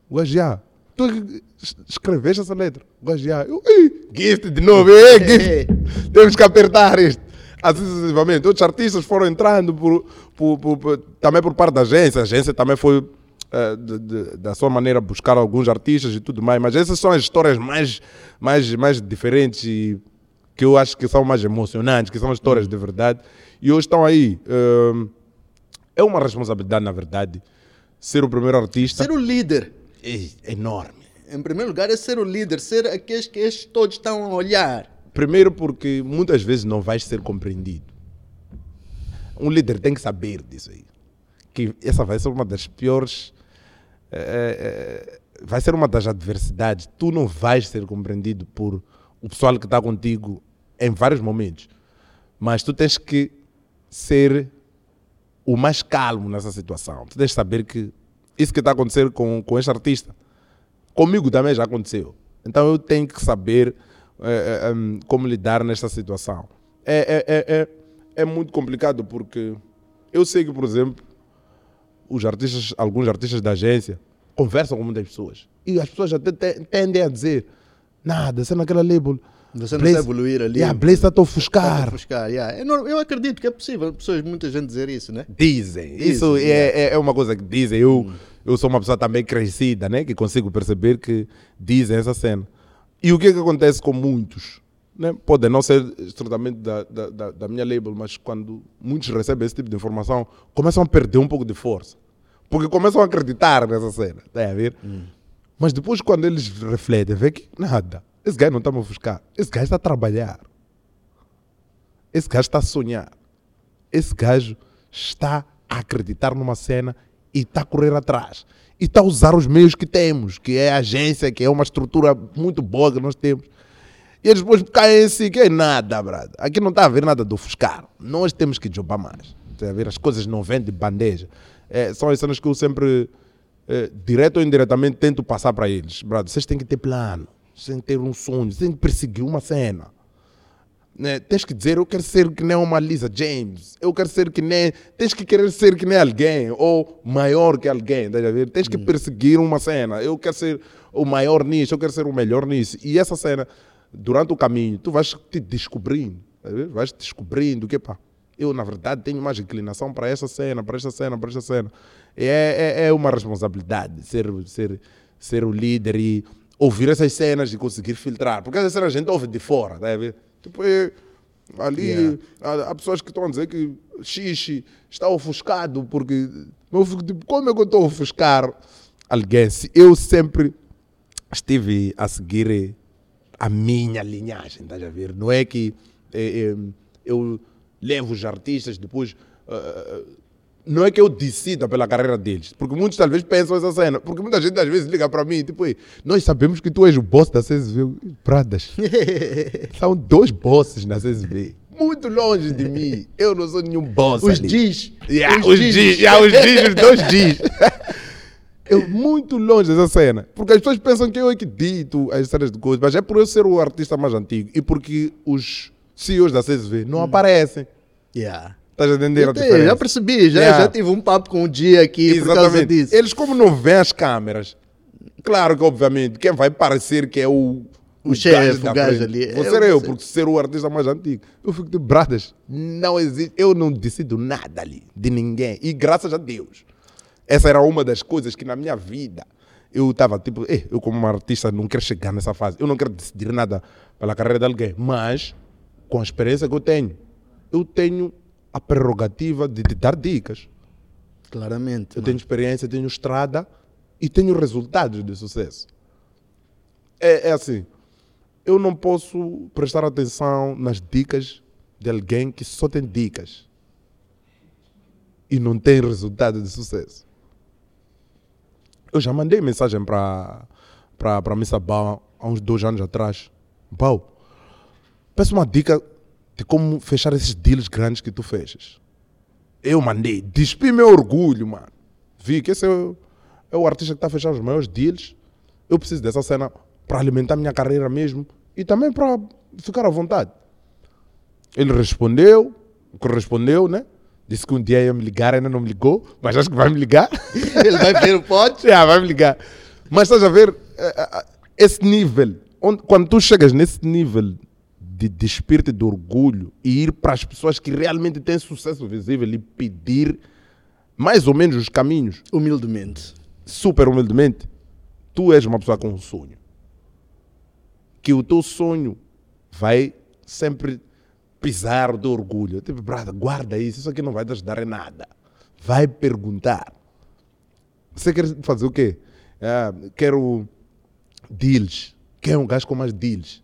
O gajo, já. Tu é escreveste essa letra? O gajo, já. Eu, ei, gift de novo, ei, gift. Temos que apertar isto. Assim sucessivamente. Outros artistas foram entrando por, por- por- por- também por parte da agência. A agência também foi, eh, de- de- da sua maneira, buscar alguns artistas e tudo mais. Mas essas são as histórias mais, mais, mais diferentes e que eu acho que são mais emocionantes, que são histórias de verdade. E hoje estão aí. eh, é uma responsabilidade, na verdade, ser o primeiro artista. Ser o líder. É enorme. Em primeiro lugar, é ser o líder, ser aqueles que estes todos estão a olhar. Primeiro porque muitas vezes não vais ser compreendido. Um líder tem que saber disso aí. Que essa vai ser uma das piores. eh, eh, vai ser uma das adversidades. Tu não vais ser compreendido por o pessoal que está contigo em vários momentos. Mas tu tens que ser o mais calmo nessa situação. Tu tens que saber que isso que está acontecendo com, com este artista, comigo também já aconteceu. Então eu tenho que saber eh, em, como lidar nesta situação. É, é, é, é, é muito complicado porque eu sei que, por exemplo, os artistas, alguns artistas da agência conversam com muitas pessoas e as pessoas até te- tendem a dizer nada, você naquela label. Você não Blaze- está evoluir ali. Yeah, Blaze está a Está ofuscar. buscar, yeah. É normal- Eu acredito que é possível pessoas, muita gente dizer isso, né? Dizem. Dizem, Isso é, yeah. é, é uma coisa que dizem. Eu, eu sou uma pessoa também crescida, né? Que consigo perceber que dizem essa cena. E o que é que acontece com muitos? Né? Pode não ser estritamente da, da, da, minha label, mas quando muitos recebem esse tipo de informação, começam a perder um pouco de força. Porque começam a acreditar nessa cena. Tá a ver? Mas depois, quando eles refletem, vê que nada. Esse gajo não está a me ofuscar. Esse gajo está a trabalhar. Esse gajo está a sonhar. Esse gajo está a acreditar numa cena e está a correr atrás. E está a usar os meios que temos, que é a agência, que é uma estrutura muito boa que nós temos. E eles depois caem assim, que é nada, brada. Aqui não está a haver nada do ofuscar. Nós temos que jogar mais. Está a ver? As coisas não vêm de bandeja. É, são as cenas que eu sempre, é, direto ou indiretamente, tento passar para eles. Brada, vocês têm que ter plano. Que ter um sonho. Que perseguir uma cena. Né? Tens que dizer, eu quero ser que nem uma Lisa James. Eu quero ser que nem... Tens que querer ser que nem alguém. Ou maior que alguém. A ver? Tens que perseguir uma cena. Eu quero ser o maior nisso. Eu quero ser o melhor nisso. E essa cena durante o caminho, tu vais te descobrindo, tá vais descobrindo que, pá, eu na verdade tenho mais inclinação para esta cena, para esta cena, para esta cena. É, é, é uma responsabilidade ser, ser, ser o líder e ouvir essas cenas e conseguir filtrar. Porque essas cenas a gente ouve de fora, tá vendo? Tipo, é, ali Yeah. há, há pessoas que estão a dizer que xixi está ofuscado porque eu fico tipo, como é que eu estou a ofuscar alguém se eu sempre estive a seguir a minha linhagem, estás a ver? Não é que eh, eh, eu levo os artistas depois. eh, não é que eu decida pela carreira deles, porque muitos talvez pensam essa cena, porque muita gente às vezes liga para mim, tipo, "Ei, nós sabemos que tu és o boss da CSV. Pradas, são dois bosses na CSV, muito longe de mim, eu não sou nenhum boss Os diz. Yeah, os dias, yeah, os dias, os dois dias. Eu muito longe dessa cena. Porque as pessoas pensam que eu é que dito as cenas de coisas, mas é por eu ser o artista mais antigo e porque os CEOs da CSV não aparecem. Yeah. Estás a entender a Eu diferença? já percebi, já, Yeah. já tive um papo com o dia aqui por causa Exatamente. disso. Eles, como não veem as câmeras, claro que, obviamente, quem vai parecer que é o. O chefe, da o gajo ali, é Vou ser eu, você. porque ser o artista mais antigo. Eu fico de bradas. Não existe. Eu não decido nada ali, de ninguém. E graças a Deus. Essa era uma das coisas que na minha vida eu estava tipo, eh, eu como artista não quero chegar nessa fase. Eu não quero decidir nada pela carreira de alguém. Mas, com a experiência que eu tenho, eu tenho a prerrogativa de te dar dicas. Claramente. Eu mano. tenho experiência, tenho estrada e tenho resultados de sucesso. É, é assim, eu não posso prestar atenção nas dicas de alguém que só tem dicas e não tem resultado de sucesso. Eu já mandei mensagem para para para Missa Bau há uns dois anos atrás. Bau, peço uma dica de como fechar esses deals grandes que tu fechas. Eu mandei, despi meu orgulho, mano. Vi que esse é o, é o artista que está a fechar os maiores deals. Eu preciso dessa cena para alimentar minha carreira mesmo e também para ficar à vontade. Ele respondeu, correspondeu, né? Disse que um dia ia me ligar, ainda não me ligou, mas acho que vai me ligar. Ele vai ver o pote. Já, vai me ligar. Mas estás a ver eh, eh, esse nível, onde, quando tu chegas nesse nível de, de espírito de orgulho e ir para as pessoas que realmente têm sucesso visível e pedir mais ou menos os caminhos, Humildemente. super humildemente, tu és uma pessoa com um sonho. Que o teu sonho vai sempre pisar do orgulho. Tipo, brada, guarda isso, isso aqui não vai te ajudar em nada. Vai perguntar. Você quer fazer o quê? Ah, quero deals. Quer um gajo com mais deals.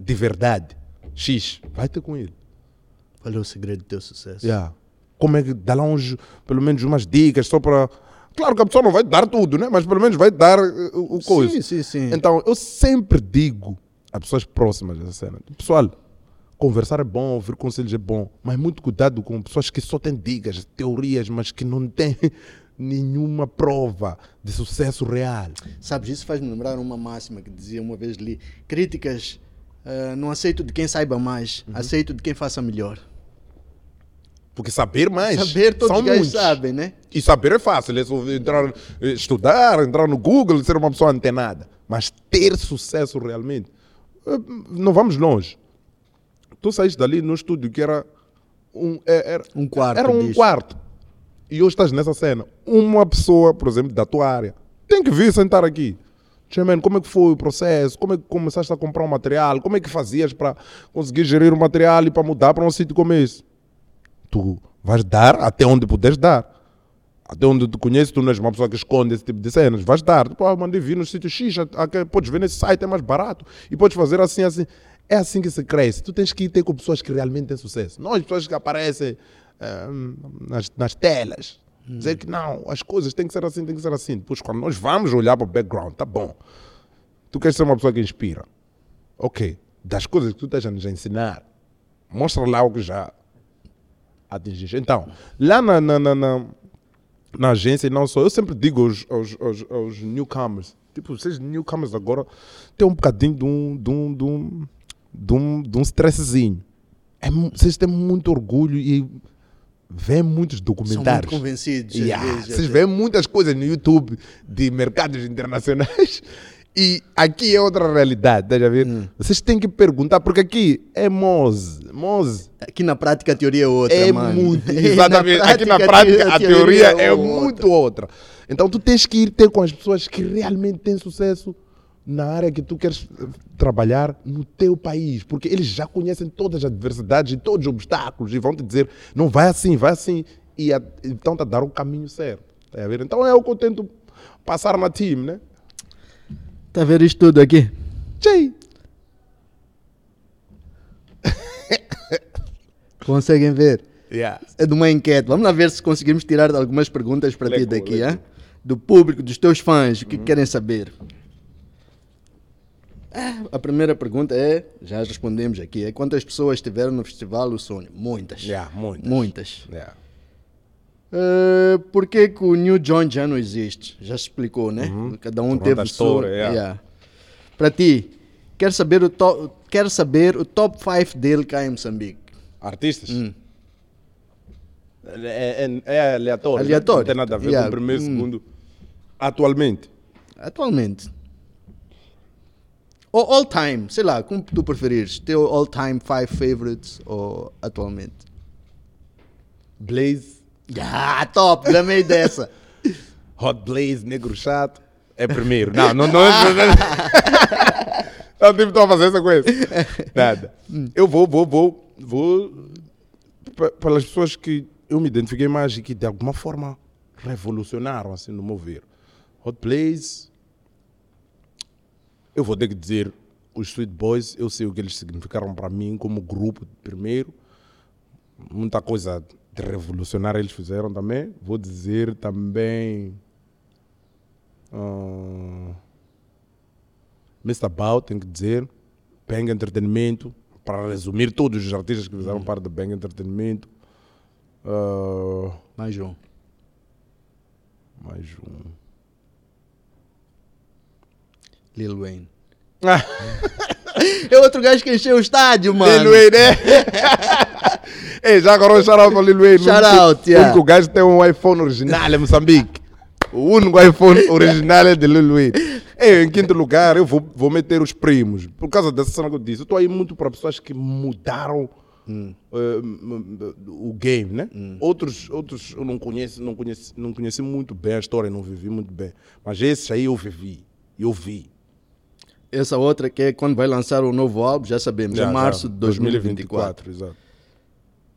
De verdade. X. Vai ter com ele. Qual é o segredo do teu sucesso? Yeah. Como é que dá lá uns, pelo menos umas dicas só para. Claro que a pessoa não vai dar tudo, né? Mas pelo menos vai dar eh, o, o coisa. Sim, sim, sim. Então eu sempre digo a pessoas próximas dessa cena: pessoal, conversar é bom, ouvir conselhos é bom, mas muito cuidado com pessoas que só têm dicas, teorias, mas que não têm nenhuma prova de sucesso real. Sabes, isso faz-me lembrar uma máxima que dizia uma vez li: críticas ah, não aceito de quem saiba mais, Uhum. aceito de quem faça melhor. Porque saber mais. Saber todos são os muitos. sabem, né? E saber é fácil, é só entrar, estudar, entrar no Google, ser uma pessoa antenada. Mas ter sucesso realmente, eh, não vamos longe. Tu saíste dali no estúdio que era um, eh, era, Um quarto Era um quarto. E hoje estás nessa cena. Uma pessoa, por exemplo, da tua área, tem que vir sentar aqui. Tchê, man, como é que foi o processo? Como é que começaste a comprar o material? Como é que fazias para conseguir gerir o material e para mudar para um sítio como esse? tu vais dar até onde puderes dar. Até onde te conheces, tu não és uma pessoa que esconde esse tipo de cenas. Vais dar. Tipo, ah, mandei vir no sítio X, aqui, podes ver nesse site, é mais barato. E podes fazer assim, assim. É assim que se cresce. Tu tens que ir ter com pessoas que realmente têm sucesso. Não as pessoas que aparecem eh, nas, nas telas. Dizer que não, as coisas têm que ser assim, têm que ser assim. Depois, quando nós vamos olhar para o background, tá bom. Tu queres ser uma pessoa que inspira. Ok. das coisas que tu estás a nos ensinar. Mostra lá o que já atingiste. Então, lá na, na, na, na, na agência, não só, eu sempre digo aos, aos, aos, aos newcomers, tipo, vocês newcomers agora têm um bocadinho de um, de um, de um, de um, de um. É, vocês têm muito orgulho e vêem muitos São muito documentários. convencidos. Yeah, vezes, Vocês até. veem muitas coisas no YouTube de mercados internacionais e aqui é outra realidade, tá a ver? Hum. Vocês têm que perguntar, porque aqui é Moz. Moz Aqui na prática a teoria é outra, é mano. muito. Na Exatamente. aqui na prática a teoria é muito outra. Então tu tens que ir ter com as pessoas que realmente têm sucesso na área que tu queres eh, trabalhar no teu país, porque eles já conhecem todas as adversidades e todos os obstáculos e vão te dizer, não vai assim, vai assim, e então te a dar o caminho certo. Tá a ver? Então é o que eu tento passar na team, né? Tá a ver isto tudo aqui? Tchei. Conseguem ver? Yeah. É de uma enquete. Vamos lá ver se conseguimos tirar algumas perguntas para ti daqui, hein? do público, dos teus fãs, o que querem saber. A primeira pergunta é, já respondemos aqui, é quantas pessoas estiveram no Festival O Sonho? Muitas. Yeah, muitas. Muitas. Yeah. Uh, por que, que o New John já não existe? Já se explicou, né? Cada um Toronto teve o seu. yeah. Yeah. Para ti, quer saber, o to... quer saber o top 5 dele cá em Moçambique? Artistas? É, é- é aleatório. né? Aleatório. Não tem nada a ver Yeah. com o primeiro, Hum. segundo. Atualmente. Atualmente. Ou all time, sei lá, como tu preferires. Teu all time 5 favorites ou atualmente? Blaze. Ah, top, dá-me dessa. Hot Blaze, negro chato. É primeiro. Não, não, não. Não, não, não tipo, estou a fazer essa coisa. Nada. Eu vou, vou, vou, vou pe- pelas pessoas que eu me identifiquei mais e que de alguma forma revolucionaram, assim, no meu ver. Hot Blaze. Eu vou ter que dizer, os Sweet Boys, eu sei o que eles significaram para mim como grupo, primeiro. Muita coisa de revolucionária eles fizeram também. Vou dizer também. ah, Mr. Bout, tenho que dizer. Bang Entretenimento. Para resumir todos os artistas que fizeram parte do Bang Entretenimento. Ah, Mais um. mais um. Lil Wayne. é outro gajo que encheu o estádio, mano. Lil Wayne, né? Ei, já agora um shout-out ao Lil Wayne. Shout O único- out, O yeah. único gajo que tem um iPhone original é Moçambique. O único iPhone original é de Lil Wayne. Ei, em quinto lugar, eu vou, vou meter os primos. Por causa dessa cena que eu disse. Eu estou aí muito para pessoas que mudaram Hum. m- o game, né? Outros, outros eu não conheço, não conheci, não conheci muito bem a história, não vivi muito bem. Mas esses aí eu vivi, eu vi. Essa outra que é quando vai lançar o novo álbum, já sabemos, Já, em março de 2024. 2024, exato.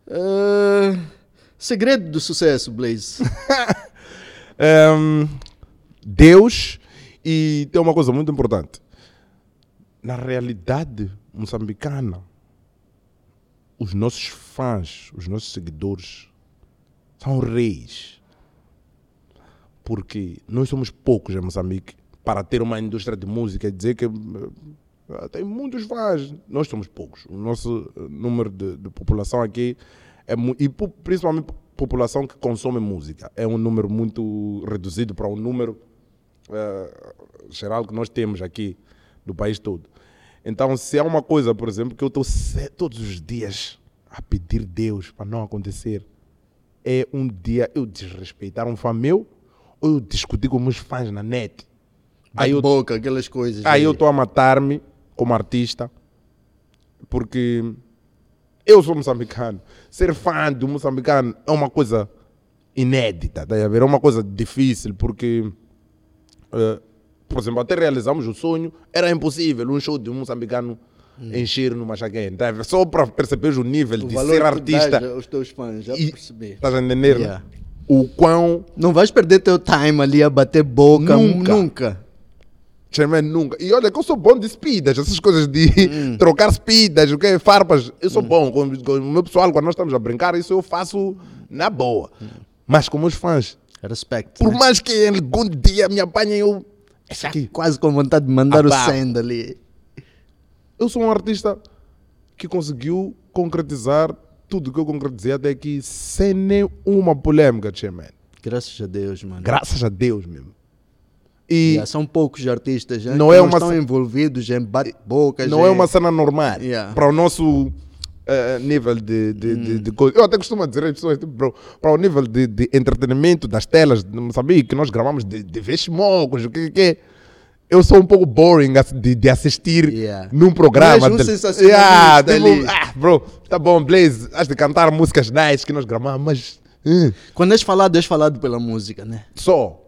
Ah, segredo do sucesso, Blaze. Ehm, Deus e tem uma coisa muito importante. Na realidade moçambicana, os nossos fãs, os nossos seguidores são reis. Porque nós somos poucos em Moçambique para ter uma indústria de música dizer que eh, tem muitos fãs. Nós somos poucos. O nosso eh, número de, de população aqui é e principalmente população que consome música é um número muito reduzido para o número eh, geral que nós temos aqui do país todo. Então, se há uma coisa, por exemplo, que eu estou todos os dias a pedir Deus para não acontecer, é um dia eu desrespeitar um fã meu ou eu discutir com meus fãs na net. Aí eu boca, aquelas coisas. Aí eu estou a matar-me como artista, porque eu sou moçambicano. Ser fã do moçambicano é uma coisa inédita, tá a ver? É uma coisa difícil, porque, eh, por exemplo, até realizamos o sonho, era impossível um show de um moçambicano encher no Machaquém, tá? Só para perceber o nível o de ser artista. aos teus fãs, já e- percebi. Estás a entender? né? Yeah. O quão Não vais perder teu time ali a bater boca. Nunca. Nunca. Chamei nunca. E olha que eu sou bom de speedas, essas coisas de Hum. trocar speedas, o que farpas. Eu sou bom. Com, com o meu pessoal, quando nós estamos a brincar, isso eu faço na boa. Mas com meus fãs, Respect. por né? mais que algum dia me apanhem, eu. Esse aqui. Quase com vontade de mandar o Ah, pá. send ali. Eu sou um artista que conseguiu concretizar tudo que eu concretizei até aqui sem nenhuma polêmica, Chairman. Graças a Deus, mano. Graças a Deus mesmo. E Yeah, são poucos artistas né, Não que é não uma estão ce- envolvidos em bate-bocas. não é uma cena normal Yeah. para o nosso eh, nível de, de, de, Hum. de coisa. Eu até costumo dizer às pessoas, tipo, para o nível de, de entretenimento das telas de Moçambique, que nós gravamos de, de veximocos, o que que é. Eu sou um pouco boring de, de assistir Yeah. num programa. Não um de- Yeah, tipo, ah, bro, tá bom, Blaze, has de cantar músicas nice que nós gravamos, mas. hum, Quando és falado, és falado pela música, né? só.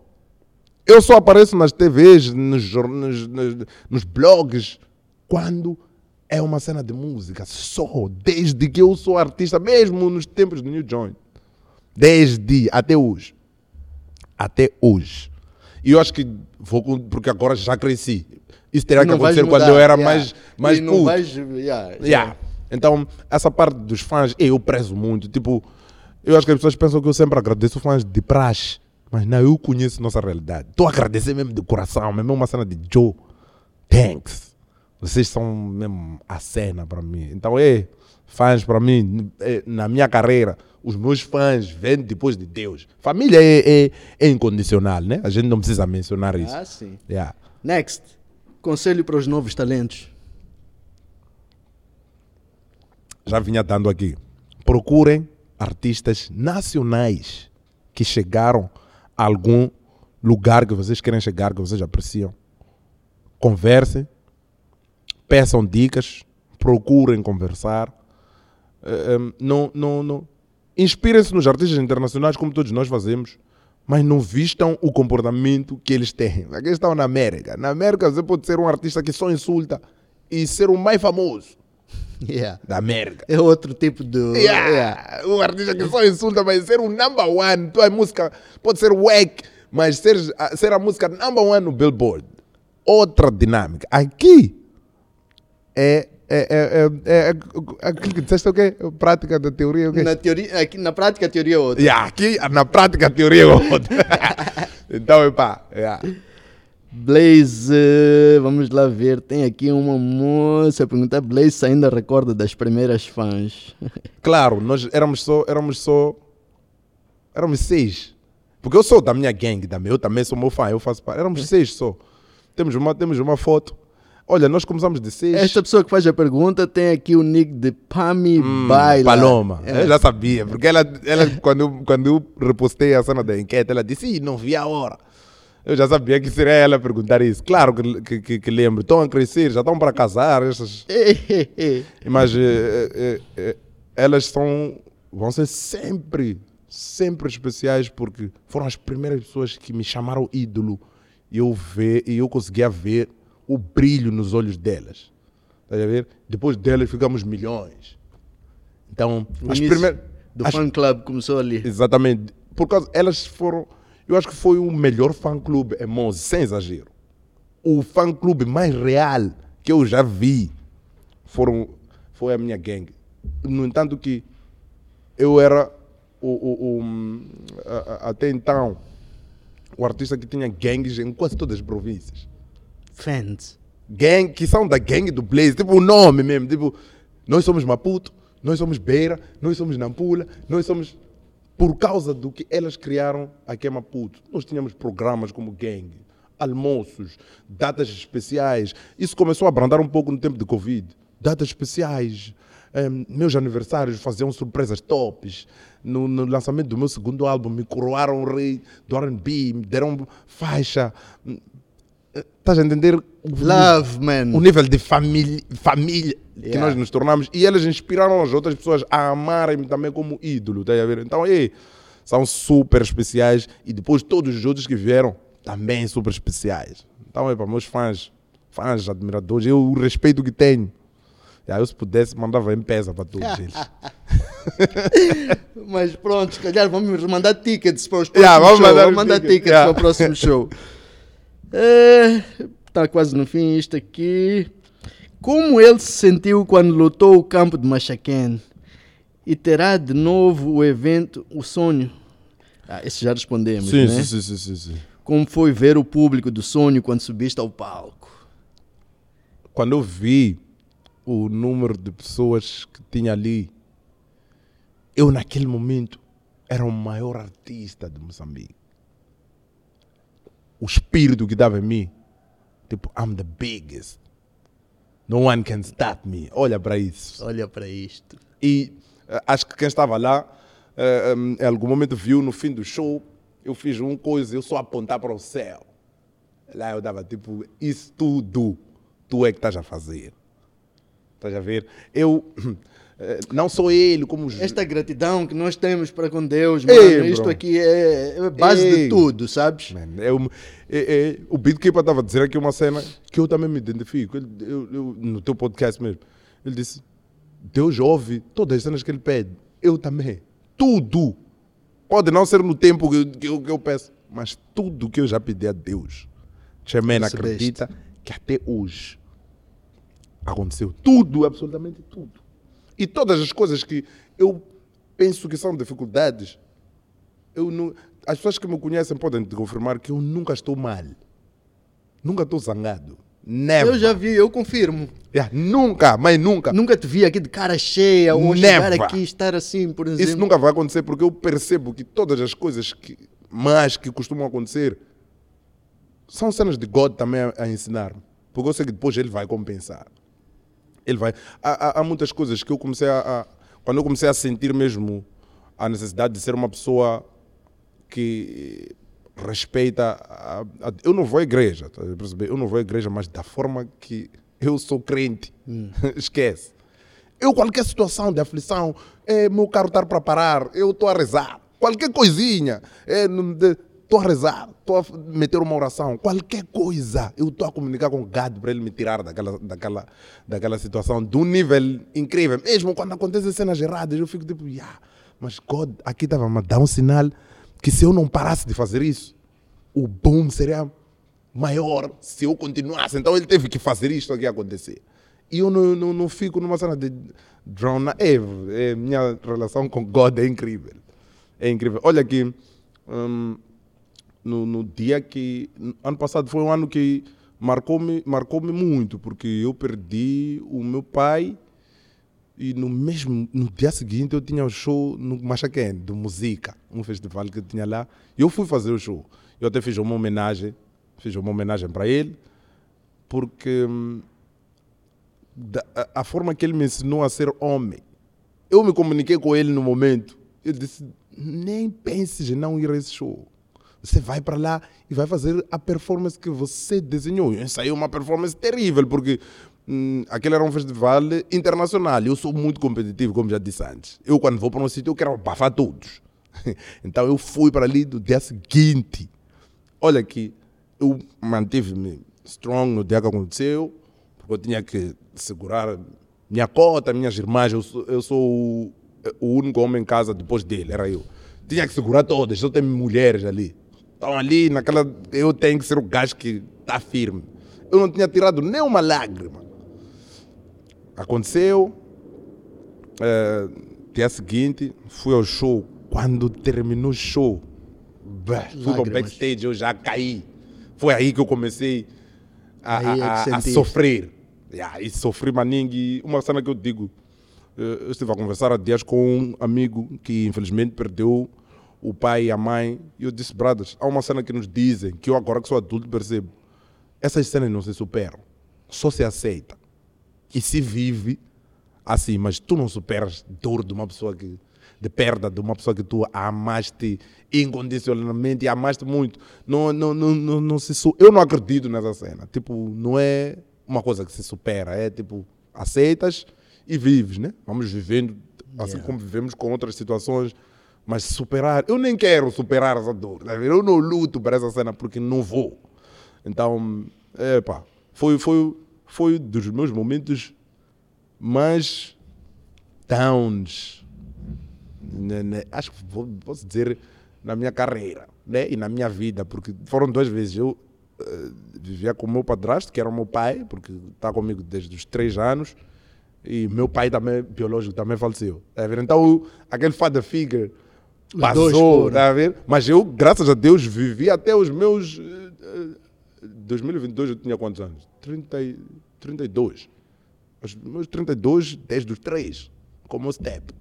Eu só apareço nas TVs, nos, nos, nos, blogs, quando é uma cena de música. Só. Desde que eu sou artista, mesmo nos tempos do New Joint. Desde, até hoje. Até hoje. E eu acho que vou, porque agora já cresci. Isso terá que acontecer quando eu era yeah. mais, mais e não puto. vais, yeah, Yeah. Então, essa parte dos fãs, eu prezo muito. Tipo, eu acho que as pessoas pensam que eu sempre agradeço fãs de praxe. Mas não, eu conheço nossa realidade. Estou a agradecer mesmo de coração, mesmo uma cena de Joe. Thanks. Vocês são mesmo a cena para mim. Então, é, fãs para mim, é, na minha carreira, os meus fãs vêm depois de Deus. Família é, é, é incondicional, né? A gente não precisa mencionar isso. Ah, sim. Yeah. Next. Conselho para os novos talentos. já vinha dando aqui. Procurem artistas nacionais que chegaram algum lugar que vocês querem chegar, que vocês apreciam. Conversem, peçam dicas, procurem conversar. Eh, em, não, não, não. Inspirem-se nos artistas internacionais, como todos nós fazemos, mas não vistam o comportamento que eles têm. Aqui estão na América. Na América você pode ser um artista que só insulta e ser o mais famoso Yeah. da América. É outro tipo de. Yeah. yeah. Um artista que só insulta, mas ser o number one, tua música pode ser wack, mas ser, a- ser a música number one no Billboard. Outra dinâmica. Aqui é, é, é, é, é, é aquilo que disseste o quê? Prática da teoria o quê? Na, teoria, aqui, na prática, a teoria é outra. Yeah, aqui na prática a teoria é outra. então, epá, yeah. Blaze, vamos lá ver. Tem aqui uma moça a perguntar: Blaze ainda recorda das primeiras fãs. Claro, nós éramos só, éramos só, éramos seis. Porque eu sou da minha gangue também, eu também sou meu fã, eu faço parte. Éramos seis só. Temos uma, temos uma foto. Olha, nós começamos de seis. Esta pessoa que faz a pergunta tem aqui o nick de Pami Hum, Baila. Paloma. É. Eu já sabia, porque ela, ela quando, eu- quando eu repostei a cena da enquete, ela disse, não vi a hora. Eu já sabia que seria ela perguntar isso. Claro que, que, que, lembro. Estão a crescer, já estão para casar. Essas, mas eh, eh, elas são, vão ser sempre, sempre especiais porque foram as primeiras pessoas que me chamaram ídolo e eu, ver, e eu conseguia ver o brilho nos olhos delas. A ver? Depois delas ficamos milhões. Então, O as primeiras. do as- fan club começou ali. Exatamente. Por causa, elas foram. Eu acho que foi o melhor fã clube em Monza, sem exagero. O fã clube mais real que eu já vi foram, foi a minha gangue. No entanto, que eu era o, o- o- a- a- até então o artista que tinha gangues em quase todas as províncias Fans. gang, que são da gangue do Blaze, tipo o nome mesmo, tipo, nós somos Maputo, nós somos Beira, nós somos Nampula, nós somos. Por causa do que elas criaram aqui em Maputo, nós tínhamos programas como gangue, almoços, datas especiais. Isso começou a abrandar um pouco no tempo de Covid. Datas especiais. em, meus aniversários faziam surpresas tops. No, no lançamento do meu segundo álbum, me coroaram o rei do RB, me deram faixa. Estás a entender? o Love, man. o nível de família, família que Yeah. nós nos tornamos e elas inspiraram as outras pessoas a amarem-me também como ídolo, tá a ver? Então, ei, são super especiais e depois todos os outros que vieram também super especiais. Então, é para meus fãs, fãs, admiradores, eu o respeito que tenho. Yeah, eu se pudesse mandava em pesa para todos eles. Mas pronto, se calhar vamos mandar tickets para os próximos Yeah, vamos shows. mandar Vamos mandar tickets, tickets yeah. para o próximo show. Está quase no fim isto aqui. Como ele se sentiu quando lutou o campo de Machaquén? E terá de novo o evento, o sonho? Ah, esse já respondemos, sim, né? sim, sim, sim, sim, sim. Como foi ver o público do sonho quando subiste ao palco? Quando eu vi o número de pessoas que tinha ali, eu naquele momento era o maior artista de Moçambique. O espírito que dava em mim, tipo, I'm the biggest. No one can stop me. Olha para isso. Olha para isto. E eh, acho que quem estava lá, eh, em algum momento viu no fim do show, eu fiz uma coisa, eu só apontar para o céu. Lá eu dava tipo, isso tudo, tu é que estás a fazer. Estás a ver? Eu, não sou ele, como os- Esta gratidão que nós temos para com Deus, Ei, mano, isto bro. aqui é, é base Ei. de tudo, sabes? Man, é um- é- é- o Beatkeeper estava a dizer aqui uma cena que eu também me identifico. Eu- eu- no teu podcast mesmo. Ele disse: Deus ouve todas as cenas que ele pede. Eu também. Tudo. Pode não ser no tempo que, que eu, que eu peço, mas tudo que eu já pedi a Deus. Recebeste. acredita que até hoje aconteceu. Tudo, absolutamente tudo. E todas as coisas que eu penso que são dificuldades, eu não, as pessoas que me conhecem podem te confirmar que eu nunca estou mal. Nunca estou zangado. Never. Eu já vi, eu confirmo. Yeah, nunca, mas nunca. Nunca te vi aqui de cara cheia ou Never. chegar aqui e estar assim, por exemplo. Isso nunca vai acontecer porque eu percebo que todas as coisas que mais que costumam acontecer são cenas de God também a, a ensinar-me. Porque eu sei que depois ele vai compensar. Ele vai. Há, há- há muitas coisas que eu comecei a, a- Quando eu comecei a sentir mesmo a necessidade de ser uma pessoa que respeita. A, a- eu não vou à igreja, tá perceber? Eu não vou à igreja, mas da forma que eu sou crente. Esquece. Eu, qualquer situação de aflição, é, meu carro está para parar, eu estou a rezar. Qualquer coisinha, estou a rezar, estou a meter uma oração, qualquer coisa, eu estou a comunicar com o para ele me tirar daquela, daquela, daquela situação de um nível incrível. Mesmo quando acontecem cenas erradas, eu fico tipo, yeah, mas God aqui estava a dar um sinal que se eu não parasse de fazer isso, o boom seria maior se eu continuasse. Então ele teve que fazer isto aqui acontecer. E eu não, não, não fico numa cena de drown. É, é, minha relação com God é incrível. É incrível. Olha aqui, hum, no, no dia que. Ano passado foi um ano que marcou-me marcou muito, porque eu perdi o meu pai e no mesmo no dia seguinte eu tinha o show no Machaquém, de música, um festival que tinha lá. Eu fui fazer o show. Eu até fiz uma homenagem, fiz uma homenagem para ele, porque hum, da- a, a forma que ele me ensinou a ser homem, eu me comuniquei com ele no momento. Eu disse: nem penses em não ir a esse show. Você vai para lá e vai fazer a performance que você desenhou. Eu ensaiei uma performance terrível, porque hum, aquele era um festival internacional. Eu sou muito competitivo, como já disse antes. Eu, quando vou para um sítio, eu quero abafar todos. então, eu fui para ali do dia seguinte. Olha aqui, eu mantive-me strong no dia que aconteceu, porque eu tinha que segurar minha cota, minhas irmãs. Eu sou, eu sou o, o único homem em casa depois dele, era eu. Tinha que segurar todas, só tem mulheres ali. Estão ali, naquela. Eu tenho que ser o gajo que está firme. Eu não tinha tirado nem uma lágrima. Aconteceu. eh, dia seguinte, fui ao show. Quando terminou o show, bah, fui para o backstage, eu já caí. Foi aí que eu comecei a, é a- a- a sofrer. Yeah, e sofri maningue. Uma cena que eu digo, eh, eu estive a conversar há dias com um amigo que infelizmente perdeu o pai e a mãe. E eu disse, brothers, há uma cena que nos dizem, que eu agora que sou adulto percebo. Essas cenas não se superam, só se aceita. E se vive assim, mas tu não superas dor de uma pessoa que de perda de uma pessoa que tu amaste incondicionalmente e amaste muito. Não, não, não, não, não se eu não acredito nessa cena. Tipo, não é uma coisa que se supera, é tipo, aceitas e vives, né? Vamos vivendo assim Yeah. como vivemos com outras situações, mas superar, eu nem quero superar essa dor. tá? Eu não luto para essa cena porque não vou. Então, epá, foi, foi, foi dos meus momentos mais downs. né, né, acho que posso dizer na minha carreira né, e na minha vida, porque foram duas vezes. Eu eh, vivia com o meu padrasto, que era o meu pai, porque está comigo desde os três anos, e meu pai também, biológico, também faleceu. Tá? Então, aquele father figure passou, tá a ver? Mas eu, graças a Deus, vivi até os meus. eh, eh, 2022 eu tinha quantos anos? 30, e- 32. Aos meus 32, desde os 3, como step.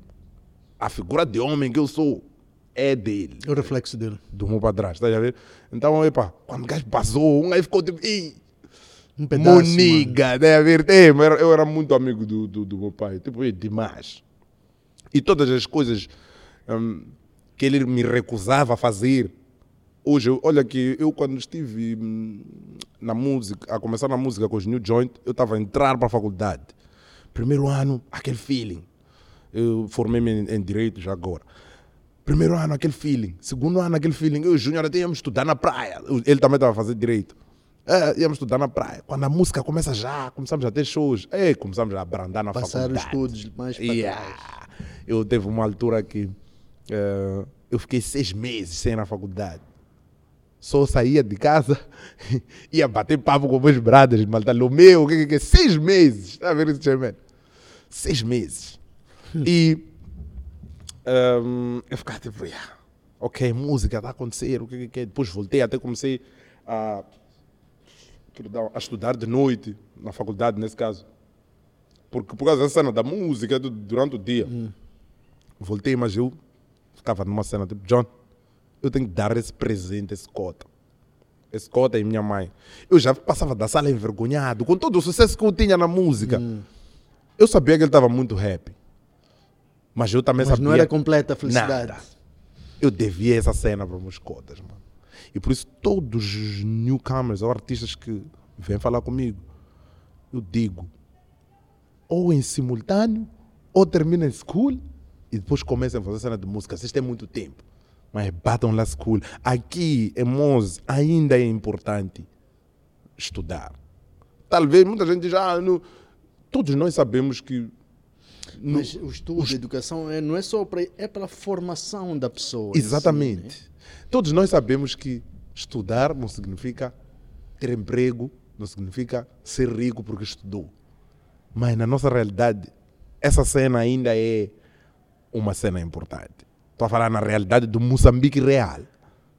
A figura de homem que eu sou é dele, O reflexo dele. do meu padrasto, tá a ver? Então, epa, quando o gajo passou, um gajo ficou tipo, "Ih, Um pedaço. Moniga, tá a ver? É, mas eu era muito amigo do, do, do meu pai, tipo, é demais. E todas as coisas hum, que ele me recusava a fazer, hoje, olha que eu quando estive hum, na música, a começar na música com os New Joint, eu estava a entrar para a faculdade. Primeiro ano, aquele feeling. Eu formei-me em, em Direito já agora. Primeiro ano, aquele feeling. Segundo ano, aquele feeling. Eu e o Júnior até íamos estudar na praia. Ele também estava a fazer Direito. É, íamos estudar na praia. Quando a música começa já, começamos a ter shows. É, começamos a abrandar na Passar os faculdade. estudos mais para Yeah. trás. Eu teve uma altura que eh, eu fiquei seis meses sem ir na faculdade. Só saía de casa, ia bater papo com meus brothers, o meu, o que, que, que, seis meses. Está a ver isso, Chairman? Seis meses. E ehm, eu ficava tipo, yeah, ok, música está a acontecer, o que, que, que. Depois voltei, até comecei a, a estudar de noite, na faculdade, nesse caso. Porque por causa da cena da música du- durante o dia. Voltei, mas eu ficava numa cena tipo, John, eu tenho que dar esse presente, esse cota. Esse cota e minha mãe. Eu já passava da sala envergonhado, com todo o sucesso que eu tinha na música. Eu sabia que ele estava muito happy. Mas eu também Mas sabia. não era completa a felicidade. Nada. Eu devia essa cena para meus cotas, mano. E por isso todos os newcomers ou artistas que vêm falar comigo, eu digo, ou em simultâneo, ou terminem school e depois comecem a fazer cena de música. Vocês têm muito tempo. Mas batam lá school. Aqui em Mons ainda é importante estudar. Talvez muita gente diz, ah, não. todos nós sabemos que no- Mas o estudo, a educação é, não é só para é para a formação da pessoa. em si, Exatamente. né? Todos nós sabemos que estudar não significa ter emprego, não significa ser rico porque estudou. Mas na nossa realidade, essa cena ainda é uma cena importante. Estou a falar na realidade do Moçambique real.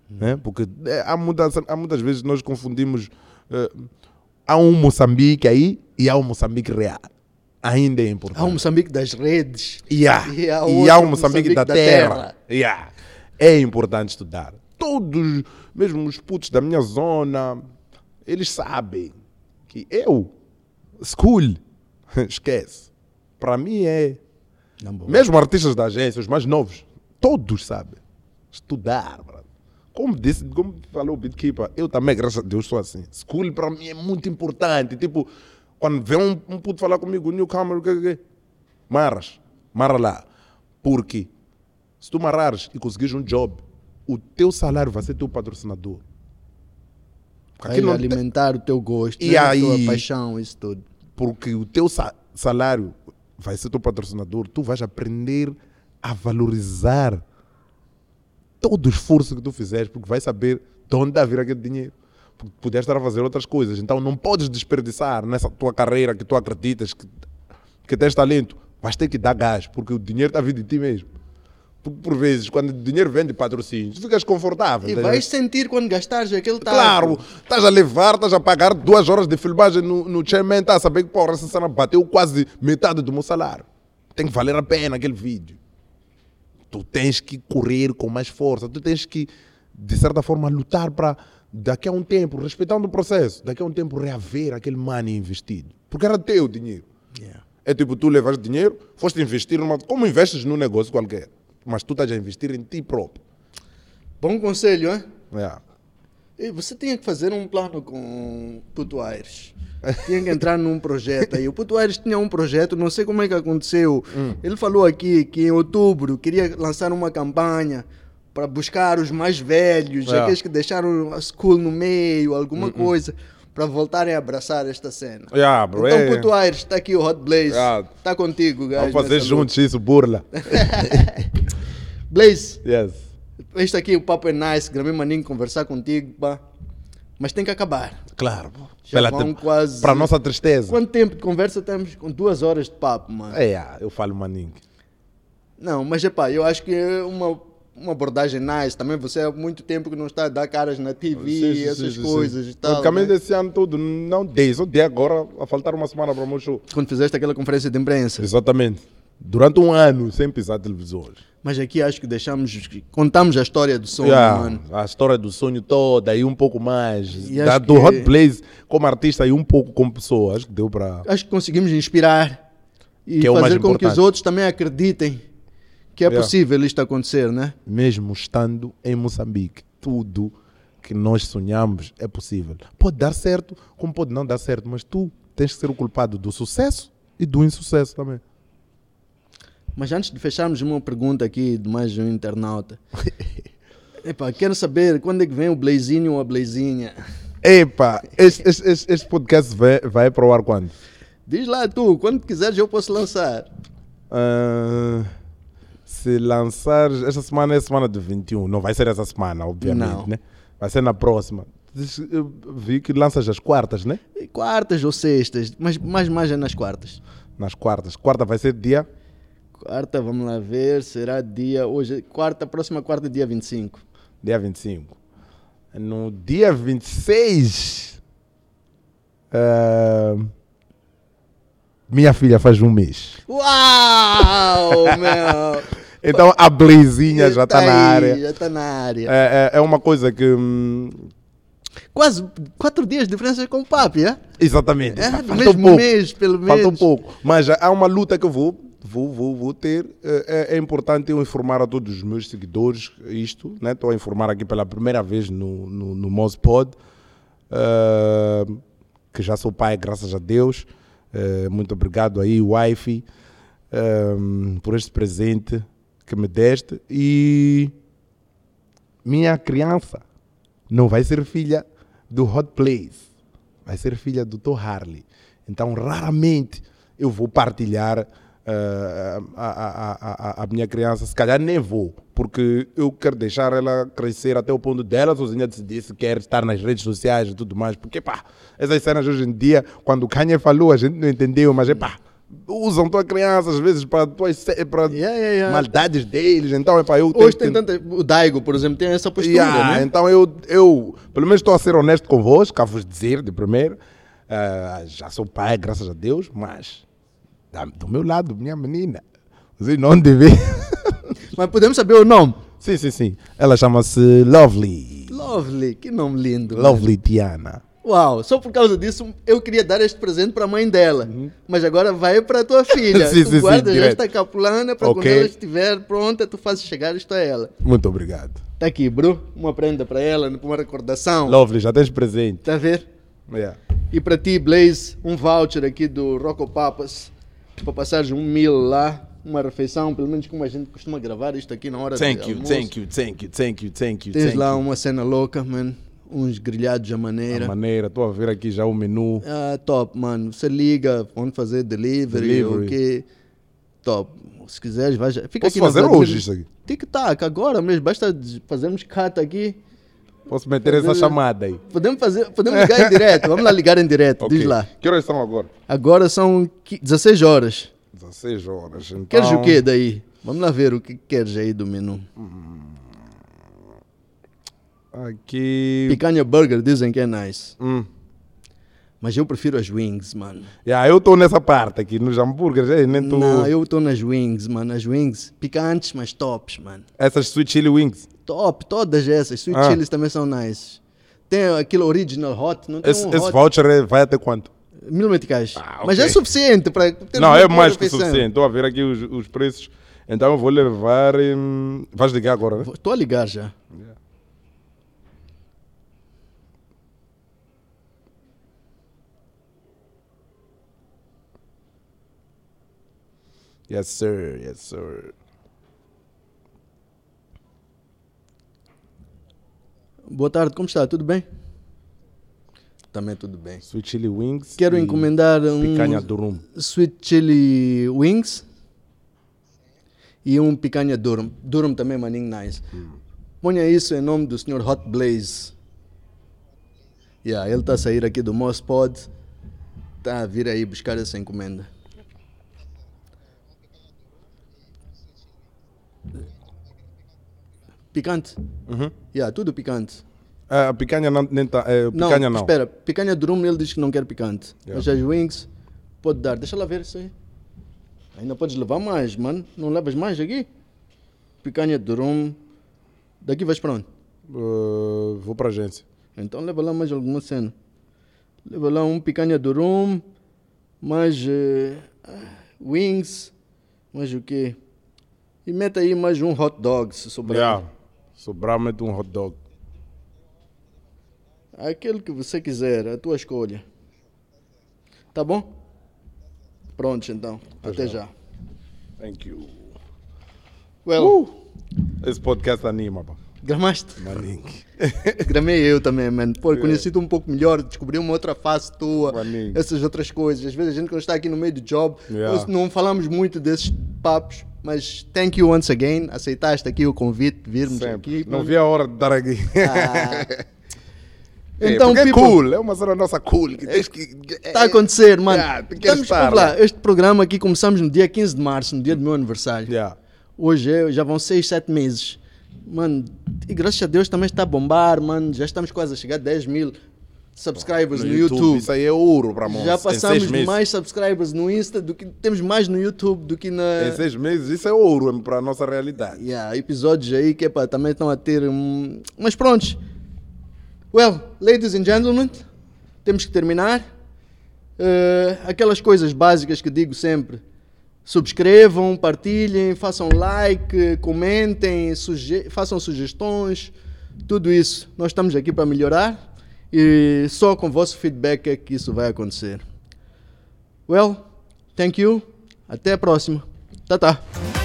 Né? Porque eh, há, muitas, há muitas vezes nós confundimos. eh, há um Moçambique aí e há um Moçambique real. Ainda é importante. Há o Moçambique das redes. Yeah. E há E há um Moçambique, Moçambique da, da terra. terra. Yeah. É importante estudar. Todos, mesmo os putos da minha zona, eles sabem que eu, school, esquece. Para mim é. Mesmo artistas da agência, os mais novos, todos sabem. Estudar, brother. Como disse, como falou o Bitkeeper, eu também, graças a Deus, sou assim. School para mim é muito importante. Tipo, quando vem um, um puto falar comigo, newcomer, o que, que, que? Marras, marra lá. Porque se tu marrares e conseguires um job, o teu salário vai ser teu patrocinador. Aqui não tem- alimentar o teu gosto, E né? a aí- tua paixão, isso tudo. porque o teu sa- salário vai ser teu patrocinador, tu vais aprender a valorizar todo o esforço que tu fizeres, porque vais saber de onde a vir aquele dinheiro. Porque puderes estar a fazer outras coisas. Então não podes desperdiçar nessa tua carreira que tu acreditas que, que tens talento. Vais ter que dar gás, porque o dinheiro está vindo de ti mesmo. Por vezes, quando o dinheiro vem de patrocínio, tu ficas confortável. E tá vais sentir quando gastares aquele taco. Claro, estás a levar, estás a pagar duas horas de filmagem no, no Chairman, estás a saber que porra, essa cena bateu quase metade do meu salário. Tem que valer a pena aquele vídeo. Tu tens que correr com mais força, tu tens que, de certa forma, lutar para, daqui a um tempo, respeitando o processo, daqui a um tempo reaver aquele money investido. Porque era teu dinheiro. Yeah. É tipo, tu levas dinheiro, foste investir numa. Como investes num negócio qualquer, mas tu estás a investir em ti próprio. Bom conselho, hein? Yeah. E Você tinha que fazer um plano com Puto Aires. Tinha que entrar num projeto aí. O Puto Aires tinha um projeto, não sei como é que aconteceu. Hum. Ele falou aqui que em outubro queria lançar uma campanha para buscar os mais velhos, É. aqueles que deixaram a school no meio, alguma coisa, para voltarem a abraçar esta cena. Yeah, bro, então, é- Puto Aires, está aqui o Hot Blaze. Yeah. Está contigo, guys. Vamos fazer juntos isso, burla. Blaze, Yes. este aqui o papo é nice, gravei maninho conversar contigo, pá. Mas tem que acabar. Claro. pô. Já Pela vão te- quase- Para nossa tristeza. Quanto tempo de conversa temos? Com duas horas de papo, mano. É, ah, eu falo maninho. Não, mas é pá, eu acho que é uma uma abordagem nice. Também você há muito tempo que não está a dar caras na TV, Sim, sim, essas sim, coisas e tal. Praticamente né? esse ano todo, não dei, só dei agora, a faltar uma semana para o meu show. Quando fizeste aquela conferência de imprensa. Exatamente. Durante um ano, sem pisar televisores. Mas aqui acho que deixamos, contamos a história do som, Yeah, mano. a história do sonho toda e um pouco mais. Da, do que- Hot Blaze como artista e um pouco como pessoa. Acho que deu para. Acho que conseguimos inspirar e Que é fazer com que os importante. outros também acreditem que é possível isto acontecer, né? Mesmo estando em Moçambique, tudo que nós sonhamos é possível. Pode dar certo, como pode não dar certo, mas tu tens que ser o culpado do sucesso e do insucesso também. Mas antes de fecharmos uma pergunta aqui de mais um internauta. Epá, quero saber quando é que vem o Blazinho ou a Blazinha. Epa, este, este, este- podcast vai, vai para o ar quando? Diz lá tu, quando quiseres eu posso lançar. Ah, se lançar. Esta semana é a semana de 21. Não vai ser essa semana, obviamente, Não. né? Vai ser na próxima. Eu vi que lanças as quartas, né? Quartas ou sextas, mas mais mais é nas quartas. Nas quartas. Quarta vai ser dia. Quarta, vamos lá ver, será dia hoje, quarta, próxima quarta, dia 25. Dia 25. No dia 26. ah, minha filha faz um mês. Uau, meu! Então a Blazinha já está Tá na área. Já está na área. É, é, é uma coisa que. hum, Quase quatro dias de diferença com o papi, é? exatamente. É, falta mesmo um pouco. mês, pelo Falta um menos. pouco. Mas há uma luta que eu vou, vou, vou, vou ter. É, é- é importante eu informar a todos os meus seguidores isto. né? Estou a informar aqui pela primeira vez no, no, no Mospod. eh, que já sou pai, graças a Deus. Eh, muito obrigado aí, wife, eh, por este presente que me deste. E minha criança não vai ser filha do Hot Place, vai ser filha do Tom Harley. Então, raramente eu vou partilhar eh, a, a, a, a, minha criança, se calhar nem vou, porque eu quero deixar ela crescer até o ponto dela sozinha decidir se quer estar nas redes sociais e tudo mais, porque pá, essas cenas hoje em dia, quando o Kanye falou, a gente não entendeu, mas é pá, usam tua criança às vezes para para Yeah, yeah, yeah. maldades deles, então é pá, eu Hoje tem tanta. O Daigo, por exemplo, tem essa postura, né? Então eu, eu, pelo menos estou a ser honesto convosco, a vos dizer de primeiro. ah, já sou pai, graças a Deus, mas do meu lado, minha menina, vocês não devem. Mas podemos saber o nome? sim, sim, sim. Ela chama-se Lovely. Lovely, que nome lindo. Lovely Tiana. Uau, só por causa disso eu queria dar este presente para a mãe dela. Mas agora vai para a tua filha. Uhum. Sim, tu sim, sim, guarda já direto. esta capulana para quando Ok. ela estiver pronta, tu fazes chegar isto a ela. Muito obrigado. Tá aqui, bro. Uma prenda para ela, uma recordação. Lovely, já tens presente. Tá a ver? Yeah. E para ti, Blaze, um voucher aqui do Rocco Papas para passares um mil lá, uma refeição, pelo menos como a gente costuma gravar isto aqui na hora Thank de you, almoço. thank you, thank you, thank you, thank you. Tens thank lá you. uma cena louca, man. Uns grelhados à maneira. A maneira, estou a ver aqui já o menu. Ah, top, mano. Você liga, vamos fazer delivery, Delivery. ok? Top. Se quiseres, vai já. Fica Posso aqui fazer hoje isso aqui? Tic-tac, agora mesmo. Basta fazermos cut aqui. Posso meter essa Fazer- chamada aí. Podemos, fazer, podemos ligar em direto. Vamos lá ligar em direto. Ok. Diz lá. Que horas são agora? Agora são qui- 16 horas. 16 horas. Então... Queres o quê daí? Vamos lá ver o que queres aí do menu. Aqui. Picanha burger dizem que é nice. Hum. Mas eu prefiro as wings, mano. Yeah, eu estou nessa parte aqui, nos hambúrgueres, eh, nem tô... Não, eu estou nas wings, mano. As wings picantes, mas tops, mano. Essas sweet chili wings. Top, todas essas. Sweet Ah. também são nice. Tem aquele original hot, não tem Esse, um esse hot? voucher é- vai até quanto? Mil meticais. Ah, Mas ok. é suficiente para ter não, é mais que refeição. suficiente. Estou a ver aqui os, os preços. Então eu vou levar. hum, Vais ligar agora, né? Estou a ligar já. Yes, sir. Yes, sir. Boa tarde, como está? Tudo bem? Também tudo bem. Sweet chili wings. Quero e encomendar um Picanha durum. sweet chili wings e um picanha durum. Durum também, maninho, nice. Ponha isso em nome do Sr. Hot Blaze. Yeah, ele está a sair aqui do Moss Pod. Está a vir aí buscar essa encomenda. Picante? Uhum. Yeah, tudo picante. A picanha não, nem tá, é, Não, picanha não. espera, picanha de rum ele diz que não quer picante. Yeah. Mas as wings, pode dar. Deixa lá ver isso aí. Ainda podes levar mais, mano. Não levas mais aqui? Picanha de rum. Daqui vais para onde? Uh, vou para a agência. Então leva lá mais alguma cena. Leva lá um picanha de rum, mais eh, wings, mais o quê? E mete aí mais um hot dog, se sobrar. Yeah. Sobrar mete um hot dog. Aquele que você quiser, a tua escolha. Tá bom? Pronto, então. Até já. Thank you. Well, Esse podcast anima, pá. Gramaste? Maninho. Gramei eu também, mano. Pô, conheci-te um pouco melhor, descobri uma outra face tua, Maninho. essas outras coisas. Às vezes a gente quando está aqui no meio do job, Yeah. não falamos muito desses papos, mas thank you once again. Aceitaste aqui o convite de virmos Sempre. aqui. Não vi a hora de dar aqui. Ah. É, então, porque people, é cool, é uma cena nossa cool. Que tens que, Está a acontecer, mano. Yeah, Estamos, estar, lá, né? este programa aqui começamos no dia 15 de março, no dia do meu aniversário. Yeah. Hoje é- já vão 6, 7 meses. Mano, e graças a Deus também está a bombar, mano. Já estamos quase a chegar a 10 mil subscribers no, YouTube. Isso aí é ouro para nós. Já passamos mais subscribers no Insta do que temos mais no YouTube do que na. Em seis meses, isso é ouro para a nossa realidade. Yeah, episódios aí que epá, também estão a ter. Um... Mas prontos. Well, ladies and gentlemen, temos que terminar. Eh, aquelas coisas básicas que digo sempre. Subscrevam, partilhem, façam like, comentem, suge- façam sugestões, tudo isso. Nós estamos aqui para melhorar e só com vosso feedback é que isso vai acontecer. Well, thank you. Até a próxima. Tá, tá.